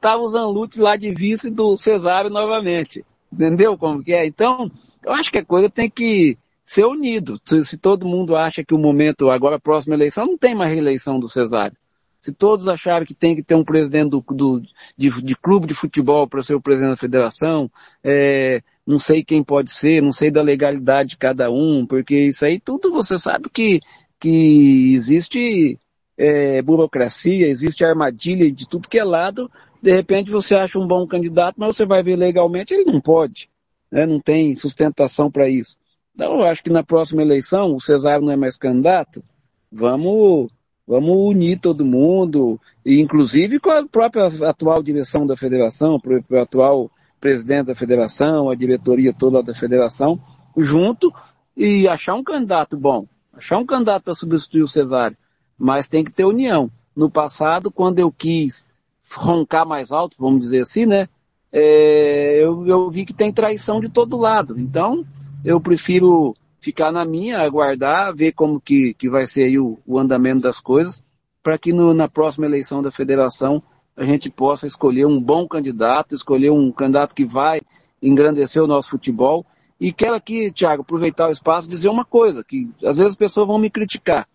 tava o Zanlute lá de vice do Cesário novamente. Entendeu como que é? Então, eu acho que a coisa tem que ser unido. Se, se todo mundo acha que o momento, agora a próxima eleição, não tem mais reeleição do Cesário. Se todos acharem que tem que ter um presidente do, do de, de, clube de futebol para ser o presidente da federação, é, não sei quem pode ser, não sei da legalidade de cada um, porque isso aí tudo você sabe que, que existe é, burocracia, existe armadilha de tudo que é lado. De repente você acha um bom candidato, mas você vai ver legalmente, ele não pode. Né? Não tem sustentação para isso. Então eu acho que na próxima eleição, o Cesário não é mais candidato, vamos Vamos unir todo mundo, e inclusive com a própria atual direção da federação, o atual presidente da federação, a diretoria toda da federação, junto e achar um candidato bom, achar um candidato para substituir o Cesário. Mas tem que ter união. No passado, quando eu quis roncar mais alto, vamos dizer assim, né? É, eu, eu vi que tem traição de todo lado. Então, eu prefiro ficar na minha, aguardar, ver como que, que vai ser o, o andamento das coisas, para que no, na próxima eleição da federação a gente possa escolher um bom candidato, escolher um candidato que vai engrandecer o nosso futebol. E quero aqui, Thiago, aproveitar o espaço e dizer uma coisa, que às vezes as pessoas vão me criticar.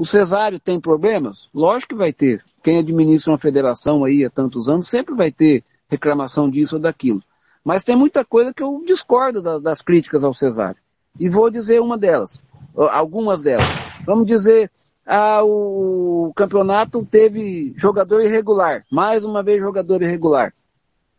O Cesário tem problemas? Lógico que vai ter. Quem administra uma federação aí há tantos anos sempre vai ter reclamação disso ou daquilo. Mas tem muita coisa que eu discordo da, das críticas ao Cesário. E vou dizer uma delas, algumas delas. Vamos dizer, ah, o campeonato teve jogador irregular, mais uma vez jogador irregular.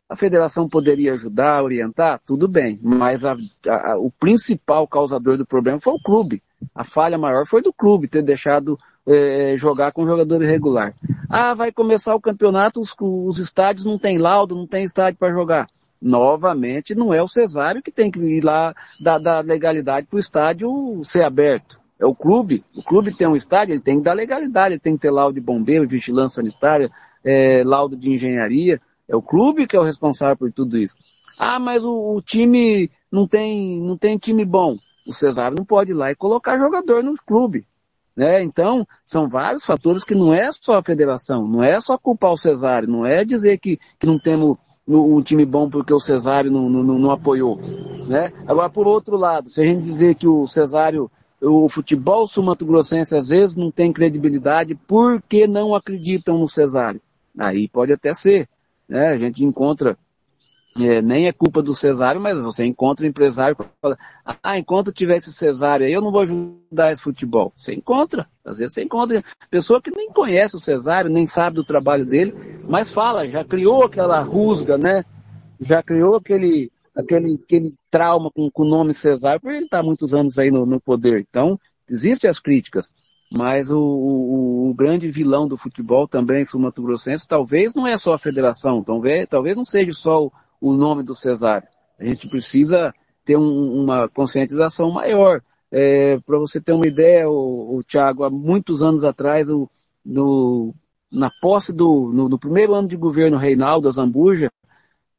A federação poderia ajudar, orientar, tudo bem, mas a, a, o principal causador do problema foi o clube. A falha maior foi do clube ter deixado é, jogar com jogador irregular. Ah, vai começar o campeonato, os, os estádios não tem laudo, não tem estádio para jogar novamente, não é o Cesário que tem que ir lá dar, dar legalidade para o estádio ser aberto. É o clube. O clube tem um estádio, ele tem que dar legalidade, ele tem que ter laudo de bombeiro, vigilância sanitária, é, laudo de engenharia. É o clube que é o responsável por tudo isso. Ah, mas o, o time não tem, não tem time bom. O Cesário não pode ir lá e colocar jogador no clube. Né? Então, são vários fatores que não é só a federação, não é só culpar o Cesário, não é dizer que, que não temos um time bom porque o Cesário não, não, não apoiou. Né? Agora, por outro lado, se a gente dizer que o Cesário, o futebol sul-mato-grossense às vezes não tem credibilidade porque não acreditam no Cesário. Aí pode até ser. Né? A gente encontra é, nem é culpa do Cesário, mas você encontra empresário que fala, ah, enquanto tivesse Cesário aí, eu não vou ajudar esse futebol. Você encontra, às vezes você encontra pessoa que nem conhece o Cesário, nem sabe do trabalho dele, mas fala, já criou aquela rusga, né? Já criou aquele, aquele, aquele trauma com, com o nome Cesário, porque ele está muitos anos aí no, no poder. Então, existem as críticas. Mas o, o, o, grande vilão do futebol também, sul-mato-grossense, talvez não é só a federação, talvez, talvez não seja só o, o nome do Cesário. A gente precisa ter um, uma conscientização maior. É, Para você ter uma ideia, o, o Thiago, há muitos anos atrás, o, no, na posse do, no, no, primeiro ano de governo Reinaldo Azambuja,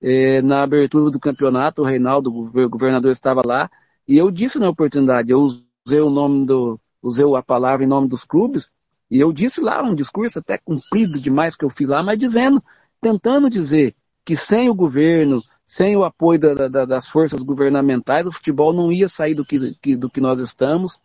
é, na abertura do campeonato, o Reinaldo, o governador, estava lá, e eu disse na oportunidade, eu usei o nome do, usei a palavra em nome dos clubes, e eu disse lá um discurso até cumprido demais que eu fiz lá, mas dizendo, tentando dizer que sem o governo, sem o apoio da, da, das forças governamentais, o futebol não ia sair do que, que, do que nós estamos.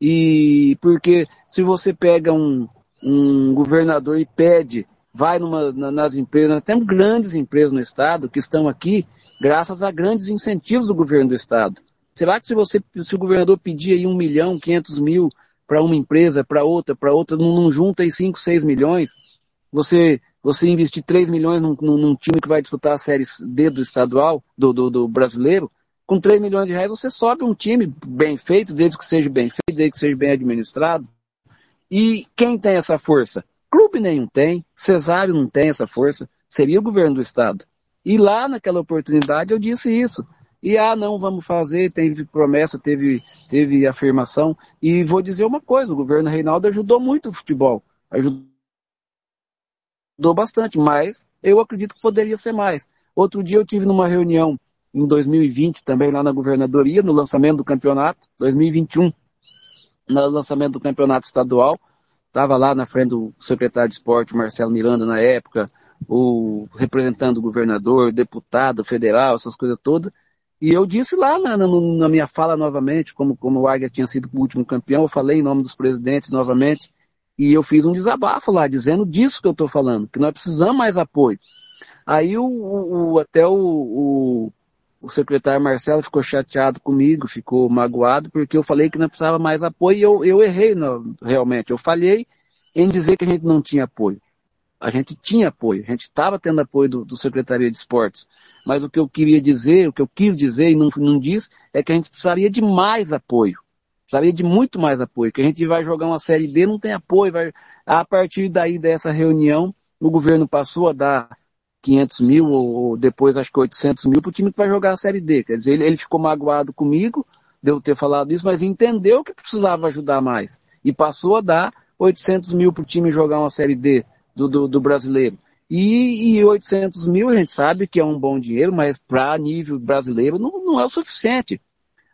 E porque se você pega um, um governador e pede, vai numa, nas empresas, nós temos grandes empresas no estado que estão aqui graças a grandes incentivos do governo do estado. Será que se você, se o governador pedir aí um milhão, quinhentos mil para uma empresa, para outra, para outra, não, não junta aí cinco, seis milhões, você você investir 3 milhões num, num, time que vai disputar a Série D do estadual, do, do, do, brasileiro, com 3 milhões de reais você sobe um time bem feito, desde que seja bem feito, desde que seja bem administrado. E quem tem essa força? Clube nenhum tem, Cesário não tem essa força, seria o governo do estado. E lá naquela oportunidade eu disse isso. E ah, não, vamos fazer, teve promessa, teve, teve afirmação. E vou dizer uma coisa, o governo Reinaldo ajudou muito o futebol. Ajudou bastante, mas eu acredito que poderia ser mais. Outro dia eu tive numa reunião em 2020 também lá na governadoria, no lançamento do campeonato, 2021, no lançamento do campeonato estadual. Estava lá na frente do secretário de esporte, Marcelo Miranda, na época, o representante do governador, deputado federal, essas coisas todas. E eu disse lá na, na, na, minha fala novamente, como, como o Águia tinha sido o último campeão, eu falei em nome dos presidentes novamente, e eu fiz um desabafo lá, dizendo disso que eu estou falando, que nós precisamos mais apoio. Aí o, o até o, o, o, secretário Marcelo ficou chateado comigo, ficou magoado, porque eu falei que não precisava mais apoio e eu, eu errei no, realmente. Eu falhei em dizer que a gente não tinha apoio. A gente tinha apoio, a gente estava tendo apoio do, do Secretaria de Esportes. Mas o que eu queria dizer, o que eu quis dizer e não, não disse, é que a gente precisaria de mais apoio. Precisaria de muito mais apoio, que a gente vai jogar uma Série D, não tem apoio. Vai... A partir daí dessa reunião, o governo passou a dar 500 mil ou depois acho que 800 mil para o time que vai jogar a Série D. Quer dizer, ele, ele ficou magoado comigo, deu ter falado isso, mas entendeu que precisava ajudar mais. E passou a dar 800 mil para o time jogar uma Série D do, do, do brasileiro. E, e 800 mil a gente sabe que é um bom dinheiro, mas para nível brasileiro não, não é o suficiente.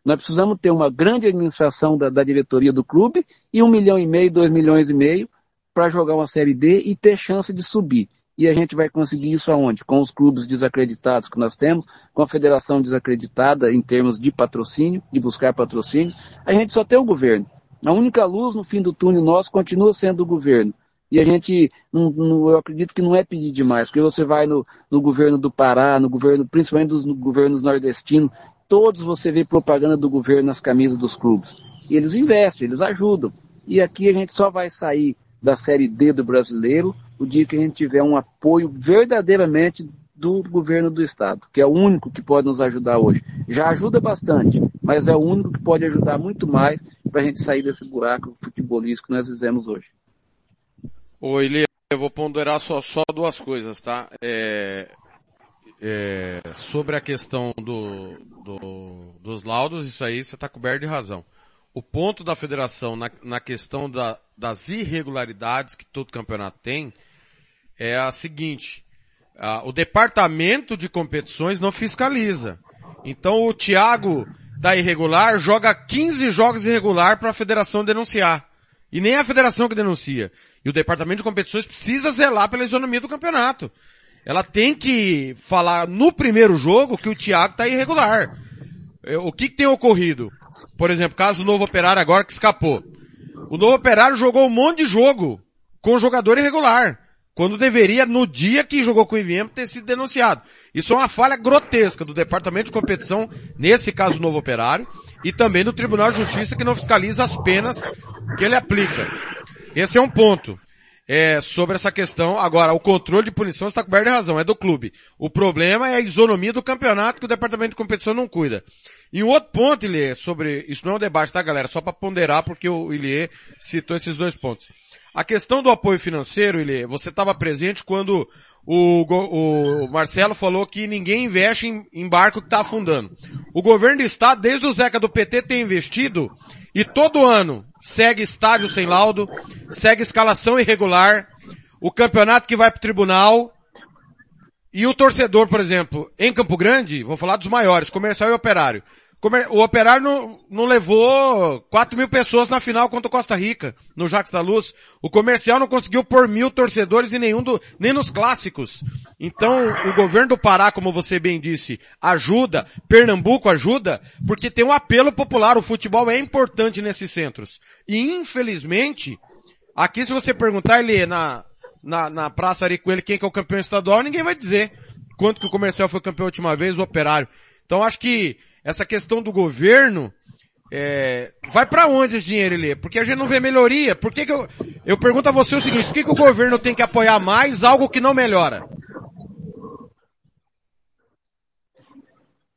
Nós precisamos ter uma grande administração da, da diretoria do clube e um milhão e meio, dois milhões e meio para jogar uma Série D e ter chance de subir. E a gente vai conseguir isso aonde? Com os clubes desacreditados que nós temos, com a federação desacreditada em termos de patrocínio, de buscar patrocínio. A gente só tem o governo. A única luz no fim do túnel nosso continua sendo o governo. E a gente, não, não, eu acredito que não é pedir demais, porque você vai no, no governo do Pará, no governo, principalmente dos no governos nordestinos, todos você vê propaganda do governo nas camisas dos clubes. E eles investem, eles ajudam. E aqui a gente só vai sair da Série D do brasileiro o dia que a gente tiver um apoio verdadeiramente do governo do estado, que é o único que pode nos ajudar hoje. Já ajuda bastante, mas é o único que pode ajudar muito mais para a gente sair desse buraco futebolístico que nós vivemos hoje. Oi, Lê, eu vou ponderar só, só duas coisas, tá? É, é, sobre a questão do, do, dos laudos, isso aí você está coberto de razão. O ponto da federação na, na questão da, das irregularidades que todo campeonato tem, é a seguinte, a, o departamento de competições não fiscaliza. Então o Thiago da irregular joga 15 jogos irregular para a federação denunciar. E nem a federação que denuncia. E o departamento de competições precisa zelar pela isonomia do campeonato. Ela tem que falar no primeiro jogo que o Thiago está irregular. É, o que, que tem ocorrido? Por exemplo, caso o novo operário agora que escapou. O novo operário jogou um monte de jogo com jogador irregular. Quando deveria, no dia que jogou com o IVM, ter sido denunciado. Isso é uma falha grotesca do Departamento de Competição, nesse caso o Novo Operário, e também do Tribunal de Justiça que não fiscaliza as penas que ele aplica. Esse é um ponto. É, sobre essa questão. Agora, o controle de punição está coberto de razão, é do clube. O problema é a isonomia do campeonato que o Departamento de Competição não cuida. E um outro ponto, Ilie, sobre, isso não é um debate, tá galera? Só para ponderar, porque o Ilie citou esses dois pontos. A questão do apoio financeiro, ele, você estava presente quando o, o, Marcelo falou que ninguém investe em, em barco que está afundando. O governo do estado, desde o Zeca do PT, tem investido e todo ano segue estádio sem laudo, segue escalação irregular, o campeonato que vai para o tribunal e o torcedor, por exemplo, em Campo Grande, vou falar dos maiores, comercial e operário. O Operário não, não levou 4 mil pessoas na final contra o Costa Rica, no Jacques da Luz. O Comercial não conseguiu por mil torcedores em nenhum do, nem nos clássicos. Então, o governo do Pará, como você bem disse, ajuda, Pernambuco ajuda, porque tem um apelo popular, o futebol é importante nesses centros. E infelizmente, aqui se você perguntar ele na, na, na Praça Aricoelho quem que é o campeão estadual, ninguém vai dizer quanto que o Comercial foi campeão a última vez, o Operário. Então acho que essa questão do governo, é, vai para onde esse dinheiro, Elê? Porque a gente não vê melhoria. Por que, que eu, eu pergunto a você o seguinte, por que, que o governo tem que apoiar mais algo que não melhora?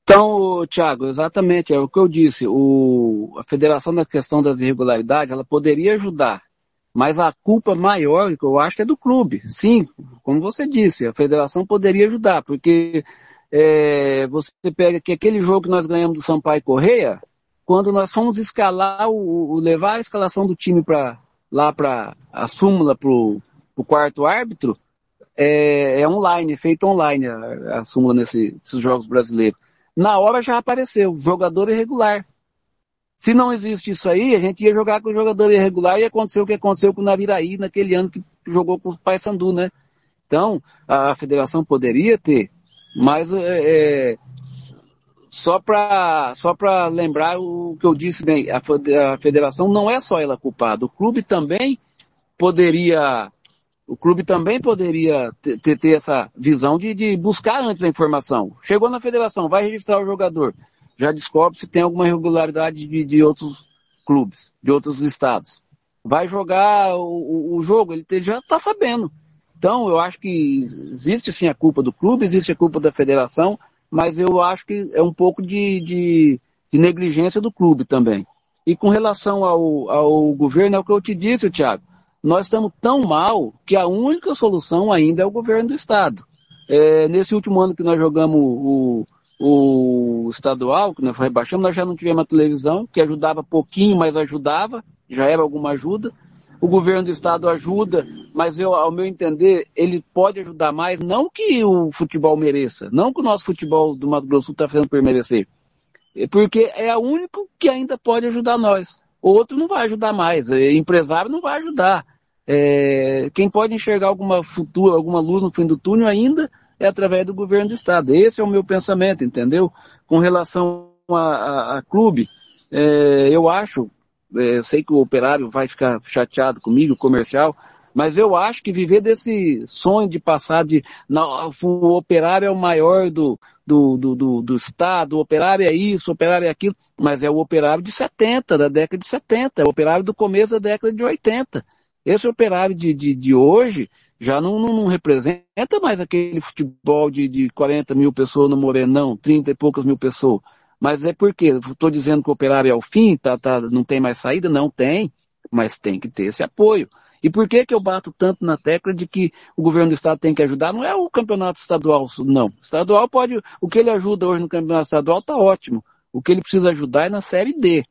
Então, Thiago, exatamente, é o que eu disse. O, a federação da questão das irregularidades, ela poderia ajudar, mas a culpa maior, que eu acho, é do clube. Sim, como você disse, a federação poderia ajudar, porque é, você pega que aquele jogo que nós ganhamos do Sampaio Correia, quando nós fomos escalar o, o levar a escalação do time para lá para a súmula para o quarto árbitro, é, é, online, é feito online a, a súmula nesse, nesses jogos brasileiros. Na hora já apareceu, jogador irregular. Se não existe isso aí, a gente ia jogar com o jogador irregular e aconteceu o que aconteceu com o Naviraí naquele ano que jogou com o Paysandu, né? Então, a federação poderia ter, mas é, é só para só lembrar o que eu disse bem, a, a federação não é só ela culpada, o clube também poderia o clube também poderia ter, ter essa visão de, de, buscar antes a informação. Chegou na federação, vai registrar o jogador. Já descobre se tem alguma irregularidade de, de outros clubes, de outros estados. Vai jogar o, o jogo, ele já está sabendo. Então, eu acho que existe sim a culpa do clube, existe a culpa da federação, mas eu acho que é um pouco de, de, de negligência do clube também. E com relação ao, ao governo, é o que eu te disse, Thiago nós estamos tão mal que a única solução ainda é o governo do Estado. É, nesse último ano que nós jogamos o, o estadual, que nós rebaixamos, nós já não tivemos a televisão, que ajudava pouquinho, mas ajudava, já era alguma ajuda. O governo do estado ajuda, mas eu, ao meu entender, ele pode ajudar mais, não que o futebol mereça, não que o nosso futebol do Mato Grosso está fazendo por merecer, porque é o único que ainda pode ajudar nós. O outro não vai ajudar mais, o empresário não vai ajudar. É, quem pode enxergar alguma futura, alguma luz no fim do túnel ainda é através do governo do estado. Esse é o meu pensamento, entendeu? Com relação a, a, a clube, é, eu acho, é, eu sei que o operário vai ficar chateado comigo, comercial, mas eu acho que viver desse sonho de passar de, não, o operário é o maior do, do, do, do, do Estado, o operário é isso, o operário é aquilo, mas é o operário de 70, da década de 70, é o operário do começo da década de 80. Esse operário de, de, de hoje já não, não, não, representa mais aquele futebol de, de 40 mil pessoas no Morenão, 30 e poucas mil pessoas. Mas é porque, estou dizendo que o operário é o fim, tá, tá, não tem mais saída? Não tem, mas tem que ter esse apoio. E por que que eu bato tanto na tecla de que o governo do estado tem que ajudar? Não é o campeonato estadual, não. Estadual pode, o que ele ajuda hoje no campeonato estadual está ótimo. O que ele precisa ajudar é na série D.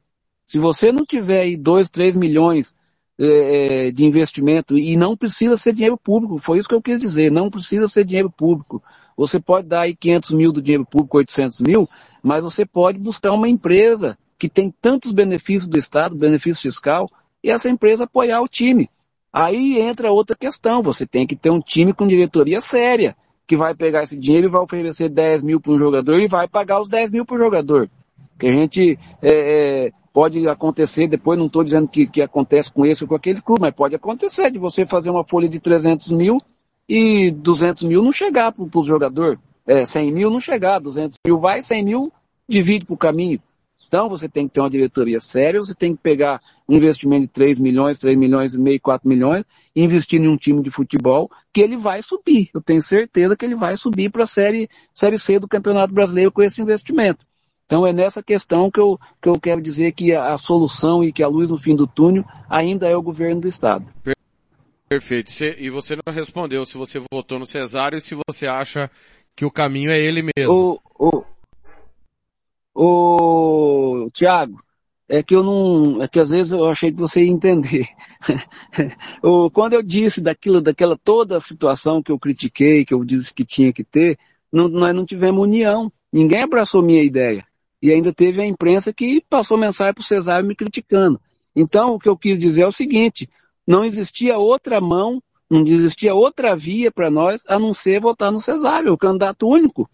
Se você não tiver aí 2, 3 milhões é, é, de investimento e não precisa ser dinheiro público, foi isso que eu quis dizer, não precisa ser dinheiro público. Você pode dar aí 500 mil do dinheiro público, 800 mil, mas você pode buscar uma empresa que tem tantos benefícios do Estado, benefício fiscal, e essa empresa apoiar o time. Aí entra outra questão, você tem que ter um time com diretoria séria, que vai pegar esse dinheiro e vai oferecer 10 mil para um jogador e vai pagar os 10 mil para o jogador. Que a gente é, é pode acontecer, depois não estou dizendo que, que acontece com esse ou com aquele clube, mas pode acontecer de você fazer uma folha de 300 mil e 200 mil não chegar para o jogador, é, 100 mil não chegar, 200 mil vai, 100 mil divide para o caminho. Então você tem que ter uma diretoria séria, você tem que pegar um investimento de 3 milhões, 3 milhões e meio, 4 milhões, e investir em um time de futebol que ele vai subir. Eu tenho certeza que ele vai subir para a série, série C do Campeonato Brasileiro com esse investimento. Então é nessa questão que eu, que eu quero dizer que a, a solução e que a luz no fim do túnel ainda é o governo do Estado. Perfeito. E você não respondeu se você votou no Cesário e se você acha que o caminho é ele mesmo. O, o, o Tiago, é que eu não, é que às vezes eu achei que você ia entender. (laughs) o, quando eu disse daquilo, daquela toda a situação que eu critiquei, que eu disse que tinha que ter, não, nós não tivemos união. Ninguém abraçou minha ideia. E ainda teve a imprensa que passou mensagem para o Cesário me criticando. Então, o que eu quis dizer é o seguinte, não existia outra mão, não existia outra via para nós a não ser votar no Cesário, o candidato único.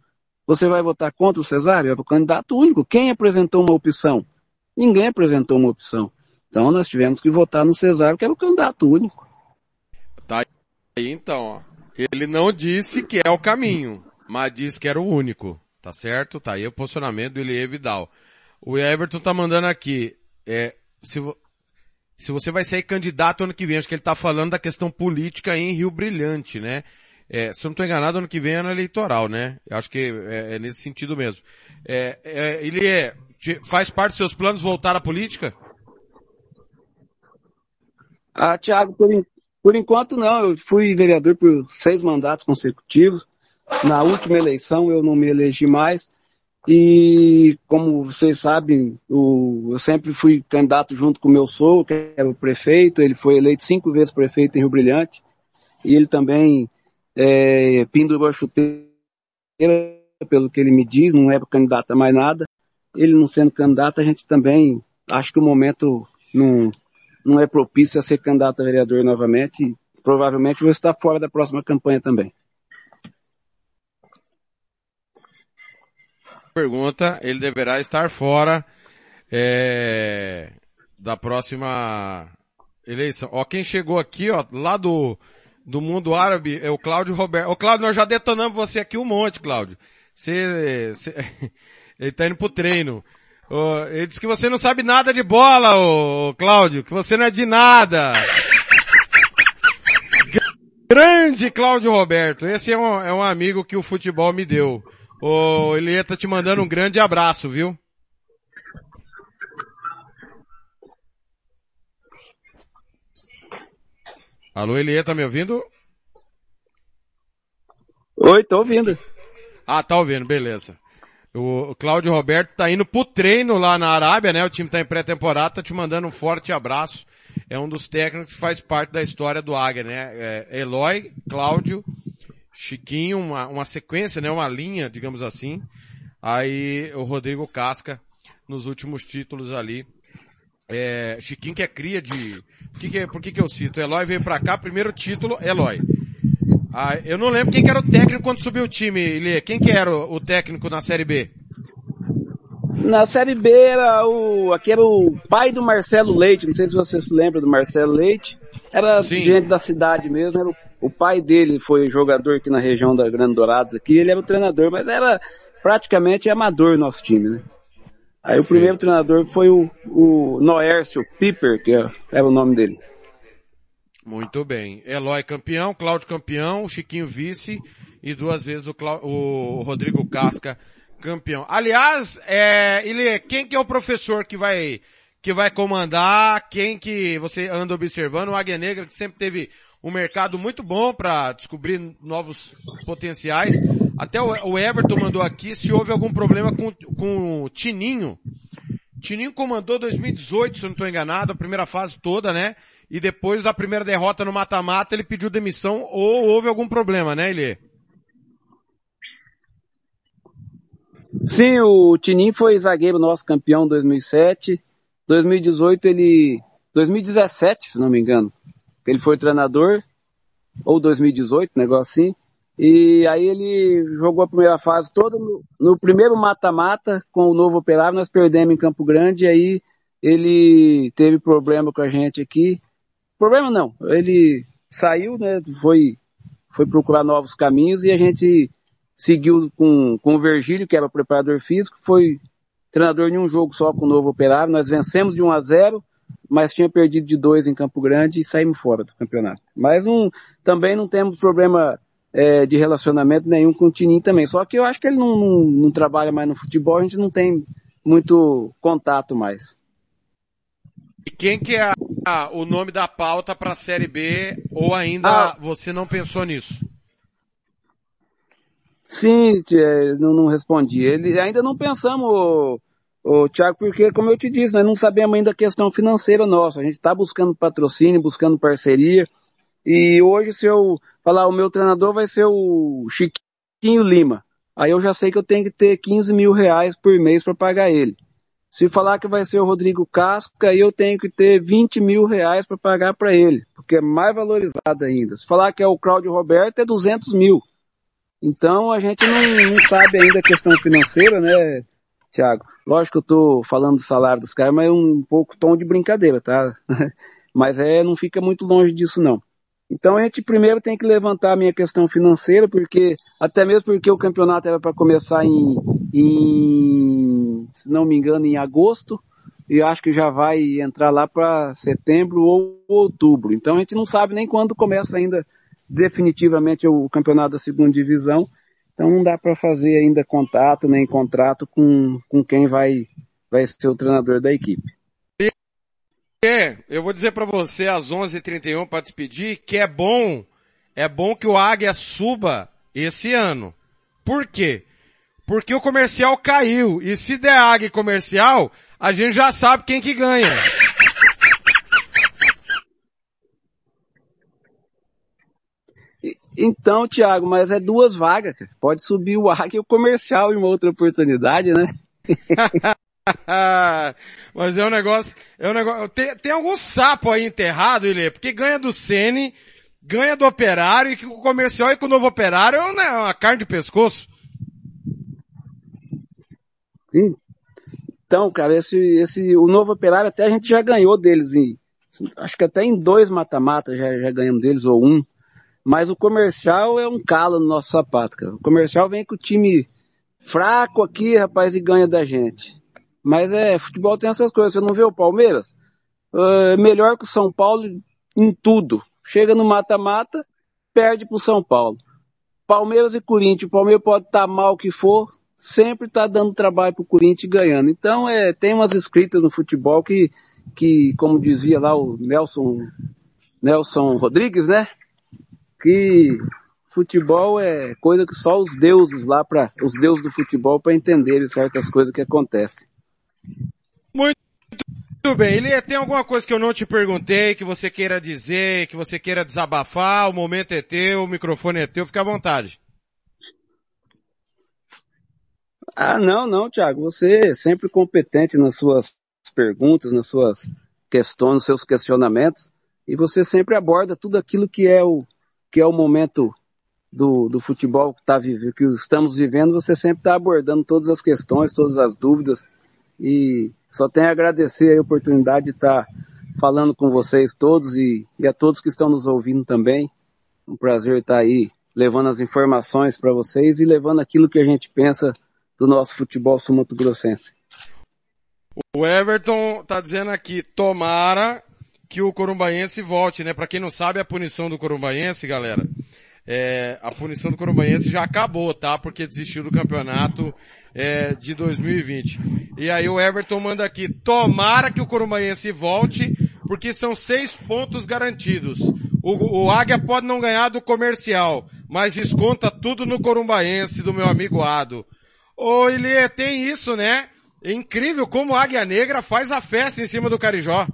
Você vai votar contra o Cesário? É o candidato único. Quem apresentou uma opção? Ninguém apresentou uma opção. Então nós tivemos que votar no Cesário, que era o candidato único. Tá aí então, ó. Ele não disse que é o caminho, mas disse que era o único. Tá certo? Tá aí o posicionamento do Elie Vidal. O Everton tá mandando aqui, é, se, se você vai ser candidato ano que vem, acho que ele tá falando da questão política em Rio Brilhante, né? É, se eu não estou enganado, ano que vem é ano eleitoral, né? Eu acho que é, é nesse sentido mesmo. É, é, ele é, faz parte dos seus planos voltar à política? Ah, Tiago, por, por enquanto não. Eu fui vereador por seis mandatos consecutivos. Na última eleição eu não me elegi mais. E como vocês sabem, o, eu sempre fui candidato junto com o meu sogro, que era o prefeito. Ele foi eleito cinco vezes prefeito em Rio Brilhante. E ele também é, pendurou a chuteira, pelo que ele me diz, não é candidato a mais nada. Ele não sendo candidato, a gente também acho que o momento não, não é propício a ser candidato a vereador novamente. Provavelmente vou estar fora da próxima campanha também. Pergunta, ele deverá estar fora é, da próxima eleição. Ó, quem chegou aqui, ó, lá do, do mundo árabe é o Cláudio Roberto. Ô Cláudio, nós já detonamos você aqui um monte, Cláudio. Você, você... (laughs) ele tá indo pro treino. Ô, ele disse que você não sabe nada de bola, ô, Cláudio, que você não é de nada. Grande Cláudio Roberto. Esse é um, é um amigo que o futebol me deu. Ô, Elie tá te mandando um grande abraço, viu? Alô, Elie, tá me ouvindo? Oi, tô ouvindo. Ah, tá ouvindo, beleza. O Cláudio Roberto tá indo pro treino lá na Arábia, né? O time tá em pré-temporada, tá te mandando um forte abraço. É um dos técnicos que faz parte da história do Águia, né? É Eloy, Cláudio, Chiquinho, uma, uma sequência, né? Uma linha, digamos assim. Aí o Rodrigo Casca nos últimos títulos ali. É, Chiquinho que é cria de... Por que, que, por que, que eu cito? Eloy veio pra cá, primeiro título, Eloy. Ah, eu não lembro quem que era o técnico quando subiu o time, Ilê. Quem que era o, o técnico na Série B? Na Série B era o, aqui era o pai do Marcelo Leite, não sei se você se lembra do Marcelo Leite. Era Sim. gente da cidade mesmo, era o, o pai dele foi jogador aqui na região da Grande Dourados aqui, ele era o treinador, mas era praticamente amador nosso time, né? Aí o primeiro treinador foi o, o Noércio Piper, que era, era o nome dele. Muito bem. Eloy campeão, Cláudio campeão, Chiquinho vice e duas vezes o, Clá... o Rodrigo Casca campeão. Aliás, é, ele, quem que é o professor que vai que vai comandar? Quem que você anda observando? O Águia Negra que sempre teve um mercado muito bom para descobrir novos potenciais. Até o, Everton mandou aqui se houve algum problema com, com o Tininho. Tininho comandou 2018, se eu não estou enganado, a primeira fase toda, né? E depois da primeira derrota no mata-mata, ele pediu demissão ou houve algum problema, né, Ele? Sim, o Tinim foi zagueiro nosso campeão em 2007. 2018 ele, 2017, se não me engano, ele foi treinador, ou 2018, negócio assim. E aí ele jogou a primeira fase toda no, no primeiro mata-mata com o novo operário, nós perdemos em Campo Grande, e aí ele teve problema com a gente aqui. Problema não, ele saiu, né, foi, foi procurar novos caminhos e a gente seguiu com, com o Virgílio, que era o preparador físico, foi treinador em um jogo só com o novo operário, nós vencemos de 1 a 0 mas tinha perdido de 2 em Campo Grande e saímos fora do campeonato. Mas um, também não temos problema é, de relacionamento nenhum com o Tinim também, só que eu acho que ele não, não, não trabalha mais no futebol, a gente não tem muito contato mais. E quem que é a, o nome da pauta para a Série B ou ainda Ah. você não pensou nisso? Sim, não, não respondi. Ele ainda não pensamos, ô, ô, Thiago, porque, como eu te disse, nós não sabemos ainda a questão financeira nossa. A gente está buscando patrocínio, buscando parceria. E hoje, se eu falar, o meu treinador vai ser o Chiquinho Lima. Aí eu já sei que eu tenho que ter 15 mil reais por mês para pagar ele. Se falar que vai ser o Rodrigo Casca, aí eu tenho que ter 20 mil reais para pagar para ele, porque é mais valorizado ainda. Se falar que é o Cláudio Roberto, é 200 mil. Então a gente não, não sabe ainda a questão financeira, né, Tiago? Lógico que eu tô falando do salário dos caras, mas é um pouco tom de brincadeira, tá? (laughs) mas é, não fica muito longe disso não. Então a gente primeiro tem que levantar a minha questão financeira, porque, até mesmo porque o campeonato era para começar em, em, se não me engano, em agosto, e acho que já vai entrar lá para setembro ou outubro. Então a gente não sabe nem quando começa ainda definitivamente o campeonato da segunda divisão. Então não dá para fazer ainda contato nem contrato com, com quem vai, vai ser o treinador da equipe. É, eu vou dizer para você às 11h31 para despedir que é bom, é bom que o Águia suba esse ano. Por quê? Porque o comercial caiu. E se der águia comercial, a gente já sabe quem que ganha. Então, Thiago, mas é duas vagas, cara. Pode subir o águia e o comercial em uma outra oportunidade, né? (laughs) mas é um negócio, é um negócio, tem, tem algum sapo aí enterrado, ele, porque ganha do Sene, ganha do operário, e que o comercial e com o novo operário é uma, é uma carne de pescoço. Então, cara, esse, esse, o novo operário até a gente já ganhou deles em, acho que até em dois mata-mata já, já ganhamos deles, ou um. Mas o comercial é um calo no nosso sapato, cara. O comercial vem com o time fraco aqui, rapaz, e ganha da gente. Mas é, futebol tem essas coisas. Você não vê o Palmeiras? É melhor que o São Paulo em tudo. Chega no mata-mata, perde pro São Paulo. Palmeiras e Corinthians, o Palmeiras pode estar tá mal que for, sempre está dando trabalho pro Corinthians ganhando. Então, é, tem umas escritas no futebol que, que, como dizia lá o Nelson, Nelson Rodrigues, né? Que futebol é coisa que só os deuses lá para os deuses do futebol para entenderem certas coisas que acontecem. Muito bem. Ele tem alguma coisa que eu não te perguntei, que você queira dizer, que você queira desabafar? O momento é teu, o microfone é teu, fica à vontade. Ah, não, não, Thiago. Você é sempre competente nas suas perguntas, nas suas questões, nos seus questionamentos, e você sempre aborda tudo aquilo que é o que é o momento do, do futebol que, tá, que estamos vivendo. Você sempre está abordando todas as questões, todas as dúvidas, e só tenho a agradecer a oportunidade de estar tá falando com vocês todos e, e a todos que estão nos ouvindo também. Um prazer estar tá aí levando as informações para vocês e levando aquilo que a gente pensa do nosso futebol sumato-grossense. O Everton tá dizendo aqui, tomara que o Corumbaense volte, né? Para quem não sabe, a punição do Corumbaense, galera, é, a punição do Corumbaense já acabou, tá? Porque desistiu do campeonato é, de 2020. E aí o Everton manda aqui, tomara que o Corumbaense volte, porque são seis pontos garantidos. O, o Águia pode não ganhar do comercial, mas desconta tudo no Corumbaense do meu amigo Ado. Ô, Ilie, tem isso, né? É incrível como a Águia Negra faz a festa em cima do Carijó.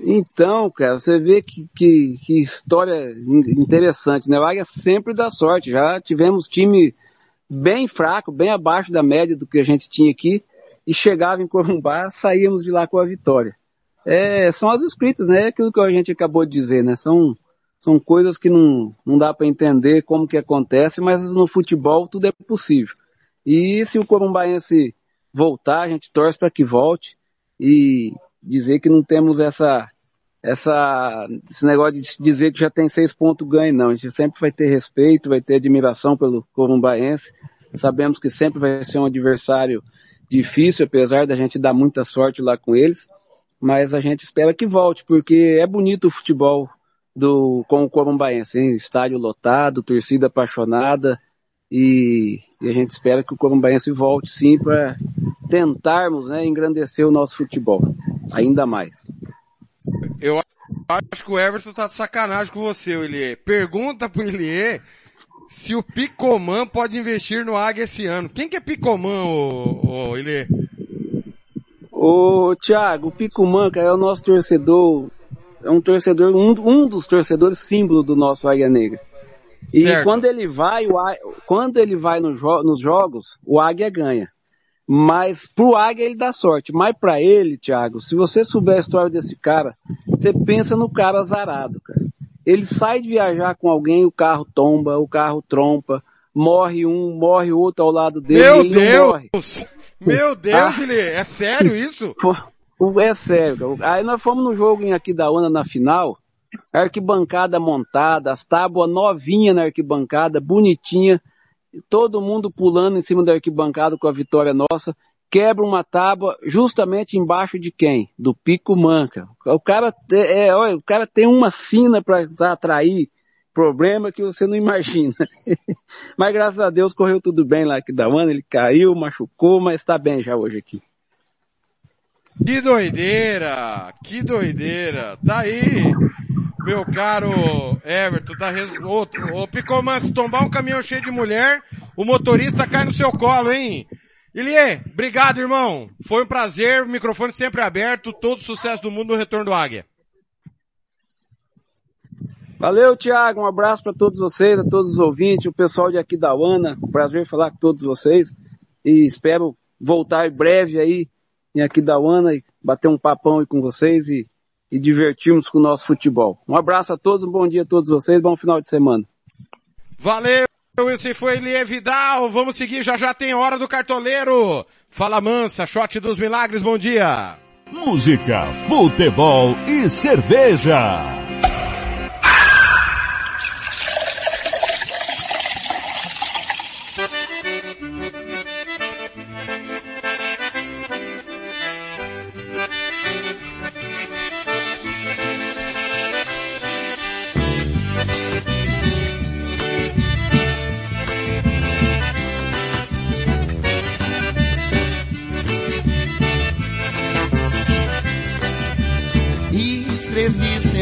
Então, cara, você vê que, que, que, história interessante, né? O Águia sempre dá sorte. Já tivemos time bem fraco, bem abaixo da média do que a gente tinha aqui, e chegava em Corumbá, saíamos de lá com a vitória. É, são as escritas, né? É aquilo que a gente acabou de dizer, né? São são coisas que não, não dá para entender como que acontece, mas no futebol tudo é possível. E se o Corumbaense voltar, a gente torce para que volte e dizer que não temos essa, essa, esse negócio de dizer que já tem seis pontos ganho, não. A gente sempre vai ter respeito, vai ter admiração pelo Corumbaense. Sabemos que sempre vai ser um adversário difícil, apesar da gente dar muita sorte lá com eles. Mas a gente espera que volte, porque é bonito o futebol do, com o Corumbaense, hein? estádio lotado, torcida apaixonada e, e, a gente espera que o Corumbaense volte sim para tentarmos né, engrandecer o nosso futebol, ainda mais. Eu acho que o Everton tá de sacanagem com você, Elie. Pergunta pro Elie se o Picomã pode investir no Águia esse ano. Quem que é Picomã, ô, ô Elie? Ô, Thiago, o Picomã, cara, é o nosso torcedor é um torcedor, um, um dos torcedores símbolo do nosso Águia Negra. E certo. quando ele vai, o, quando ele vai no jo nos jogos, o Águia ganha. Mas pro Águia ele dá sorte. Mas para ele, Thiago, se você souber a história desse cara, você pensa no cara azarado, cara. Ele sai de viajar com alguém, o carro tomba, o carro trompa, morre um, morre outro ao lado dele. Meu Deus! Meu Deus, ah, ele é sério isso? (laughs) É sério. Aí nós fomos no jogo em Aquidauana na final, arquibancada montada, as tábuas novinha na arquibancada, bonitinha, todo mundo pulando em cima da arquibancada com a vitória nossa, quebra uma tábua justamente embaixo de quem? Do Pico Manca. O cara, é, olha, o cara tem uma sina para atrair problema que você não imagina. (laughs) mas graças a Deus correu tudo bem lá aqui da Ana, ele caiu, machucou, mas está bem já hoje aqui. Que doideira! Que doideira! Tá aí! Meu caro Everton, tá res... ô, ô Picomã, se tombar um caminhão cheio de mulher, o motorista cai no seu colo, hein? Ilie, obrigado, irmão. Foi um prazer, o microfone sempre aberto, todo sucesso do mundo no retorno do Águia. Valeu, Thiago. Um abraço para todos vocês, a todos os ouvintes, o pessoal de aqui da UANA. Prazer falar com todos vocês. E espero voltar breve aí em aqui da UANA e bater um papão aí com vocês e, e divertirmos com o nosso futebol. Um abraço a todos, um bom dia a todos vocês, bom final de semana. Valeu! Esse foi Elie Vidal. Vamos seguir, já já tem hora do cartoleiro. Fala Mansa, shot dos milagres, bom dia. Música, futebol e cerveja.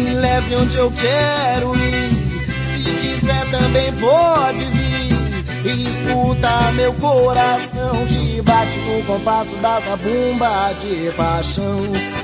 Me leve onde eu quero ir. Se quiser também pode vir. E escuta meu coração que bate no compasso da zabumba de paixão.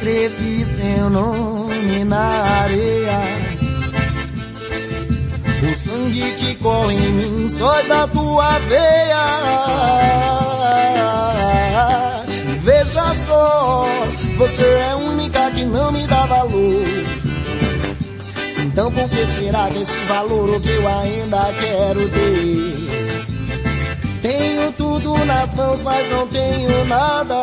Escrevi seu nome na areia. O sangue que corre em mim só da tua veia. Veja só, você é única que não me dá valor. Então por que será que esse valor o que eu ainda quero ter? Tenho tudo nas mãos, mas não tenho nada.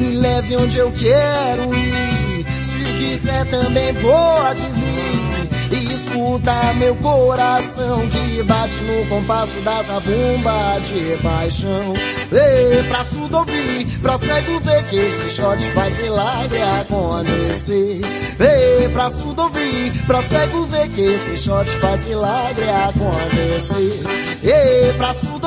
Me leve onde eu quero ir. Se quiser também pode vir. E escuta meu coração que bate no compasso da zabumba de paixão. Ei, pra surdo ouvir, pra cego ver que esse shot faz milagre acontecer. Ei, pra surdo ouvir, pra cego ver que esse shot faz milagre acontecer. Ei, pra surdo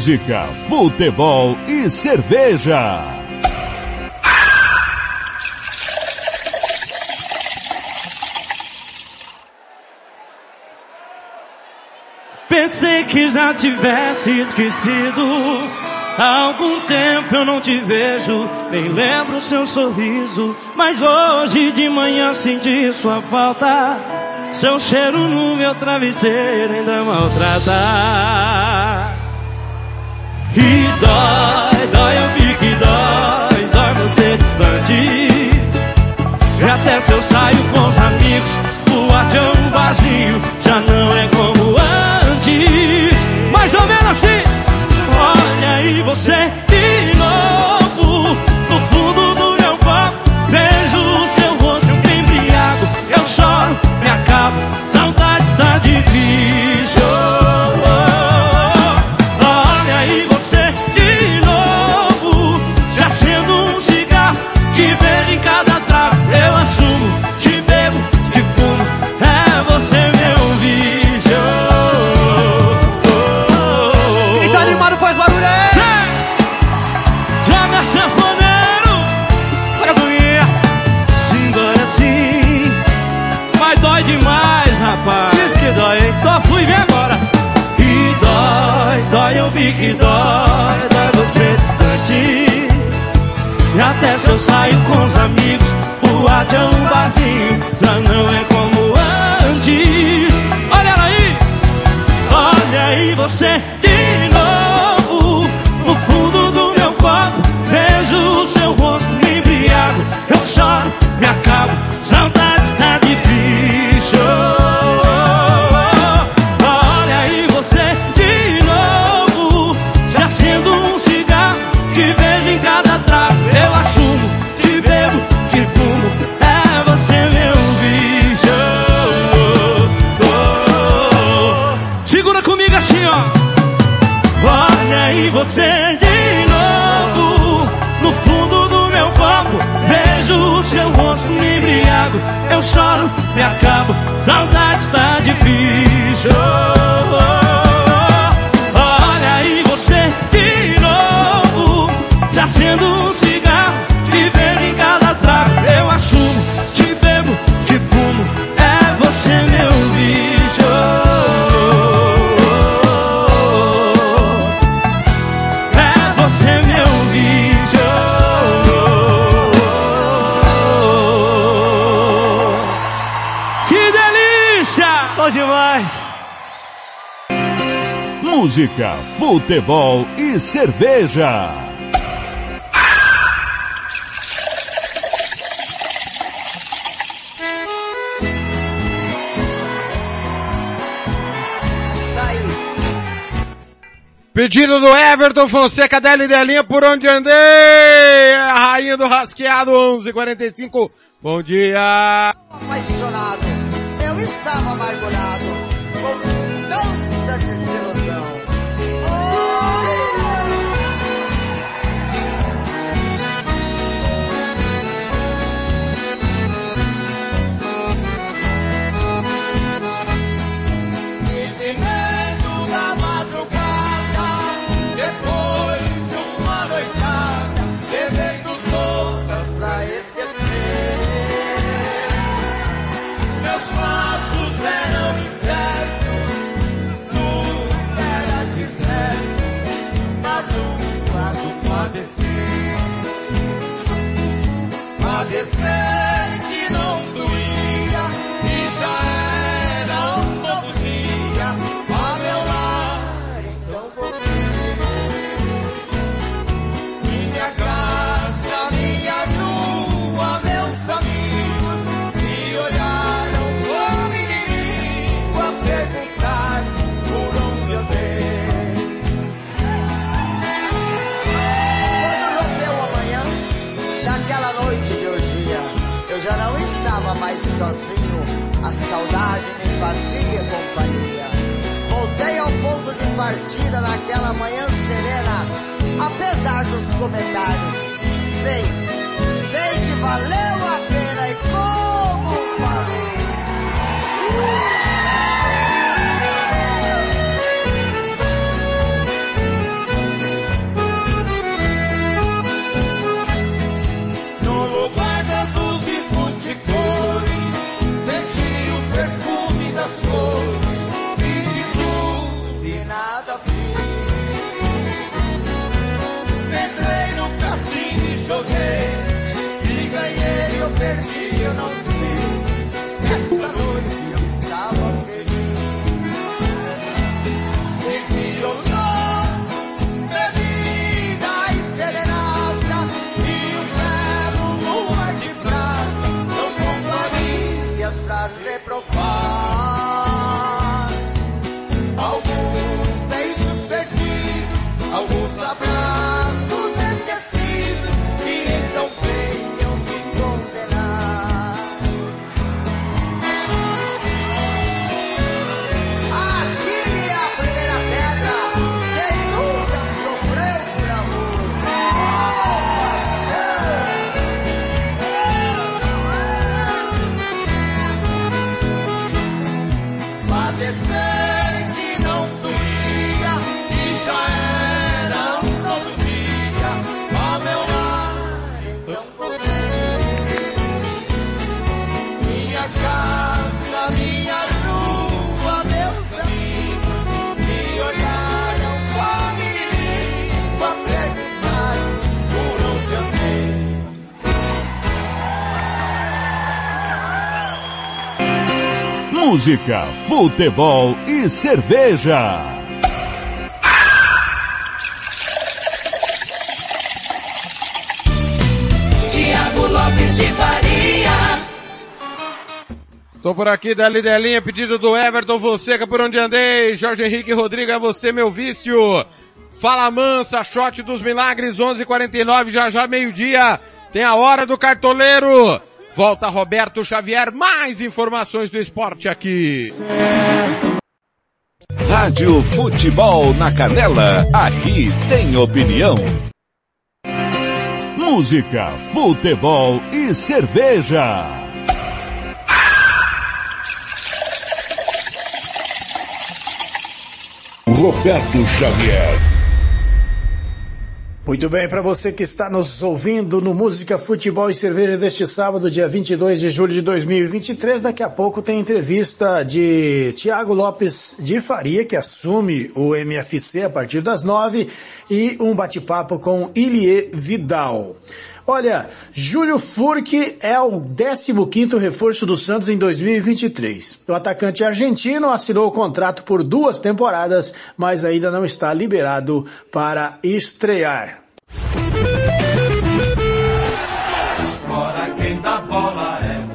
música, futebol e cerveja. Pensei que já tivesse esquecido. Há algum tempo eu não te vejo, nem lembro o seu sorriso. Mas hoje de manhã senti sua falta. Seu cheiro no meu travesseiro ainda maltrata. E dói, dói, eu vi que dói, dói você distante. E até se eu saio com os amigos, sair com os amigos, o boate é um barzinho, já não é como antes. Olha ela aí, olha aí você. Que música, futebol e cerveja. Pedido do Everton Fonseca da Delinha, por onde andei, é a rainha do rasqueado 11:45. Bom dia. Apaixonado, eu estava amargurado. Não partida naquela manhã serena, apesar dos comentários. Sei, sei que valeu a Música, futebol e cerveja. Tiago Lopes de Faria. Tô por aqui, Dali Delinha, pedido do Everton, é por onde andei, Jorge Henrique Rodrigues, é você meu vício. Fala mansa, shot dos milagres, 11:49 já já meio-dia, tem a hora do cartoleiro. Volta Roberto Xavier, mais informações do esporte aqui. Rádio Futebol na Canela, aqui tem opinião. Música, futebol e cerveja. Roberto Xavier. Muito bem, para você que está nos ouvindo no Música, Futebol e Cerveja deste sábado, dia 22 de julho de 2023, daqui a pouco tem entrevista de Tiago Lopes de Faria, que assume o MFC a partir das nove, e um bate-papo com Ilie Vidal. Olha, Júlio Furque é o 15º reforço do Santos em 2023. O atacante argentino assinou o contrato por duas temporadas, mas ainda não está liberado para estrear. É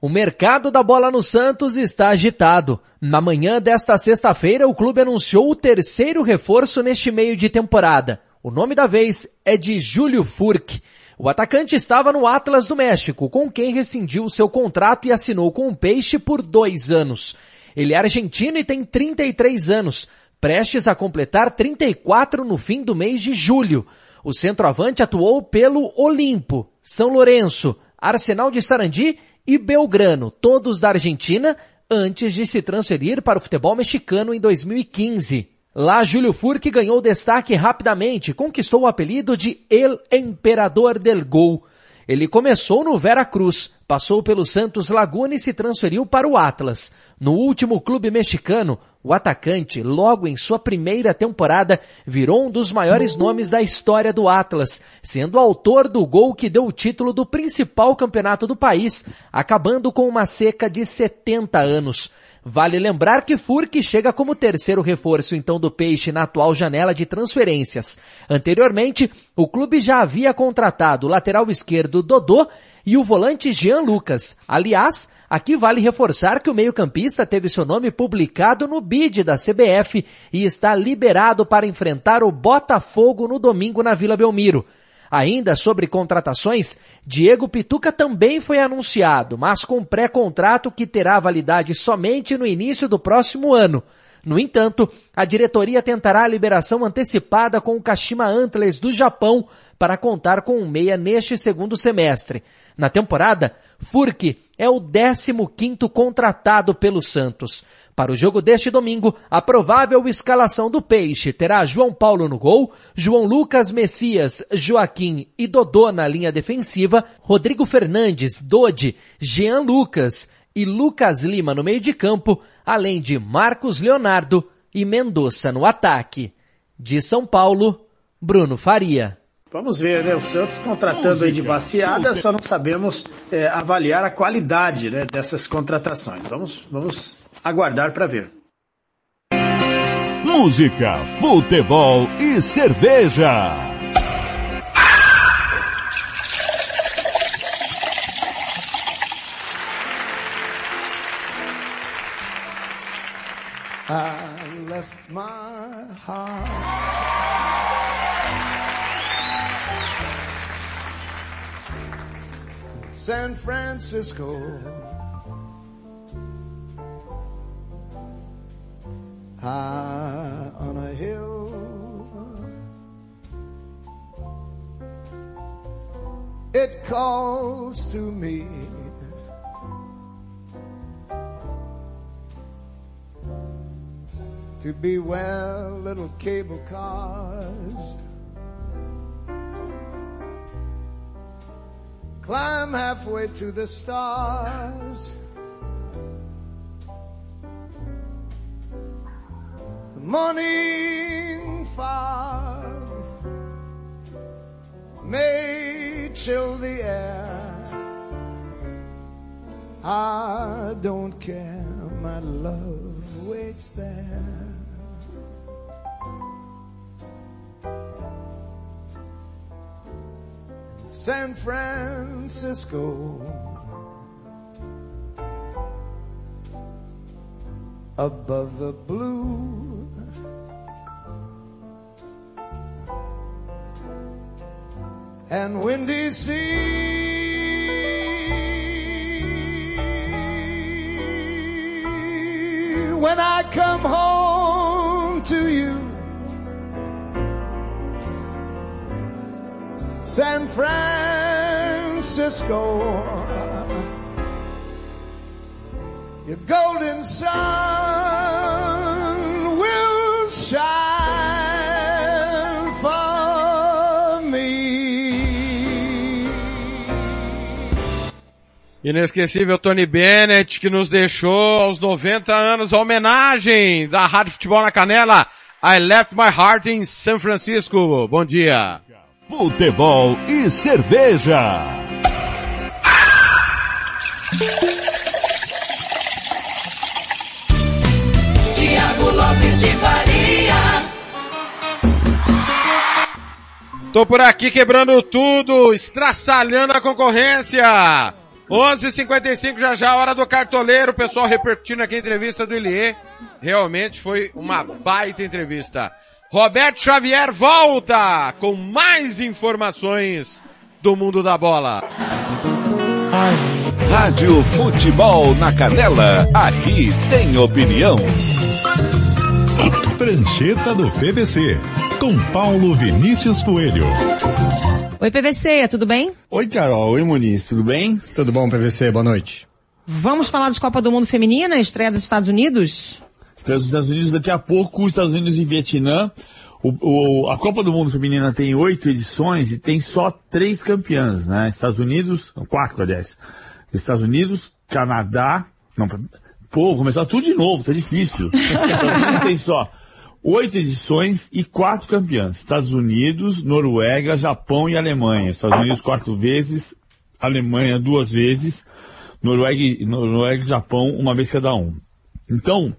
O mercado da bola no Santos está agitado. Na manhã desta sexta-feira, o clube anunciou o terceiro reforço neste meio de temporada. O nome da vez é de Júlio Furque. O atacante estava no Atlas do México, com quem rescindiu seu contrato e assinou com o Peixe por dois anos. Ele é argentino e tem 33 anos, prestes a completar 34 no fim do mês de julho. O centroavante atuou pelo Olimpo, São Lourenço, Arsenal de Sarandi e Belgrano, todos da Argentina, antes de se transferir para o futebol mexicano em 2015. Lá, Júlio Furque ganhou destaque rapidamente, conquistou o apelido de El Emperador del Gol. Ele começou no Veracruz, passou pelo Santos Laguna e se transferiu para o Atlas. No último clube mexicano, o atacante, logo em sua primeira temporada, virou um dos maiores nomes da história do Atlas, sendo autor do gol que deu o título do principal campeonato do país, acabando com uma seca de 70 anos. Vale lembrar que Furque chega como terceiro reforço então do Peixe na atual janela de transferências. Anteriormente, o clube já havia contratado o lateral esquerdo Dodô e o volante Jean Lucas. Aliás, aqui vale reforçar que o meio-campista teve seu nome publicado no bid da CBF e está liberado para enfrentar o Botafogo no domingo na Vila Belmiro. Ainda sobre contratações, Diego Pituca também foi anunciado, mas com pré-contrato que terá validade somente no início do próximo ano. No entanto, a diretoria tentará a liberação antecipada com o Kashima Antlers do Japão para contar com um meia neste segundo semestre. Na temporada, Furque é o 15º contratado pelo Santos. Para o jogo deste domingo, a provável escalação do Peixe terá João Paulo no gol, João Lucas Messias, Joaquim e Dodô na linha defensiva, Rodrigo Fernandes, Dodi, Jean Lucas e Lucas Lima no meio de campo, além de Marcos Leonardo e Mendonça no ataque. De São Paulo, Bruno Faria. Vamos ver, né? O Santos contratando aí de baseada, só não sabemos é, avaliar a qualidade né, dessas contratações. Vamos, vamos aguardar para ver. Música, futebol e cerveja. I left my heart. San Francisco. High on a hill. It calls to me. to be where little cable cars climb halfway to the stars. The morning fog may chill the air. I don't care, my love waits there. San Francisco. Above the blue. And windy sea. When I come home to you. San Francisco. Your golden sun will shine for me. Inesquecível Tony Bennett, que nos deixou aos 90 anos a homenagem da Rádio Futebol na Canela. I left my heart in San Francisco. Bom dia. Futebol e cerveja. Tiago Lopes de Faria. Tô por aqui quebrando tudo, estraçalhando a concorrência. 11:55 já já hora do cartoleiro, o pessoal repercutindo aqui a entrevista do Ilie. Realmente foi uma baita entrevista. Roberto Xavier volta com mais informações do mundo da bola. Rádio Futebol na Canela, aqui tem opinião. Prancheta do PVC, com Paulo Vinícius Coelho. Oi, PVC, tudo bem? Oi, Carol. Oi, Muniz. Tudo bem? Tudo bom, PVC? Boa noite. Vamos falar de Copa do Mundo Feminina, estreia dos Estados Unidos? Estreia dos Estados Unidos daqui a pouco, os Estados Unidos e Vietnã. O, o, a Copa do Mundo Feminina tem oito edições e tem só três campeãs, né? Estados Unidos, quatro, aliás. Estados Unidos, Canadá, não, pô, começar tudo de novo, tá difícil. Tem só oito edições e quatro campeãs. Estados Unidos, Noruega, Japão e Alemanha. Estados Unidos quatro vezes, Alemanha duas vezes, Noruega, Noruega e Japão uma vez cada um. Então,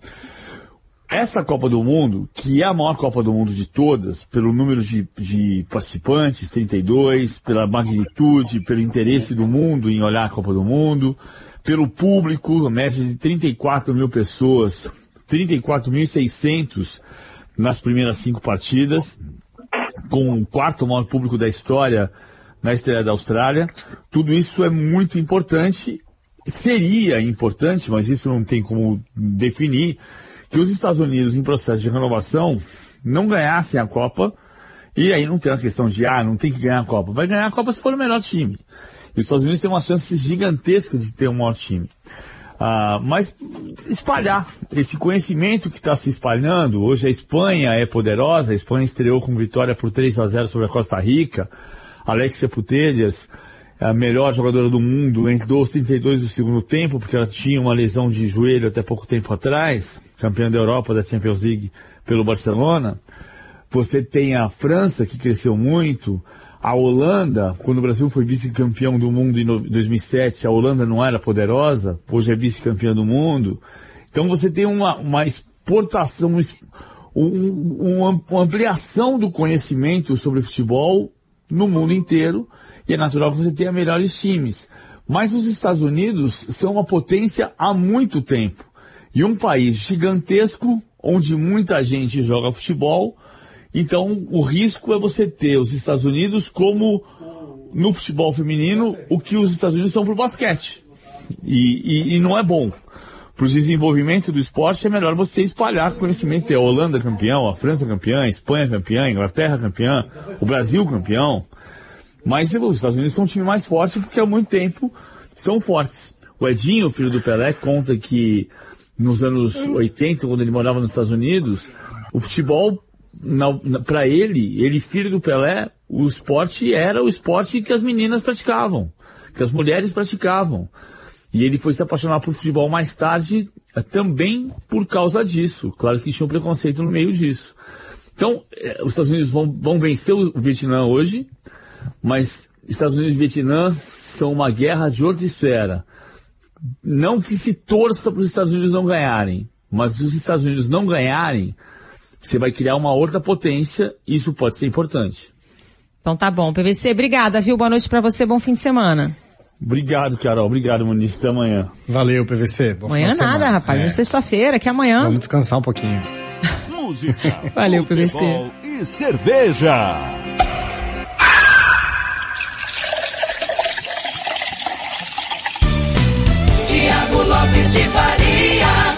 essa Copa do Mundo, que é a maior Copa do Mundo de todas, pelo número de, de, participantes, 32, pela magnitude, pelo interesse do mundo em olhar a Copa do Mundo, pelo público, média de 34 mil pessoas, 34.600 nas primeiras cinco partidas, com o quarto maior público da história na estreia da Austrália. Tudo isso é muito importante, seria importante, mas isso não tem como definir, que os Estados Unidos, em processo de renovação, não ganhassem a Copa, e aí não tem a questão de, ah, não tem que ganhar a Copa. Vai ganhar a Copa se for o melhor time. E os Estados Unidos têm uma chance gigantesca de ter um maior time. Ah, mas espalhar esse conhecimento que está se espalhando. Hoje a Espanha é poderosa, a Espanha estreou com vitória por 3 a 0 sobre a Costa Rica. Alexia Putelhas, a melhor jogadora do mundo, entrou aos 32 do segundo tempo, porque ela tinha uma lesão de joelho até pouco tempo atrás, campeã da Europa da Champions League pelo Barcelona. Você tem a França, que cresceu muito, a Holanda, quando o Brasil foi vice-campeão do mundo em no- 2007, a Holanda não era poderosa, hoje é vice-campeã do mundo. Então você tem uma, uma exportação, um um- uma ampliação do conhecimento sobre futebol no mundo inteiro e é natural que você tenha melhores times. Mas os Estados Unidos são uma potência há muito tempo. E um país gigantesco, onde muita gente joga futebol, então o risco é você ter os Estados Unidos como, no futebol feminino, o que os Estados Unidos são pro basquete. E, e- e não é bom. Para o desenvolvimento do esporte é melhor você espalhar conhecimento. Ter a Holanda campeão, a França campeã, a Espanha campeã, a Inglaterra campeã, o Brasil campeão. Mas os Estados Unidos são um time mais forte porque há muito tempo são fortes. O Edinho, filho do Pelé, conta que nos anos 80, quando ele morava nos Estados Unidos, o futebol, para ele, ele filho do Pelé, o esporte era o esporte que as meninas praticavam, que as mulheres praticavam. E ele foi se apaixonar por futebol mais tarde, eh, também por causa disso. Claro que tinha um preconceito no meio disso. Então, eh, os Estados Unidos vão, vão vencer o Vietnã hoje, mas Estados Unidos e Vietnã são uma guerra de outra esfera. Não que se torça para os Estados Unidos não ganharem, mas se os Estados Unidos não ganharem, você vai criar uma outra potência e isso pode ser importante. Então tá bom. PVC, obrigada, viu? Boa noite pra você, bom fim de semana. Obrigado, Carol. Obrigado, Muniz. Até amanhã. Valeu, PVC. Bom amanhã final de nada, semana. rapaz. É. É sexta-feira, que é amanhã. Vamos descansar um pouquinho. Música, (laughs) Valeu, PVC. e cerveja. De Faria.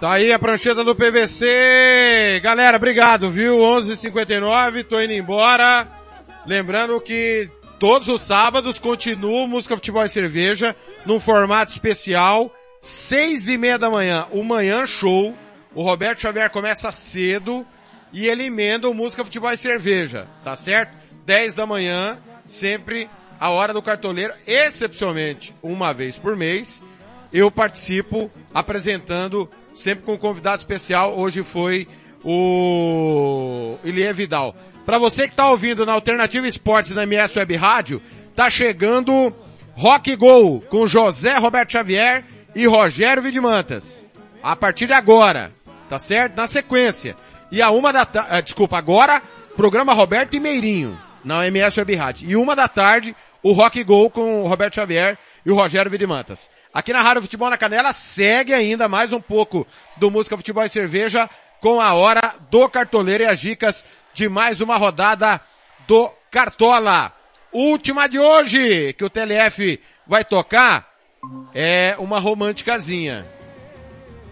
Tá aí a prancheta do PVC. Galera, obrigado, viu? 11:59, tô indo embora. Lembrando que todos os sábados continua Música Futebol e Cerveja num formato especial, seis e meia da manhã, o Manhã Show. O Roberto Xavier começa cedo e ele emenda o Música Futebol e Cerveja, tá certo? 10 da manhã, sempre a hora do cartoleiro, excepcionalmente uma vez por mês eu participo apresentando sempre com um convidado especial. Hoje foi o Ilie Vidal. Para você que está ouvindo na Alternativa Esportes na MS Web Rádio, tá chegando Rock Go com José Roberto Xavier e Rogério Vidimantas. A partir de agora, tá certo? Na sequência. E a uma da tarde, desculpa, agora, programa Roberto e Meirinho, na MS Web Rádio. E uma da tarde, o Rock Go com o Roberto Xavier e o Rogério Vidimantas. Aqui na Rádio Futebol na Canela segue ainda mais um pouco do Música Futebol e Cerveja com a hora do cartoleiro e as dicas de mais uma rodada do Cartola. Última de hoje que o TLF vai tocar é uma românticazinha.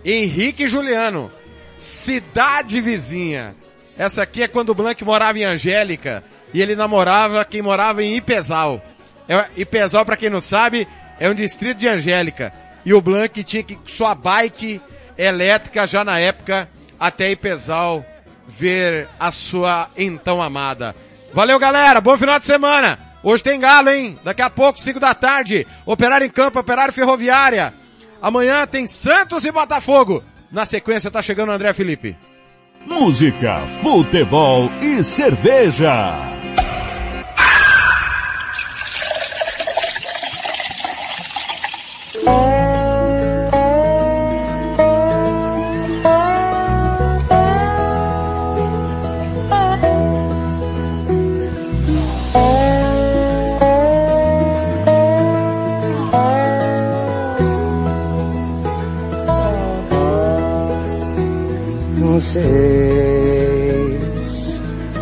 Henrique e Juliano, cidade vizinha. Essa aqui é quando o Blanc morava em Angélica e ele namorava quem morava em Ipesal. É, Ipesal, para quem não sabe, é um distrito de Angélica. E o Blanc tinha que sua bike elétrica já na época até Ipesal ver a sua então amada. Valeu galera, bom final de semana. Hoje tem galo, hein? Daqui a pouco, 5 da tarde, operário em campo, operário ferroviária. Amanhã tem Santos e Botafogo. Na sequência tá chegando o André Felipe. Música, futebol e cerveja.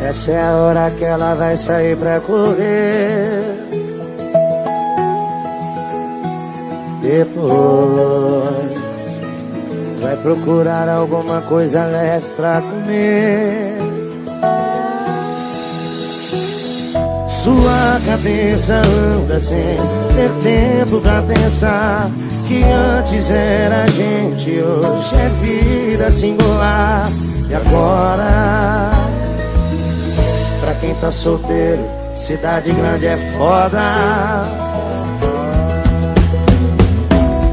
Essa é a hora que ela vai sair pra correr. Depois vai procurar alguma coisa leve pra comer. Sua cabeça anda sem ter tempo pra pensar que antes era gente, hoje é vida singular. E agora, pra quem tá solteiro, cidade grande é foda.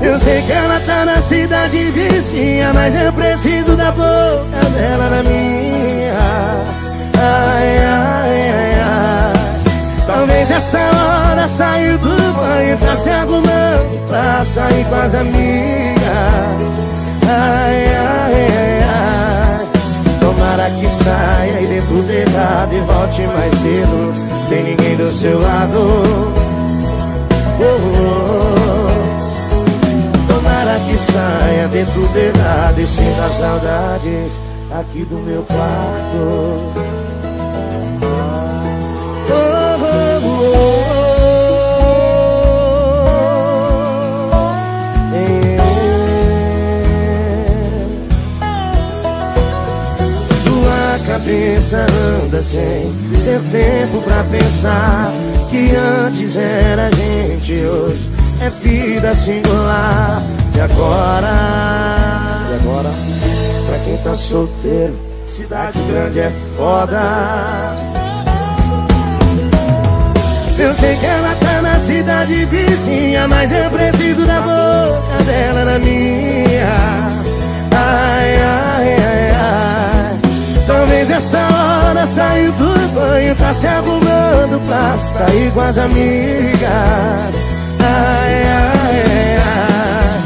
Eu sei que ela tá na cidade vizinha, mas eu preciso da boca dela na minha. Talvez essa hora saiu do banho Tá se arrumando pra sair com as amigas. Ai, ai, ai, ai. Tomara que saia e dê tudo errado E volte mais cedo Sem ninguém do seu lado. Oh, oh, oh. Tomara que saia, dentro tudo errado E sinta saudades aqui do meu quarto. Cabeça anda sem ter tempo pra pensar que antes era gente, hoje é vida singular. E agora? E agora? Pra quem tá solteiro, cidade grande é foda. Eu sei que ela tá na cidade vizinha, mas eu preciso da boca dela na minha. Ai, ai, ai, ai. Talvez essa hora saiu do banho, tá se arrumando pra sair com as amigas. Ai, ai, ai.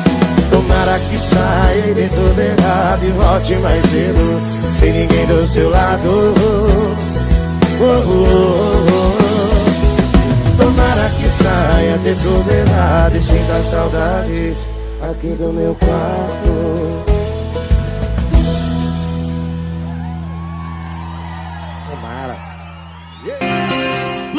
Tomara que saia e dê tudo errado e volte mais cedo, sem ninguém do seu lado. Oh, oh, oh, oh. Tomara que saia, dê tudo errado e sinta saudades aqui do meu quarto.